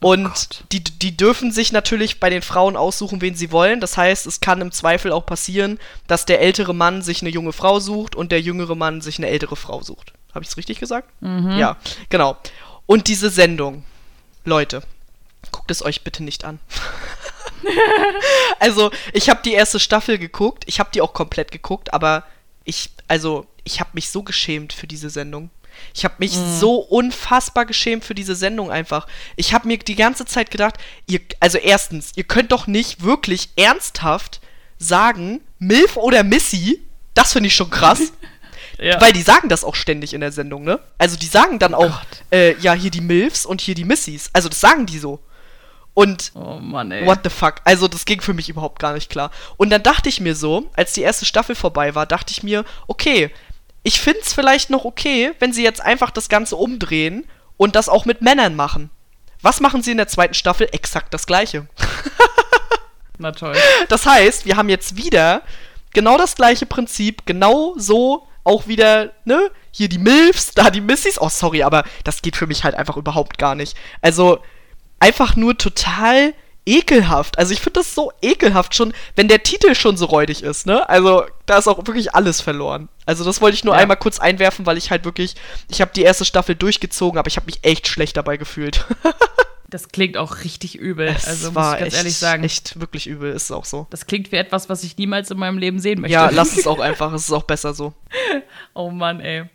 Und Gott. die, die dürfen sich natürlich bei den Frauen aussuchen, wen sie wollen. Das heißt, es kann im Zweifel auch passieren, dass der ältere Mann sich eine junge Frau sucht und der jüngere Mann sich eine ältere Frau sucht. Habe ich es richtig gesagt? Ja, genau. Und diese Sendung, Leute, guckt es euch bitte nicht an. [LAUGHS] also, ich habe die erste Staffel geguckt, ich habe die auch komplett geguckt, aber ich, also, ich habe mich so geschämt für diese Sendung. Ich habe mich so unfassbar geschämt für diese Sendung einfach. Ich habe mir die ganze Zeit gedacht, ihr, also erstens, ihr könnt doch nicht wirklich ernsthaft sagen, Milf oder Missy, das finde ich schon krass. [LAUGHS] Ja. Weil die sagen das auch ständig in der Sendung, ne? Also die sagen dann auch, äh, ja, hier die Milfs und hier die Missys. Also das sagen die so. Und oh Mann, ey. what the fuck? Also das ging für mich überhaupt gar nicht klar. Und dann dachte ich mir so, als die erste Staffel vorbei war, dachte ich mir, okay, ich find's vielleicht noch okay, wenn sie jetzt einfach das Ganze umdrehen und das auch mit Männern machen. Was machen sie in der zweiten Staffel? Exakt das gleiche. [LAUGHS] Na toll. Das heißt, wir haben jetzt wieder genau das gleiche Prinzip, genau so auch wieder, ne? Hier die Milfs, da die Missys. Oh, sorry, aber das geht für mich halt einfach überhaupt gar nicht. Also, einfach nur total ekelhaft. Also, ich finde das so ekelhaft schon, wenn der Titel schon so räudig ist, ne? Also, da ist auch wirklich alles verloren. Also, das wollte ich nur Ja. einmal kurz einwerfen, weil ich halt wirklich, ich habe die erste Staffel durchgezogen, aber ich habe mich echt schlecht dabei gefühlt. [LAUGHS] Das klingt auch richtig übel. Es also muss ich ganz echt, ehrlich sagen. echt wirklich übel, ist auch so. Das klingt wie etwas, was ich niemals in meinem Leben sehen möchte. Ja, lass es auch [LAUGHS] einfach, es ist auch besser so. [LAUGHS] Oh Mann, ey.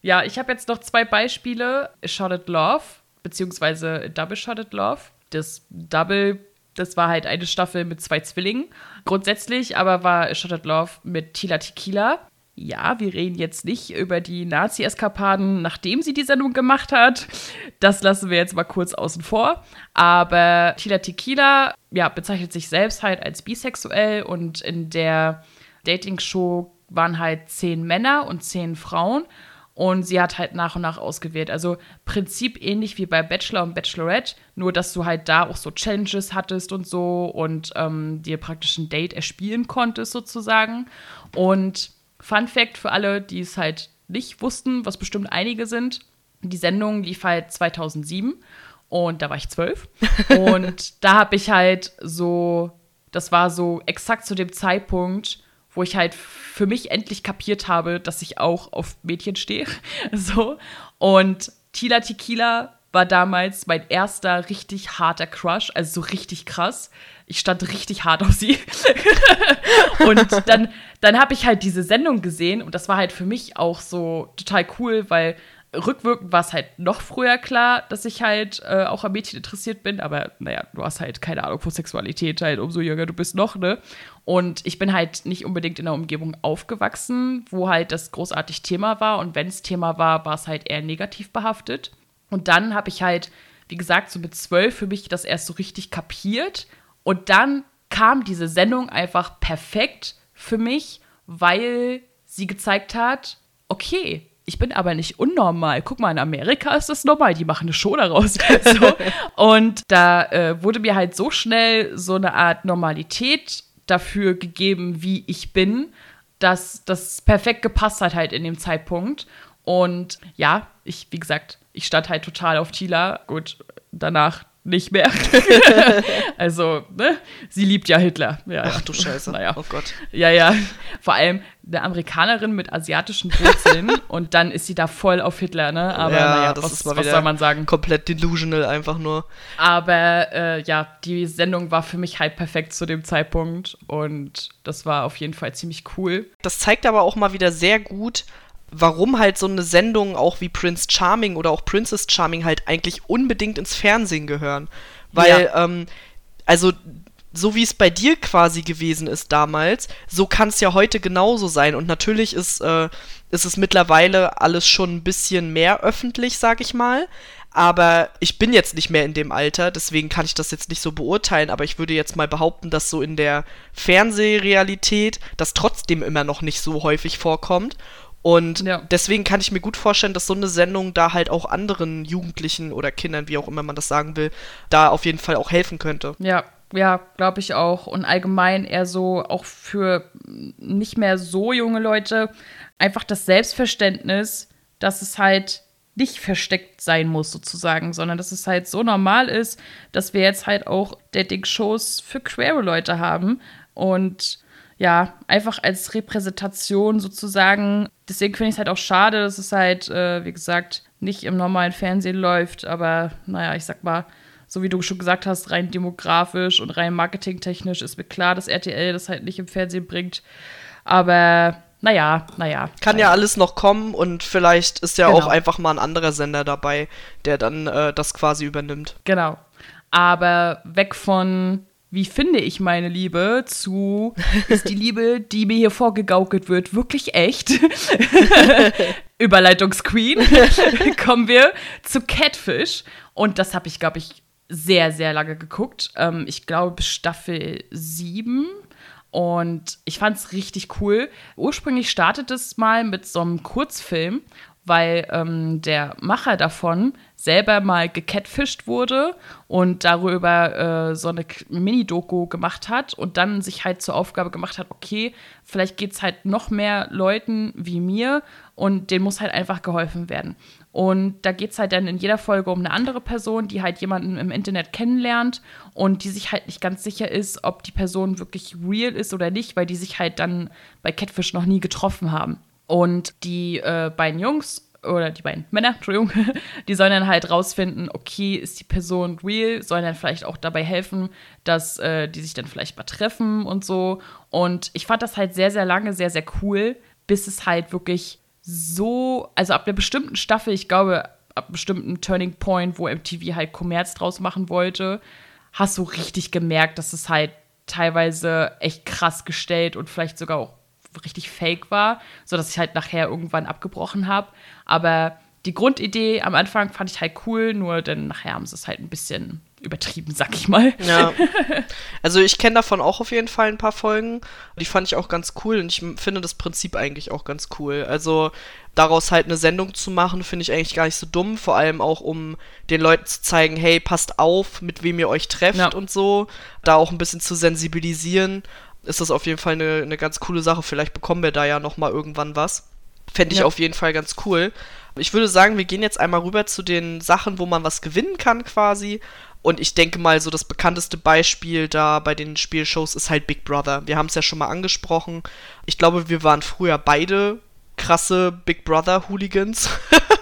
Ja, ich habe jetzt noch zwei Beispiele. A Shot at Love, beziehungsweise Double Shot at Love. Das Double, das war halt eine Staffel mit zwei Zwillingen. Grundsätzlich aber war at Love mit Tila Tequila. Ja, wir reden jetzt nicht über die Nazi-Eskapaden, nachdem sie die Sendung gemacht hat. Das lassen wir jetzt mal kurz außen vor. Aber Tila Tequila ja, bezeichnet sich selbst halt als bisexuell und in der Dating-Show waren halt zehn Männer und zehn Frauen. Und sie hat halt nach und nach ausgewählt. Also Prinzip ähnlich wie bei Bachelor und Bachelorette, nur dass du halt da auch so Challenges hattest und so und ähm, dir praktisch ein Date erspielen konntest sozusagen. Und Fun Fact für alle, die es halt nicht wussten, was bestimmt einige sind, die Sendung lief halt 2007 und da war ich zwölf. [LAUGHS] und da habe ich halt so, das war so exakt zu dem Zeitpunkt, wo ich halt für mich endlich kapiert habe, dass ich auch auf Mädchen stehe. [LAUGHS] So. Und Tila Tequila war damals mein erster richtig harter Crush, also so richtig krass. Ich stand richtig hart auf sie. [LAUGHS] und dann, dann habe ich halt diese Sendung gesehen und das war halt für mich auch so total cool, weil rückwirkend war es halt noch früher klar, dass ich halt äh, auch am Mädchen interessiert bin, aber naja, du hast halt keine Ahnung von Sexualität, halt umso jünger du bist noch, ne? Und ich bin halt nicht unbedingt in einer Umgebung aufgewachsen, wo halt das großartig Thema war und wenn es Thema war, war es halt eher negativ behaftet. Und dann habe ich halt, wie gesagt, so mit zwölf für mich das erst so richtig kapiert und dann kam diese Sendung einfach perfekt für mich, weil sie gezeigt hat, okay, ich bin aber nicht unnormal. Guck mal, in Amerika ist das normal, die machen eine Show daraus. [LAUGHS] so. Und da äh, wurde mir halt so schnell so eine Art Normalität dafür gegeben, wie ich bin, dass das perfekt gepasst hat halt in dem Zeitpunkt. Und ja, ich, wie gesagt, ich stand halt total auf Tila. Gut, danach nicht mehr. [LAUGHS] also, ne? Sie liebt ja Hitler. Ja, Ach du Scheiße. Naja. Oh Gott. Ja, ja. Vor allem eine Amerikanerin mit asiatischen Wurzeln [LAUGHS] und dann ist sie da voll auf Hitler, ne? Aber ja, naja, das was, ist mal was soll man sagen? komplett delusional einfach nur. Aber äh, ja, die Sendung war für mich halt perfekt zu dem Zeitpunkt und das war auf jeden Fall ziemlich cool. Das zeigt aber auch mal wieder sehr gut, warum halt so eine Sendung auch wie Prince Charming oder auch Princess Charming halt eigentlich unbedingt ins Fernsehen gehören. Weil, ähm, also so wie es bei dir quasi gewesen ist damals, so kann es ja heute genauso sein. Und natürlich ist, äh, ist es mittlerweile alles schon ein bisschen mehr öffentlich, sag ich mal. Aber ich bin jetzt nicht mehr in dem Alter, deswegen kann ich das jetzt nicht so beurteilen. Aber ich würde jetzt mal behaupten, dass so in der Fernsehrealität das trotzdem immer noch nicht so häufig vorkommt. Und ja. deswegen kann ich mir gut vorstellen, dass so eine Sendung da halt auch anderen Jugendlichen oder Kindern, wie auch immer man das sagen will, da auf jeden Fall auch helfen könnte. Ja, ja, glaube ich auch. Und allgemein eher so auch für nicht mehr so junge Leute einfach das Selbstverständnis, dass es halt nicht versteckt sein muss, sozusagen, sondern dass es halt so normal ist, dass wir jetzt halt auch Dating-Shows für queere Leute haben und ja, einfach als Repräsentation sozusagen. Deswegen finde ich es halt auch schade, dass es halt, äh, wie gesagt, nicht im normalen Fernsehen läuft, aber naja, ich sag mal, so wie du schon gesagt hast, rein demografisch und rein marketingtechnisch ist mir klar, dass RTL das halt nicht im Fernsehen bringt. Aber naja, naja. Kann ja alles noch kommen und vielleicht ist ja genau. auch einfach mal ein anderer Sender dabei, der dann äh, das quasi übernimmt. Genau. Aber weg von wie finde ich meine Liebe zu ist die Liebe, die mir hier vorgegaukelt wird, wirklich echt? [LAUGHS] Überleitungsqueen. [LAUGHS] Kommen wir zu Catfish. Und das habe ich, glaube ich, sehr, sehr lange geguckt. Ähm, ich glaube Staffel 7. Und ich fand es richtig cool. Ursprünglich startet es mal mit so einem Kurzfilm, weil ähm, der Macher davon selber mal gecatfischt wurde und darüber äh, so eine Mini-Doku gemacht hat und dann sich halt zur Aufgabe gemacht hat, okay, vielleicht geht es halt noch mehr Leuten wie mir und denen muss halt einfach geholfen werden. Und da geht es halt dann in jeder Folge um eine andere Person, die halt jemanden im Internet kennenlernt und die sich halt nicht ganz sicher ist, ob die Person wirklich real ist oder nicht, weil die sich halt dann bei Catfish noch nie getroffen haben. Und die äh, beiden Jungs oder die beiden Männer, [LAUGHS] Entschuldigung, die sollen dann halt rausfinden, okay, ist die Person real, sollen dann vielleicht auch dabei helfen, dass äh, die sich dann vielleicht mal treffen und so. Und ich fand das halt sehr, sehr lange sehr, sehr cool, bis es halt wirklich so, also ab einer bestimmten Staffel, ich glaube, ab einem bestimmten Turning Point, wo MTV halt Kommerz draus machen wollte, hast du richtig gemerkt, dass es halt teilweise echt krass gestellt und vielleicht sogar auch richtig fake war, sodass ich halt nachher irgendwann abgebrochen habe. Aber die Grundidee am Anfang fand ich halt cool, nur dann nachher haben sie es halt ein bisschen übertrieben, sag ich mal. Ja. [LAUGHS] Also ich kenne davon auch auf jeden Fall ein paar Folgen. Die fand ich auch ganz cool und ich finde das Prinzip eigentlich auch ganz cool. Also daraus halt eine Sendung zu machen, finde ich eigentlich gar nicht so dumm. Vor allem auch, um den Leuten zu zeigen, hey, passt auf, mit wem ihr euch trefft ja. und so. Da auch ein bisschen zu sensibilisieren, ist das auf jeden Fall eine, eine ganz coole Sache. Vielleicht bekommen wir da ja noch mal irgendwann was. Fände ich ja. auf jeden Fall ganz cool. Ich würde sagen, wir gehen jetzt einmal rüber zu den Sachen, wo man was gewinnen kann quasi. Und ich denke mal, so das bekannteste Beispiel da bei den Spielshows ist halt Big Brother. Wir haben es ja schon mal angesprochen. Ich glaube, wir waren früher beide krasse Big Brother Hooligans. [LAUGHS]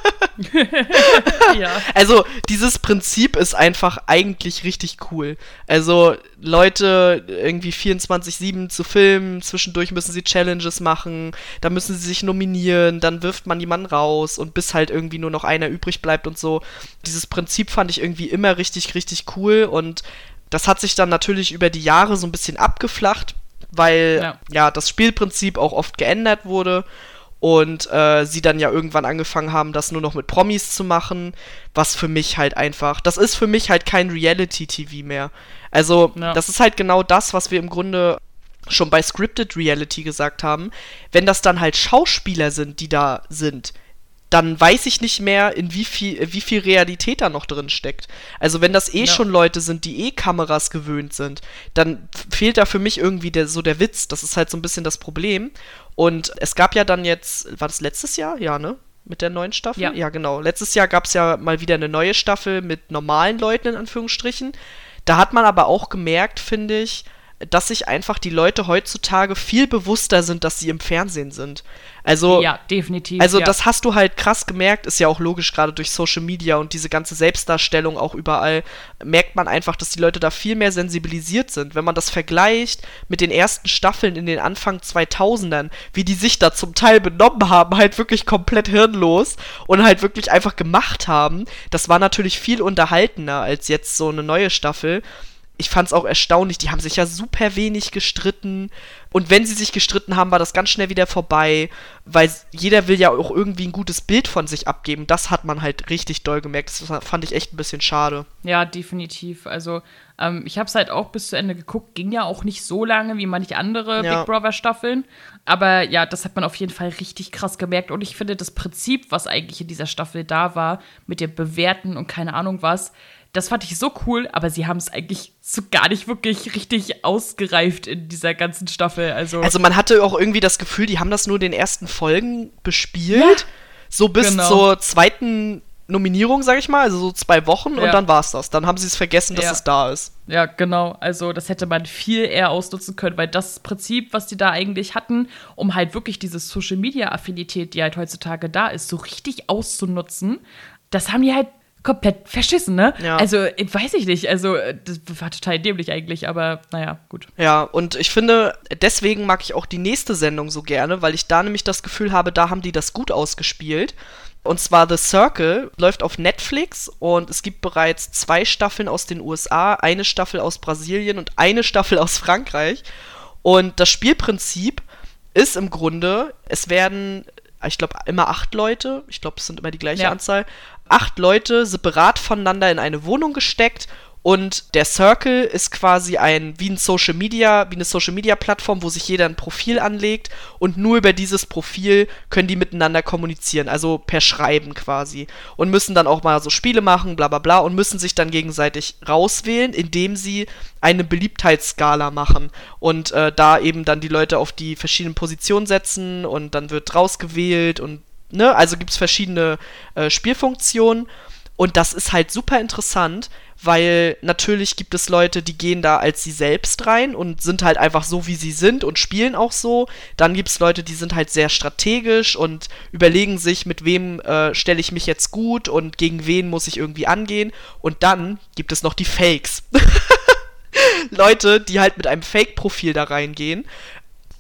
[LAUGHS] ja. Also, dieses Prinzip ist einfach eigentlich richtig cool. Also, Leute irgendwie 24-7 zu filmen, zwischendurch müssen sie Challenges machen, da müssen sie sich nominieren, dann wirft man jemanden raus und bis halt irgendwie nur noch einer übrig bleibt und so. Dieses Prinzip fand ich irgendwie immer richtig, richtig cool und das hat sich dann natürlich über die Jahre so ein bisschen abgeflacht, weil ja, ja das Spielprinzip auch oft geändert wurde und äh, sie dann ja irgendwann angefangen haben, das nur noch mit Promis zu machen, was für mich halt einfach, das ist für mich halt kein Reality-TV mehr. Also, ja. das ist halt genau das, was wir im Grunde schon bei Scripted Reality gesagt haben. Wenn das dann halt Schauspieler sind, die da sind, dann weiß ich nicht mehr, in wie viel, wie viel Realität da noch drin steckt. Also wenn das eh ja. schon Leute sind, die eh Kameras gewöhnt sind, dann fehlt da für mich irgendwie der, so der Witz. Das ist halt so ein bisschen das Problem. Und es gab ja dann jetzt, war das letztes Jahr? Ja, ne? Mit der neuen Staffel? Ja, ja genau. Letztes Jahr gab es ja mal wieder eine neue Staffel mit normalen Leuten in Anführungsstrichen. Da hat man aber auch gemerkt, finde ich, dass sich einfach die Leute heutzutage viel bewusster sind, dass sie im Fernsehen sind. Also, ja, definitiv. Also, ja. das hast du halt krass gemerkt, ist ja auch logisch, gerade durch Social Media und diese ganze Selbstdarstellung auch überall, merkt man einfach, dass die Leute da viel mehr sensibilisiert sind. Wenn man das vergleicht mit den ersten Staffeln in den Anfang 2000ern, wie die sich da zum Teil benommen haben, halt wirklich komplett hirnlos und halt wirklich einfach gemacht haben, das war natürlich viel unterhaltener als jetzt so eine neue Staffel ich fand es auch erstaunlich, die haben sich ja super wenig gestritten. Und wenn sie sich gestritten haben, war das ganz schnell wieder vorbei, weil jeder will ja auch irgendwie ein gutes Bild von sich abgeben. Das hat man halt richtig doll gemerkt. Das fand ich echt ein bisschen schade. Ja, definitiv. Also ähm, ich habe es halt auch bis zu Ende geguckt. Ging ja auch nicht so lange wie manche andere ja. Big Brother Staffeln. Aber ja, das hat man auf jeden Fall richtig krass gemerkt. Und ich finde das Prinzip, was eigentlich in dieser Staffel da war, mit dem Bewerten und keine Ahnung was, das fand ich so cool, aber sie haben es eigentlich so gar nicht wirklich richtig ausgereift in dieser ganzen Staffel. Also, also man hatte auch irgendwie das Gefühl, die haben das nur in den ersten Folgen bespielt. Ja, so bis genau. zur zweiten Nominierung, sag ich mal, also so zwei Wochen ja. und dann war es das. Dann haben sie es vergessen, dass ja. es da ist. Ja, genau. Also das hätte man viel eher ausnutzen können, weil das Prinzip, was die da eigentlich hatten, um halt wirklich diese Social-Media-Affinität, die halt heutzutage da ist, so richtig auszunutzen, das haben die halt komplett verschissen, ne? Ja. Also, weiß ich nicht. Also, das war total dämlich eigentlich, aber naja, gut. Ja, und ich finde, deswegen mag ich auch die nächste Sendung so gerne, weil ich da nämlich das Gefühl habe, da haben die das gut ausgespielt. Und zwar The Circle läuft auf Netflix und es gibt bereits zwei Staffeln aus den USA, eine Staffel aus Brasilien und eine Staffel aus Frankreich. Und das Spielprinzip ist im Grunde, es werden ich glaube, immer acht Leute, ich glaube, es sind immer die gleiche ja. Anzahl, acht Leute separat voneinander in eine Wohnung gesteckt und der Circle ist quasi ein wie ein Social Media, wie eine Social Media Plattform, wo sich jeder ein Profil anlegt und nur über dieses Profil können die miteinander kommunizieren, also per Schreiben quasi und müssen dann auch mal so Spiele machen, bla bla bla und müssen sich dann gegenseitig rauswählen, indem sie eine Beliebtheitsskala machen und äh, da eben dann die Leute auf die verschiedenen Positionen setzen und dann wird rausgewählt und ne, also gibt es verschiedene äh, Spielfunktionen und das ist halt super interessant, weil natürlich gibt es Leute, die gehen da als sie selbst rein und sind halt einfach so, wie sie sind und spielen auch so. Dann gibt es Leute, die sind halt sehr strategisch und überlegen sich, mit wem äh, stelle ich mich jetzt gut und gegen wen muss ich irgendwie angehen. Und dann gibt es noch die Fakes. [LAUGHS] Leute, die halt mit einem Fake-Profil da reingehen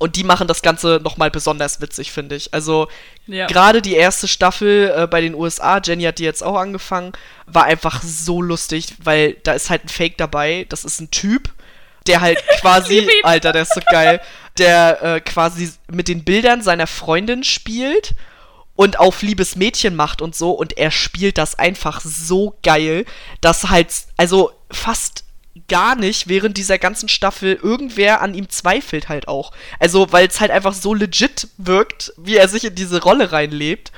und die machen das Ganze nochmal besonders witzig, finde ich. Also ja. gerade die erste Staffel äh, bei den USA, Jenny hat die jetzt auch angefangen, war einfach so lustig, weil da ist halt ein Fake dabei. Das ist ein Typ, der halt [LAUGHS] quasi, Alter, der ist so geil, der äh, quasi mit den Bildern seiner Freundin spielt und auf liebes Mädchen macht und so und er spielt das einfach so geil, dass halt also fast gar nicht während dieser ganzen Staffel irgendwer an ihm zweifelt halt auch. Also, weil es halt einfach so legit wirkt, wie er sich in diese Rolle reinlebt.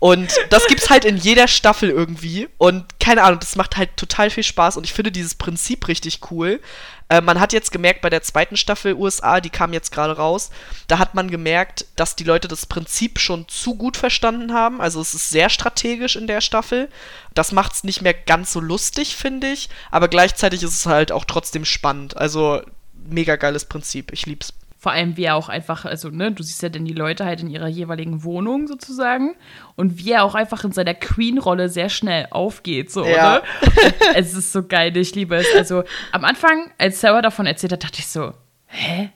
Und das gibt's halt in jeder Staffel irgendwie. Und keine Ahnung, das macht halt total viel Spaß. Und ich finde dieses Prinzip richtig cool. Äh, man hat jetzt gemerkt, bei der zweiten Staffel USA, die kam jetzt gerade raus, da hat man gemerkt, dass die Leute das Prinzip schon zu gut verstanden haben. Also es ist sehr strategisch in der Staffel. Das macht's nicht mehr ganz so lustig, finde ich. Aber gleichzeitig ist es halt auch trotzdem spannend. Also mega geiles Prinzip. Ich lieb's. Vor allem, wie er auch einfach, also, ne, du siehst ja dann die Leute halt in ihrer jeweiligen Wohnung sozusagen und wie er auch einfach in seiner Queen-Rolle sehr schnell aufgeht, so, ja. [LAUGHS] es ist so geil, ich liebe es. Also, am Anfang, als Sarah davon erzählt hat, dachte ich so, hä?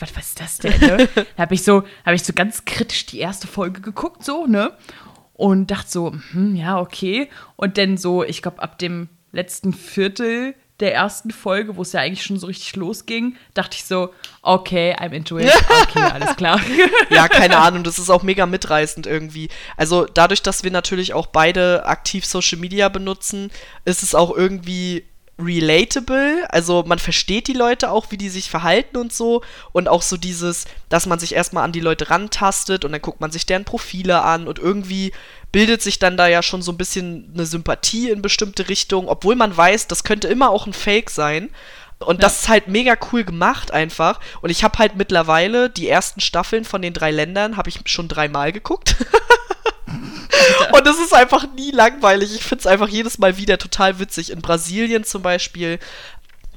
Was, was ist das denn? Ne? [LAUGHS] da habe ich so, habe ich so ganz kritisch die erste Folge geguckt, so, ne? Und dachte so, hm, ja, okay. Und dann so, ich glaube, ab dem letzten Viertel der ersten Folge, wo es ja eigentlich schon so richtig losging, dachte ich so, okay, I'm into it. [LAUGHS] Okay, alles klar. [LAUGHS] ja, keine Ahnung, das ist auch mega mitreißend irgendwie. Also dadurch, dass wir natürlich auch beide aktiv Social Media benutzen, ist es auch irgendwie relatable, also man versteht die Leute auch, wie die sich verhalten und so. Und auch so dieses, dass man sich erstmal an die Leute rantastet und dann guckt man sich deren Profile an. Und irgendwie bildet sich dann da ja schon so ein bisschen eine Sympathie in bestimmte Richtungen, obwohl man weiß, das könnte immer auch ein Fake sein. Und ja. das ist halt mega cool gemacht einfach. Und ich habe halt mittlerweile die ersten Staffeln von den drei Ländern habe ich schon dreimal geguckt. [LAUGHS] und es ist einfach nie langweilig. Ich finde es einfach jedes Mal wieder total witzig. In Brasilien zum Beispiel,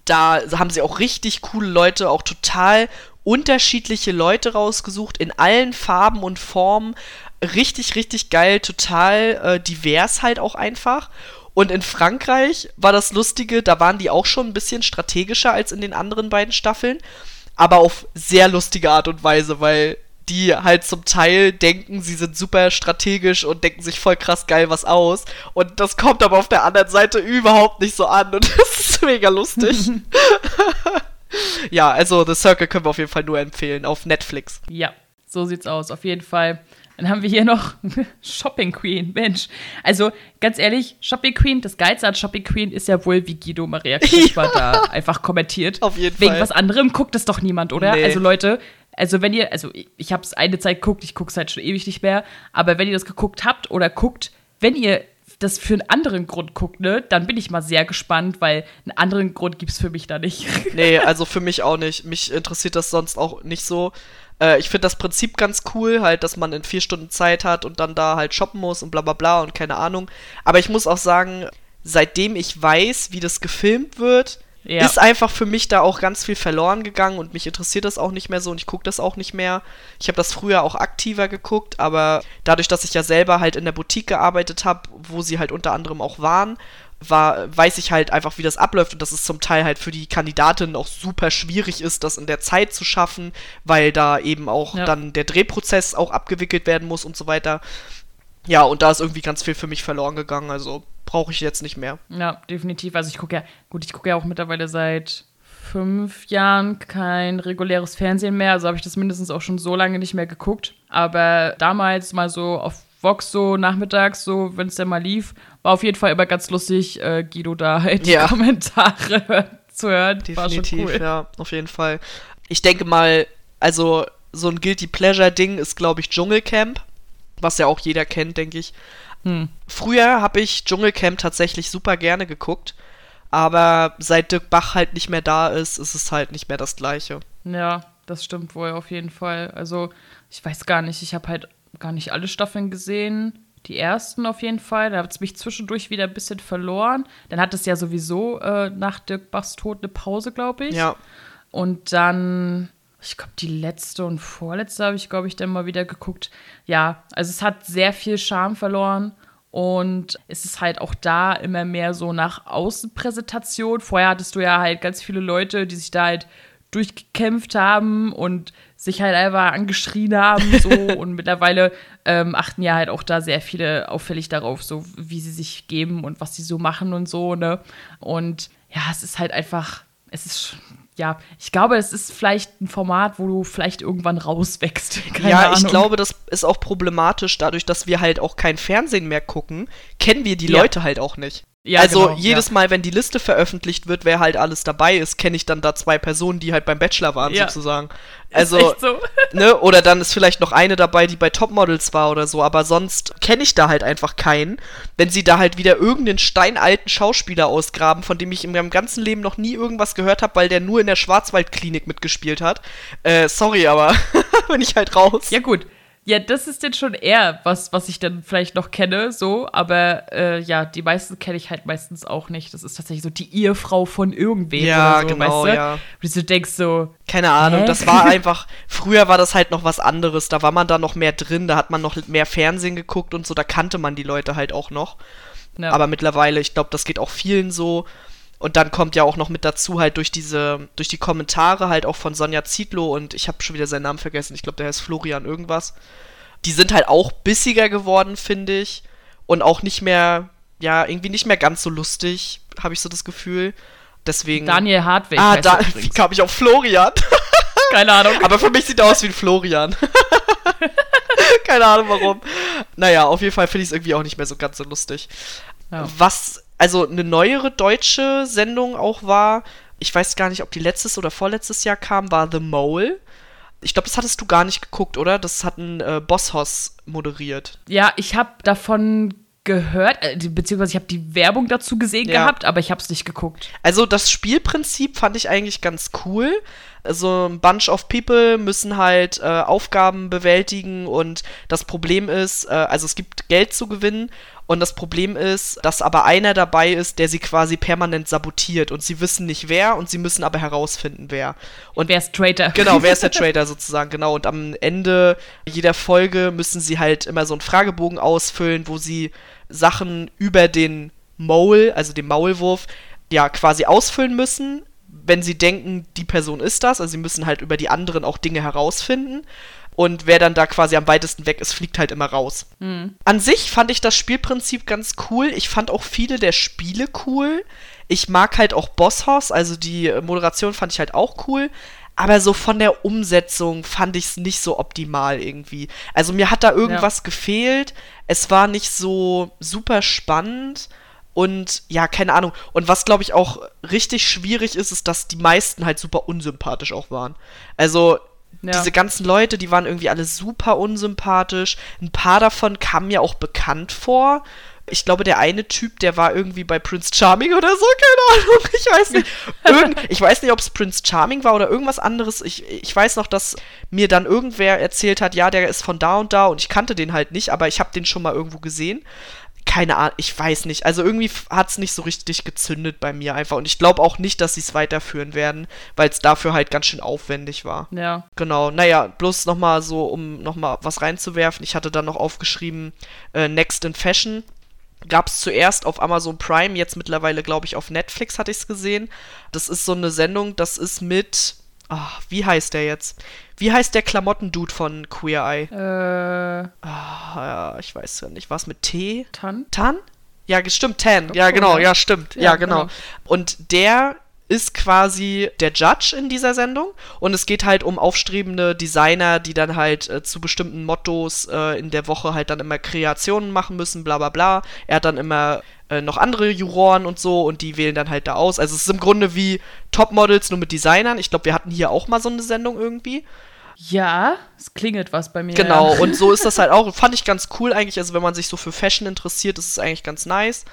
da haben sie auch richtig coole Leute, auch total unterschiedliche Leute rausgesucht, in allen Farben und Formen richtig, richtig geil, total äh, divers halt auch einfach. Und in Frankreich war das Lustige, da waren die auch schon ein bisschen strategischer als in den anderen beiden Staffeln, aber auf sehr lustige Art und Weise, weil die halt zum Teil denken, sie sind super strategisch und denken sich voll krass geil was aus. Und das kommt aber auf der anderen Seite überhaupt nicht so an und [LAUGHS] das ist mega lustig. [LAUGHS] ja, also The Circle können wir auf jeden Fall nur empfehlen auf Netflix. Ja, so sieht's aus, auf jeden Fall. Dann haben wir hier noch [LAUGHS] Shopping Queen. Mensch. Also, ganz ehrlich, Shopping Queen, das Geilste an Shopping Queen ist ja wohl, wie Guido Maria [LAUGHS] Kretschmer ja. da einfach kommentiert. Auf jeden Wegen Fall. was anderem guckt das doch niemand, oder? Nee. Also, Leute, also wenn ihr, also ich habe es eine Zeit geguckt, ich gucke es halt schon ewig nicht mehr, aber wenn ihr das geguckt habt oder guckt, wenn ihr das für einen anderen Grund guckt, ne, dann bin ich mal sehr gespannt, weil einen anderen Grund gibt es für mich da nicht. Nee, [LAUGHS] also für mich auch nicht. Mich interessiert das sonst auch nicht so. Äh, ich finde das Prinzip ganz cool, halt, dass man in vier Stunden Zeit hat und dann da halt shoppen muss und bla bla bla und keine Ahnung. Aber ich muss auch sagen, seitdem ich weiß, wie das gefilmt wird, ja. ist einfach für mich da auch ganz viel verloren gegangen und mich interessiert das auch nicht mehr so und ich gucke das auch nicht mehr. Ich habe das früher auch aktiver geguckt, aber dadurch, dass ich ja selber halt in der Boutique gearbeitet habe, wo sie halt unter anderem auch waren, war, weiß ich halt einfach, wie das abläuft und dass es zum Teil halt für die Kandidatin auch super schwierig ist, das in der Zeit zu schaffen, weil da eben auch ja. dann der Drehprozess auch abgewickelt werden muss und so weiter. Ja, und da ist irgendwie ganz viel für mich verloren gegangen, also brauche ich jetzt nicht mehr. Ja, definitiv. Also ich gucke ja, gut, ich gucke ja auch mittlerweile seit fünf Jahren kein reguläres Fernsehen mehr, also habe ich das mindestens auch schon so lange nicht mehr geguckt. Aber damals mal so auf Vox so nachmittags, so wenn es denn mal lief, war auf jeden Fall immer ganz lustig, äh, Guido da halt ja. [LAUGHS] Kommentare zu hören. Definitiv, cool. ja, auf jeden Fall. Ich denke mal, also so ein Guilty Pleasure-Ding ist, glaube ich, Dschungelcamp, was ja auch jeder kennt, denke ich. Hm. Früher habe ich Dschungelcamp tatsächlich super gerne geguckt, aber seit Dirk Bach halt nicht mehr da ist, ist es halt nicht mehr das Gleiche. Ja, das stimmt wohl auf jeden Fall. Also, ich weiß gar nicht, ich habe halt gar nicht alle Staffeln gesehen. Die ersten auf jeden Fall. Da hat es mich zwischendurch wieder ein bisschen verloren. Dann hat es ja sowieso äh, nach Dirk Bachs Tod eine Pause, glaube ich. Ja. Und dann, ich glaube, die letzte und vorletzte habe ich, glaube ich, dann mal wieder geguckt. Ja, also es hat sehr viel Charme verloren. Und es ist halt auch da immer mehr so nach Außenpräsentation. Vorher hattest du ja halt ganz viele Leute, die sich da halt durchgekämpft haben und sich halt einfach angeschrien haben so [LAUGHS] und mittlerweile ähm, achten ja halt auch da sehr viele auffällig darauf, so wie sie sich geben und was sie so machen und so, ne? Und ja, es ist halt einfach, es ist ja, ich glaube, es ist vielleicht ein Format, wo du vielleicht irgendwann rauswächst. [LAUGHS] Keine ja, ich glaube, das ist auch problematisch, dadurch, dass wir halt auch kein Fernsehen mehr gucken, kennen wir die ja. Leute halt auch nicht. Ja, also genau, jedes ja. Mal, wenn die Liste veröffentlicht wird, wer halt alles dabei ist, kenne ich dann da zwei Personen, die halt beim Bachelor waren, ja. sozusagen. Also, so. [LAUGHS] ne, oder dann ist vielleicht noch eine dabei, die bei Topmodels war oder so, aber sonst kenne ich da halt einfach keinen. Wenn sie da halt wieder irgendeinen steinalten Schauspieler ausgraben, von dem ich in meinem ganzen Leben noch nie irgendwas gehört habe, weil der nur in der Schwarzwaldklinik mitgespielt hat. Äh, sorry, aber [LAUGHS] bin ich halt raus. Ja, gut. Ja, das ist jetzt schon eher was, was ich dann vielleicht noch kenne, so, aber äh, ja, die meisten kenne ich halt meistens auch nicht. Das ist tatsächlich so die Ehefrau von irgendwem. Ja, so, genau, weißt du? ja. Wie du denkst so. Keine Ahnung, hä? das war einfach, früher war das halt noch was anderes, da war man da noch mehr drin, da hat man noch mehr Fernsehen geguckt und so, da kannte man die Leute halt auch noch. Ja. Aber mittlerweile, ich glaube, das geht auch vielen so. Und dann kommt ja auch noch mit dazu halt durch diese, durch die Kommentare halt auch von Sonja Zietlow und ich habe schon wieder seinen Namen vergessen, ich glaube, der heißt Florian irgendwas. Die sind halt auch bissiger geworden, finde ich. Und auch nicht mehr, ja, irgendwie nicht mehr ganz so lustig, habe ich so das Gefühl. Deswegen. Daniel Hartwig. Ah, da, wie kam [LAUGHS] ich auf Florian? [LAUGHS] Keine Ahnung. Aber für mich sieht er aus wie ein Florian. [LAUGHS] Keine Ahnung warum. Naja, auf jeden Fall finde ich es irgendwie auch nicht mehr so ganz so lustig. Ja. Was also eine neuere deutsche Sendung auch war, ich weiß gar nicht, ob die letztes oder vorletztes Jahr kam, war The Mole. Ich glaube, das hattest du gar nicht geguckt, oder? Das hat ein äh, Bosshaus moderiert. Ja, ich habe davon gehört, äh, beziehungsweise ich habe die Werbung dazu gesehen ja. gehabt, aber ich habe es nicht geguckt. Also das Spielprinzip fand ich eigentlich ganz cool. Also ein Bunch of People müssen halt äh, Aufgaben bewältigen und das Problem ist, äh, also es gibt Geld zu gewinnen und das Problem ist, dass aber einer dabei ist, der sie quasi permanent sabotiert und sie wissen nicht wer und sie müssen aber herausfinden, wer. Und wer ist Traitor? [LAUGHS] Genau, wer ist der [LAUGHS] Traitor sozusagen, genau. Und am Ende jeder Folge müssen sie halt immer so einen Fragebogen ausfüllen, wo sie Sachen über den Mole, also den Maulwurf, ja, quasi ausfüllen müssen, wenn sie denken, die Person ist das. Also sie müssen halt über die anderen auch Dinge herausfinden. und wer dann da quasi am weitesten weg ist, fliegt halt immer raus. Mhm. An sich fand ich das Spielprinzip ganz cool. Ich fand auch viele der Spiele cool. Ich mag halt auch Boss Hoss, also die Moderation fand ich halt auch cool. Aber so von der Umsetzung fand ich es nicht so optimal irgendwie. Also mir hat da irgendwas ja. gefehlt. Es war nicht so super spannend. Und ja, keine Ahnung. Und was, glaube ich, auch richtig schwierig ist, ist, dass die meisten halt super unsympathisch auch waren. Also, ja. diese ganzen Leute, die waren irgendwie alle super unsympathisch. Ein paar davon kamen mir auch bekannt vor. Ich glaube, der eine Typ, der war irgendwie bei Prince Charming oder so, keine Ahnung. Ich weiß nicht. Irgend, [LAUGHS] ich weiß nicht, ob es Prince Charming war oder irgendwas anderes. Ich, ich weiß noch, dass mir dann irgendwer erzählt hat, ja, der ist von da und da und ich kannte den halt nicht, aber ich habe den schon mal irgendwo gesehen keine Ahnung, ich weiß nicht. Also irgendwie hat es nicht so richtig gezündet bei mir einfach. Und ich glaube auch nicht, dass sie es weiterführen werden, weil es dafür halt ganz schön aufwendig war. Ja. Genau. Naja, bloß nochmal so, um nochmal was reinzuwerfen. Ich hatte dann noch aufgeschrieben, äh, Next in Fashion. Gab es zuerst auf Amazon Prime, jetzt mittlerweile, glaube ich, auf Netflix hatte ich es gesehen. Das ist so eine Sendung, das ist mit. Ach, wie heißt der jetzt? Wie heißt der Klamottendude von Queer Eye? Äh. Ah, ja, ich weiß ja nicht. Was mit T? Tan? Tan? Ja, stimmt, Tan. Ja, genau, ja, stimmt. Ja, ja genau. genau. Und der ist quasi der Judge in dieser Sendung und es geht halt um aufstrebende Designer, die dann halt äh, zu bestimmten Mottos äh, in der Woche halt dann immer Kreationen machen müssen, bla bla bla. Er hat dann immer äh, noch andere Juroren und so und die wählen dann halt da aus. Also es ist im Grunde wie Topmodels nur mit Designern. Ich glaube, wir hatten hier auch mal so eine Sendung irgendwie. Ja, es klingelt was bei mir. Genau, und so ist das halt [LAUGHS] auch. Fand ich ganz cool eigentlich. Also, wenn man sich so für Fashion interessiert, ist es eigentlich ganz nice.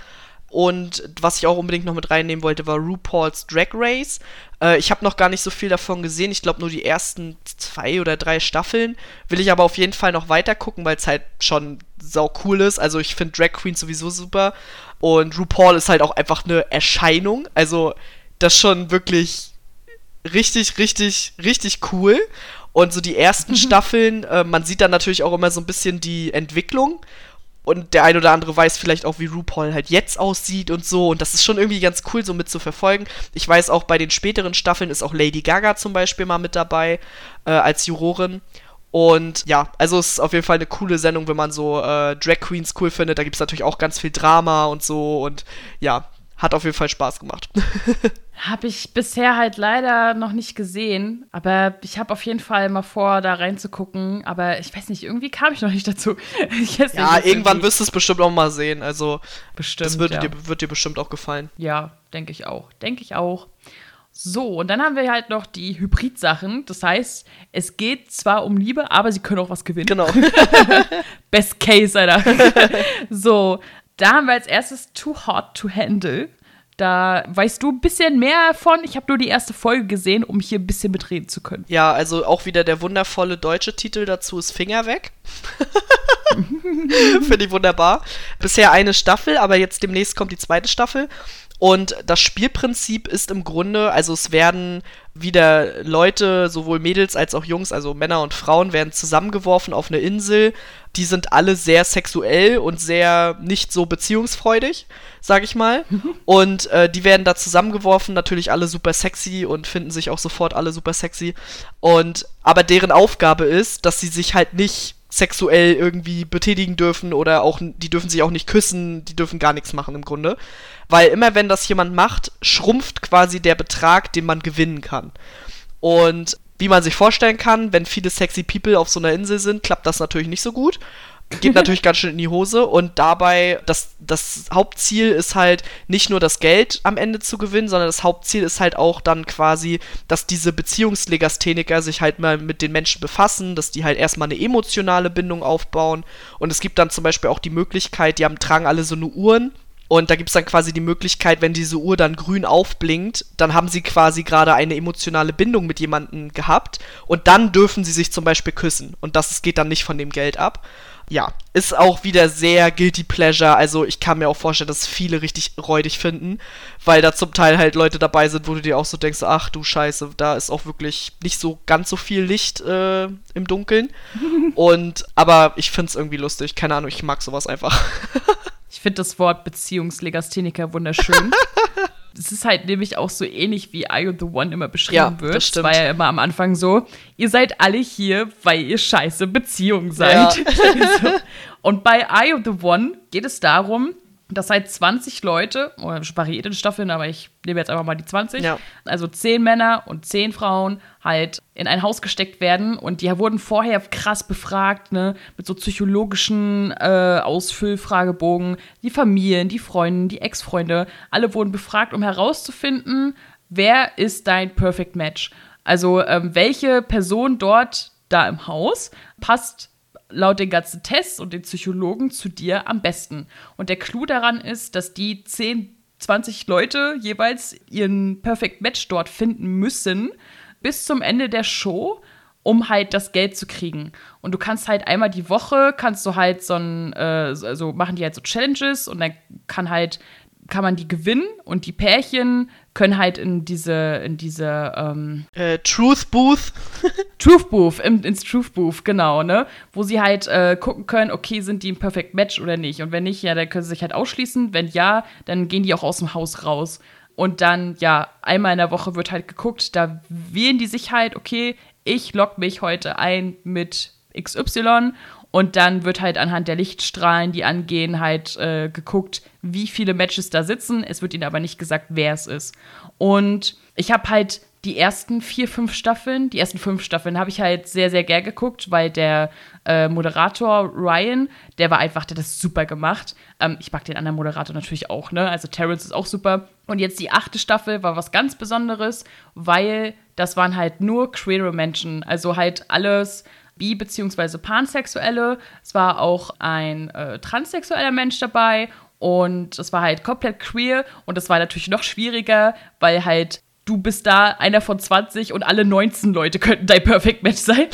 Und was ich auch unbedingt noch mit reinnehmen wollte, war RuPaul's Drag Race. Äh, ich habe noch gar nicht so viel davon gesehen. Ich glaube nur die ersten zwei oder drei Staffeln. Will ich aber auf jeden Fall noch weiter gucken, weil es halt schon sau cool ist. Also ich finde Drag Queen sowieso super. Und RuPaul ist halt auch einfach eine Erscheinung. Also das schon wirklich richtig, richtig, richtig cool. Und so die ersten. [LAUGHS] Staffeln, äh, man sieht dann natürlich auch immer so ein bisschen die Entwicklung und der ein oder andere weiß vielleicht auch, wie RuPaul halt jetzt aussieht und so. Und das ist schon irgendwie ganz cool, so mit zu verfolgen. Ich weiß auch, bei den späteren Staffeln ist auch Lady Gaga zum Beispiel mal mit dabei äh, als Jurorin. Und ja, also es ist auf jeden Fall eine coole Sendung, wenn man so äh, Drag Queens cool findet. Da gibt es natürlich auch ganz viel Drama und so. Und ja, hat auf jeden Fall Spaß gemacht. [LAUGHS] habe ich bisher halt leider noch nicht gesehen, aber ich habe auf jeden Fall mal vor, da reinzugucken. Aber ich weiß nicht, irgendwie kam ich noch nicht dazu. [LAUGHS] ja, nicht, irgendwann wirst du es bestimmt auch mal sehen. Also, bestimmt, das wird, ja. dir, wird dir bestimmt auch gefallen. Ja, denke ich auch. Denke ich auch. So, und dann haben wir halt noch die Hybrid-Sachen. Das heißt, es geht zwar um Liebe, aber sie können auch was gewinnen. Genau. [LAUGHS] [LAUGHS] Best Case, Alter. so, da haben wir als erstes Too Hot to Handle. Da weißt du ein bisschen mehr von. Ich habe nur die erste Folge gesehen, um hier ein bisschen mitreden zu können. Ja, also auch wieder der wundervolle deutsche Titel dazu ist Finger weg. [LAUGHS] Finde ich wunderbar. Bisher eine Staffel, aber jetzt demnächst kommt die zweite Staffel. Und das Spielprinzip ist im Grunde, also es werden wieder Leute, sowohl Mädels als auch Jungs, also Männer und Frauen, werden zusammengeworfen auf eine Insel. Die sind alle sehr sexuell und sehr nicht so beziehungsfreudig, sag ich mal. [LAUGHS] Und äh, die werden da zusammengeworfen, natürlich alle super sexy und finden sich auch sofort alle super sexy. Und aber deren Aufgabe ist, dass sie sich halt nicht sexuell irgendwie betätigen dürfen oder auch, die dürfen sich auch nicht küssen, die dürfen gar nichts machen im Grunde. Weil immer wenn das jemand macht, schrumpft quasi der Betrag, den man gewinnen kann. Und wie man sich vorstellen kann, wenn viele sexy People auf so einer Insel sind, klappt das natürlich nicht so gut geht natürlich ganz schön in die Hose und dabei, das, das Hauptziel ist halt nicht nur das Geld am Ende zu gewinnen, sondern das Hauptziel ist halt auch dann quasi, dass diese Beziehungslegastheniker sich halt mal mit den Menschen befassen, dass die halt erstmal eine emotionale Bindung aufbauen. Und es gibt dann zum Beispiel auch die Möglichkeit, die haben, tragen alle so eine Uhren. Und da gibt es dann quasi die Möglichkeit, wenn diese Uhr dann grün aufblinkt, dann haben sie quasi gerade eine emotionale Bindung mit jemandem gehabt. Und dann dürfen sie sich zum Beispiel küssen. Und das geht dann nicht von dem Geld ab ja, ist auch wieder sehr guilty pleasure. Also ich kann mir auch vorstellen, dass viele richtig räudig finden, weil da zum Teil halt Leute dabei sind, wo du dir auch so denkst, ach du Scheiße, da ist auch wirklich nicht so ganz so viel Licht äh, im Dunkeln. [LAUGHS] Und aber ich find's irgendwie lustig. Keine Ahnung, ich mag sowas einfach. [LAUGHS] ich finde das Wort Beziehungslegastheniker wunderschön. [LAUGHS] es ist halt nämlich auch so ähnlich, wie I the One immer beschrieben Ja, wird. das stimmt. war ja immer am Anfang so, ihr seid alle hier, weil ihr scheiße Beziehungen seid. Ja. [LAUGHS] [LAUGHS] so. Und bei I of the One geht es darum, dass halt 20 Leute, oder variiert in Staffeln, aber ich nehme jetzt einfach mal die 20, Ja. also 10 Männer und 10 Frauen halt in ein Haus gesteckt werden und die wurden vorher krass befragt, ne, mit so psychologischen äh, Ausfüllfragebogen, die Familien, die Freunde, die Ex-Freunde, alle wurden befragt, um herauszufinden, wer ist dein Perfect Match? Also ähm, welche Person dort da im Haus passt laut den ganzen Tests und den Psychologen zu dir am besten. Und der Clou daran ist, dass die 10, 20 Leute jeweils ihren Perfect Match dort finden müssen, bis zum Ende der Show, um halt das Geld zu kriegen. Und du kannst halt einmal die Woche, kannst du halt so ein, äh, so also machen die halt so Challenges und dann kann halt, kann man die gewinnen und die Pärchen können halt in diese, in diese, ähm, Äh, Truth Booth. [LAUGHS] Truth Booth, im, ins Truth Booth, genau, ne? Wo sie halt äh, gucken können, okay, sind die ein Perfect Match oder nicht? Und wenn nicht, ja, dann können sie sich halt ausschließen. Wenn ja, dann gehen die auch aus dem Haus raus. Und dann, ja, einmal in der Woche wird halt geguckt, da wählen die sich halt, okay, ich log mich heute ein mit XY und dann wird halt anhand der Lichtstrahlen, die angehen, halt äh, geguckt, wie viele Matches da sitzen. Es wird ihnen aber nicht gesagt, wer es ist. Und ich habe halt die ersten vier, fünf Staffeln, die ersten fünf Staffeln habe ich halt sehr, sehr gern geguckt, weil der äh, Moderator Ryan, der war einfach, der hat das super gemacht. Ähm, ich mag den anderen Moderator natürlich auch, ne? Also Terrence ist auch super. Und jetzt die achte Staffel war was ganz Besonderes, weil das waren halt nur queere Menschen. Also halt alles bi- bzw. pansexuelle. Es war auch ein äh, transsexueller Mensch dabei und es war halt komplett queer und es war natürlich noch schwieriger, weil halt du bist da einer von 20 und alle 19 Leute könnten dein Perfect Match sein.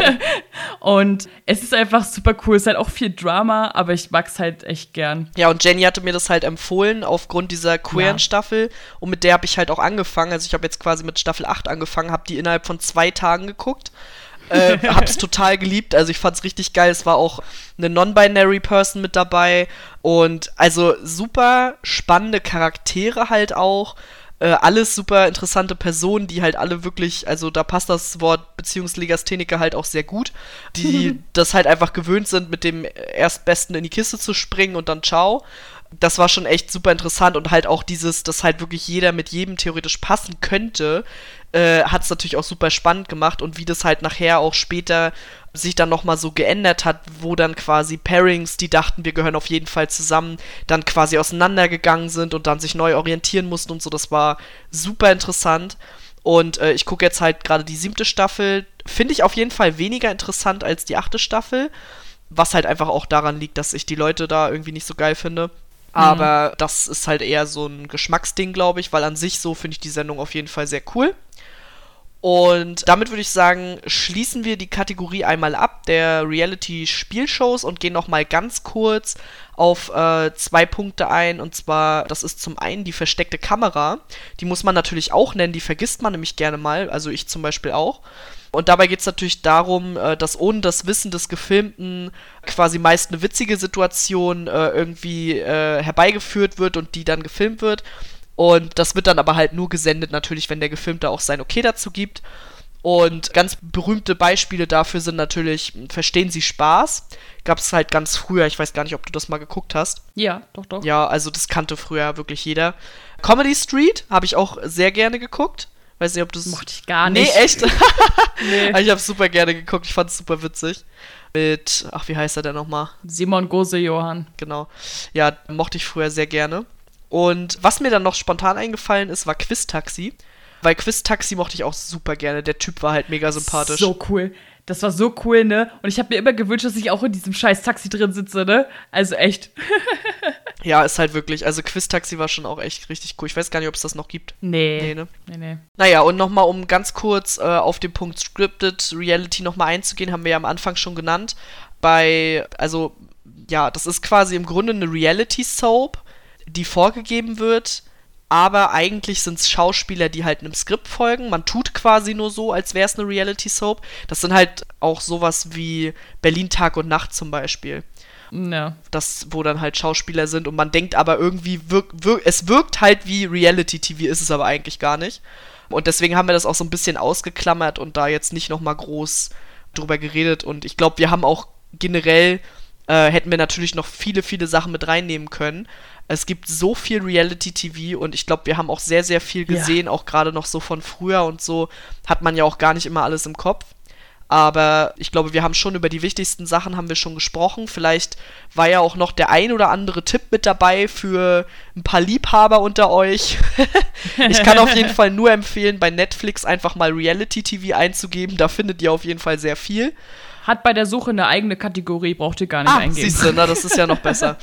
[LAUGHS] und es ist einfach super cool. Es ist halt auch viel Drama, aber ich mag es halt echt gern. Ja, und Jenny hatte mir das halt empfohlen aufgrund dieser queeren Ja. Staffel. Und mit der habe ich halt auch angefangen. Also ich habe jetzt quasi mit Staffel 8 angefangen, habe die innerhalb von zwei Tagen geguckt. Äh, [LAUGHS] hab's total geliebt. Also ich fand's richtig geil. Es war auch eine non-binary Person mit dabei. Und also super spannende Charaktere halt auch. Äh, alles super interessante Personen, die halt alle wirklich, also da passt das Wort Beziehungslegastheniker halt auch sehr gut, die [LAUGHS] das halt einfach gewöhnt sind, mit dem Erstbesten in die Kiste zu springen und dann ciao. Das war schon echt super interessant und halt auch dieses, dass halt wirklich jeder mit jedem theoretisch passen könnte, äh, hat es natürlich auch super spannend gemacht und wie das halt nachher auch später sich dann nochmal so geändert hat, wo dann quasi Pairings, die dachten, wir gehören auf jeden Fall zusammen, dann quasi auseinandergegangen sind und dann sich neu orientieren mussten und so. Das war super interessant. Und äh, ich gucke jetzt halt gerade die siebte Staffel. Finde ich auf jeden Fall weniger interessant als die achte Staffel. Was halt einfach auch daran liegt, dass ich die Leute da irgendwie nicht so geil finde. Aber das ist halt eher so ein Geschmacksding, glaube ich, weil an sich so finde ich die Sendung auf jeden Fall sehr cool. Und damit würde ich sagen, schließen wir die Kategorie einmal ab der Reality-Spielshows und gehen noch mal ganz kurz auf äh, zwei Punkte ein. Und zwar, das ist zum einen die versteckte Kamera. Die muss man natürlich auch nennen, die vergisst man nämlich gerne mal. Also ich zum Beispiel auch. Und dabei geht es natürlich darum, äh, dass ohne das Wissen des Gefilmten quasi meist eine witzige Situation äh, irgendwie äh, herbeigeführt wird und die dann gefilmt wird. Und das wird dann aber halt nur gesendet, natürlich, wenn der Gefilmte auch sein Okay dazu gibt. Und ganz berühmte Beispiele dafür sind natürlich, verstehen Sie Spaß? Gab es halt ganz früher, ich weiß gar nicht, ob du das mal geguckt hast. Ja, doch, doch. Ja, also das kannte früher wirklich jeder. Comedy Street habe ich auch sehr gerne geguckt. Weiß nicht, ob du es. Mochte ich gar nicht. [LAUGHS] Nee, echt? Nee. ich habe super gerne geguckt, ich fand es super witzig. Mit, ach, wie heißt er denn nochmal? Simon Gose Johann. Genau. Ja, mochte ich früher sehr gerne. Und was mir dann noch spontan eingefallen ist, war Quiz-Taxi. Weil Quiz-Taxi mochte ich auch super gerne. Der Typ war halt mega sympathisch. So cool. Das war so cool, ne? Und ich habe mir immer gewünscht, dass ich auch in diesem scheiß Taxi drin sitze, ne? Also echt. [LAUGHS] Ja, ist halt wirklich. Also Quiz-Taxi war schon auch echt richtig cool. Ich weiß gar nicht, ob es das noch gibt. Nee. Nee, ne? Nee, nee. Naja, und nochmal, um ganz kurz äh, auf den Punkt Scripted Reality nochmal einzugehen, haben wir ja am Anfang schon genannt. Bei, also, ja, das ist quasi im Grunde eine Reality-Soap, die vorgegeben wird, aber eigentlich sind es Schauspieler, die halt einem Skript folgen. Man tut quasi nur so, als wäre es eine Reality-Soap. Das sind halt auch sowas wie Berlin Tag und Nacht zum Beispiel. Ja. Das, wo dann halt Schauspieler sind und man denkt aber irgendwie, wirk, wirk, es wirkt halt wie Reality-TV, ist es aber eigentlich gar nicht. Und deswegen haben wir das auch so ein bisschen ausgeklammert und da jetzt nicht nochmal groß drüber geredet. Und ich glaube, wir haben auch generell, äh, hätten wir natürlich noch viele, viele Sachen mit reinnehmen können. Es gibt so viel Reality-TV und ich glaube, wir haben auch sehr, sehr viel gesehen, ja. auch gerade noch so von früher und so hat man ja auch gar nicht immer alles im Kopf. Aber ich glaube, wir haben schon über die wichtigsten Sachen haben wir schon gesprochen. Vielleicht war ja auch noch der ein oder andere Tipp mit dabei für ein paar Liebhaber unter euch. [LAUGHS] ich kann auf jeden [LAUGHS] Fall nur empfehlen, bei Netflix einfach mal Reality TV einzugeben. Da findet ihr auf jeden Fall sehr viel. Hat bei der Suche eine eigene Kategorie, braucht ihr gar nicht ah, eingeben. Siehst du, na, das ist ja noch [LAUGHS] besser.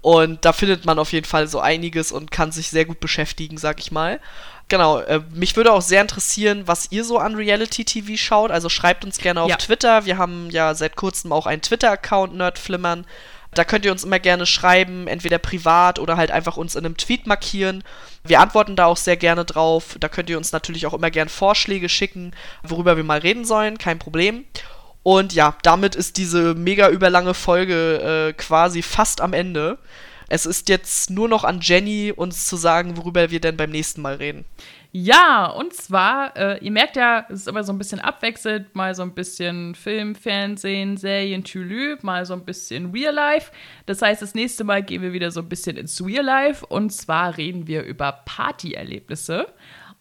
Und da findet man auf jeden Fall so einiges und kann sich sehr gut beschäftigen, sag ich mal. Genau, äh, mich würde auch sehr interessieren, was ihr so an Reality-TV schaut. Also schreibt uns gerne auf ja. Twitter. Wir haben ja seit kurzem auch einen Twitter-Account, Nerdflimmern. Da könnt ihr uns immer gerne schreiben, entweder privat oder halt einfach uns in einem Tweet markieren. Wir antworten da auch sehr gerne drauf. Da könnt ihr uns natürlich auch immer gerne Vorschläge schicken, worüber wir mal reden sollen. Kein Problem. Und ja, damit ist diese mega überlange Folge äh, quasi fast am Ende. Es ist jetzt nur noch an Jenny, uns zu sagen, worüber wir denn beim nächsten Mal reden. Ja, und zwar, äh, ihr merkt ja, es ist immer so ein bisschen abwechselt, mal so ein bisschen Film, Fernsehen, Serien, Tülü, mal so ein bisschen Real Life. Das heißt, das nächste Mal gehen wir wieder so ein bisschen ins Real Life und zwar reden wir über Partyerlebnisse.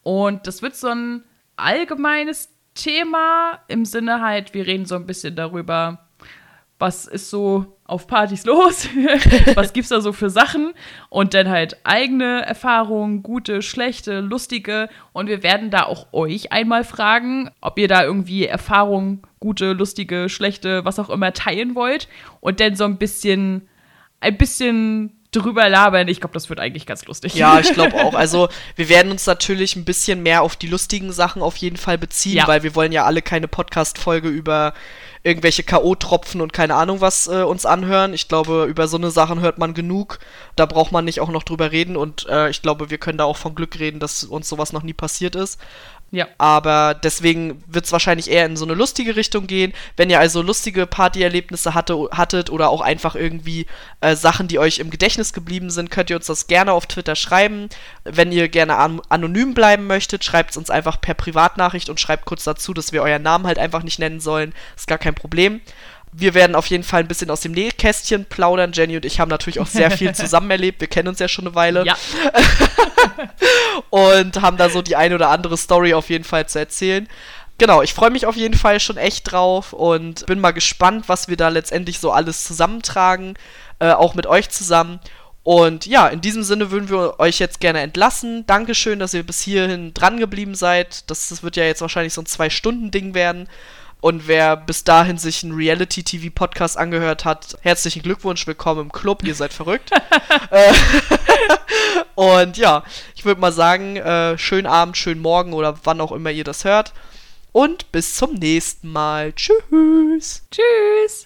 Und das wird so ein allgemeines Thema im Sinne halt, wir reden so ein bisschen darüber, was ist so auf Partys [LAUGHS] los? was gibt's da so für Sachen? Und dann halt eigene Erfahrungen, gute, schlechte, lustige. Und wir werden da auch euch einmal fragen, ob ihr da irgendwie Erfahrungen, gute, lustige, schlechte, was auch immer teilen wollt. Und dann so ein bisschen, ein bisschen drüber labern. Ich glaube, das wird eigentlich ganz lustig. Ja, ich glaube [LAUGHS] auch. Also wir werden uns natürlich ein bisschen mehr auf die lustigen Sachen auf jeden Fall beziehen, ja. weil wir wollen ja alle keine Podcast-Folge über irgendwelche K.O.-Tropfen und keine Ahnung was äh, uns anhören. Ich glaube, über so eine Sachen hört man genug. Da braucht man nicht auch noch drüber reden und äh, ich glaube, wir können da auch von Glück reden, dass uns sowas noch nie passiert ist. Ja. Aber deswegen wird es wahrscheinlich eher in so eine lustige Richtung gehen. Wenn ihr also lustige Partyerlebnisse hatte, hattet oder auch einfach irgendwie äh, Sachen, die euch im Gedächtnis geblieben sind, könnt ihr uns das gerne auf Twitter schreiben. Wenn ihr gerne an anonym bleiben möchtet, schreibt es uns einfach per Privatnachricht und schreibt kurz dazu, dass wir euren Namen halt einfach nicht nennen sollen. Ist gar kein Problem wir werden auf jeden Fall ein bisschen aus dem Nähkästchen plaudern. Jenny und ich haben natürlich auch sehr viel [LAUGHS] zusammen erlebt. Wir kennen uns ja schon eine Weile. Ja. [LAUGHS] und haben da so die eine oder andere Story auf jeden Fall zu erzählen. Genau, ich freue mich auf jeden Fall schon echt drauf und bin mal gespannt, was wir da letztendlich so alles zusammentragen, äh, auch mit euch zusammen. Und ja, in diesem Sinne würden wir euch jetzt gerne entlassen. Dankeschön, dass ihr bis hierhin dran geblieben seid. Das, das wird ja jetzt wahrscheinlich so ein Zwei-Stunden-Ding werden. Und wer bis dahin sich einen Reality-TV-Podcast angehört hat, herzlichen Glückwunsch, willkommen im Club, ihr seid verrückt. [LAUGHS] Äh, [LAUGHS] und ja, ich würde mal sagen, äh, schönen Abend, schönen Morgen oder wann auch immer ihr das hört. Und bis zum nächsten Mal. Tschüss. Tschüss.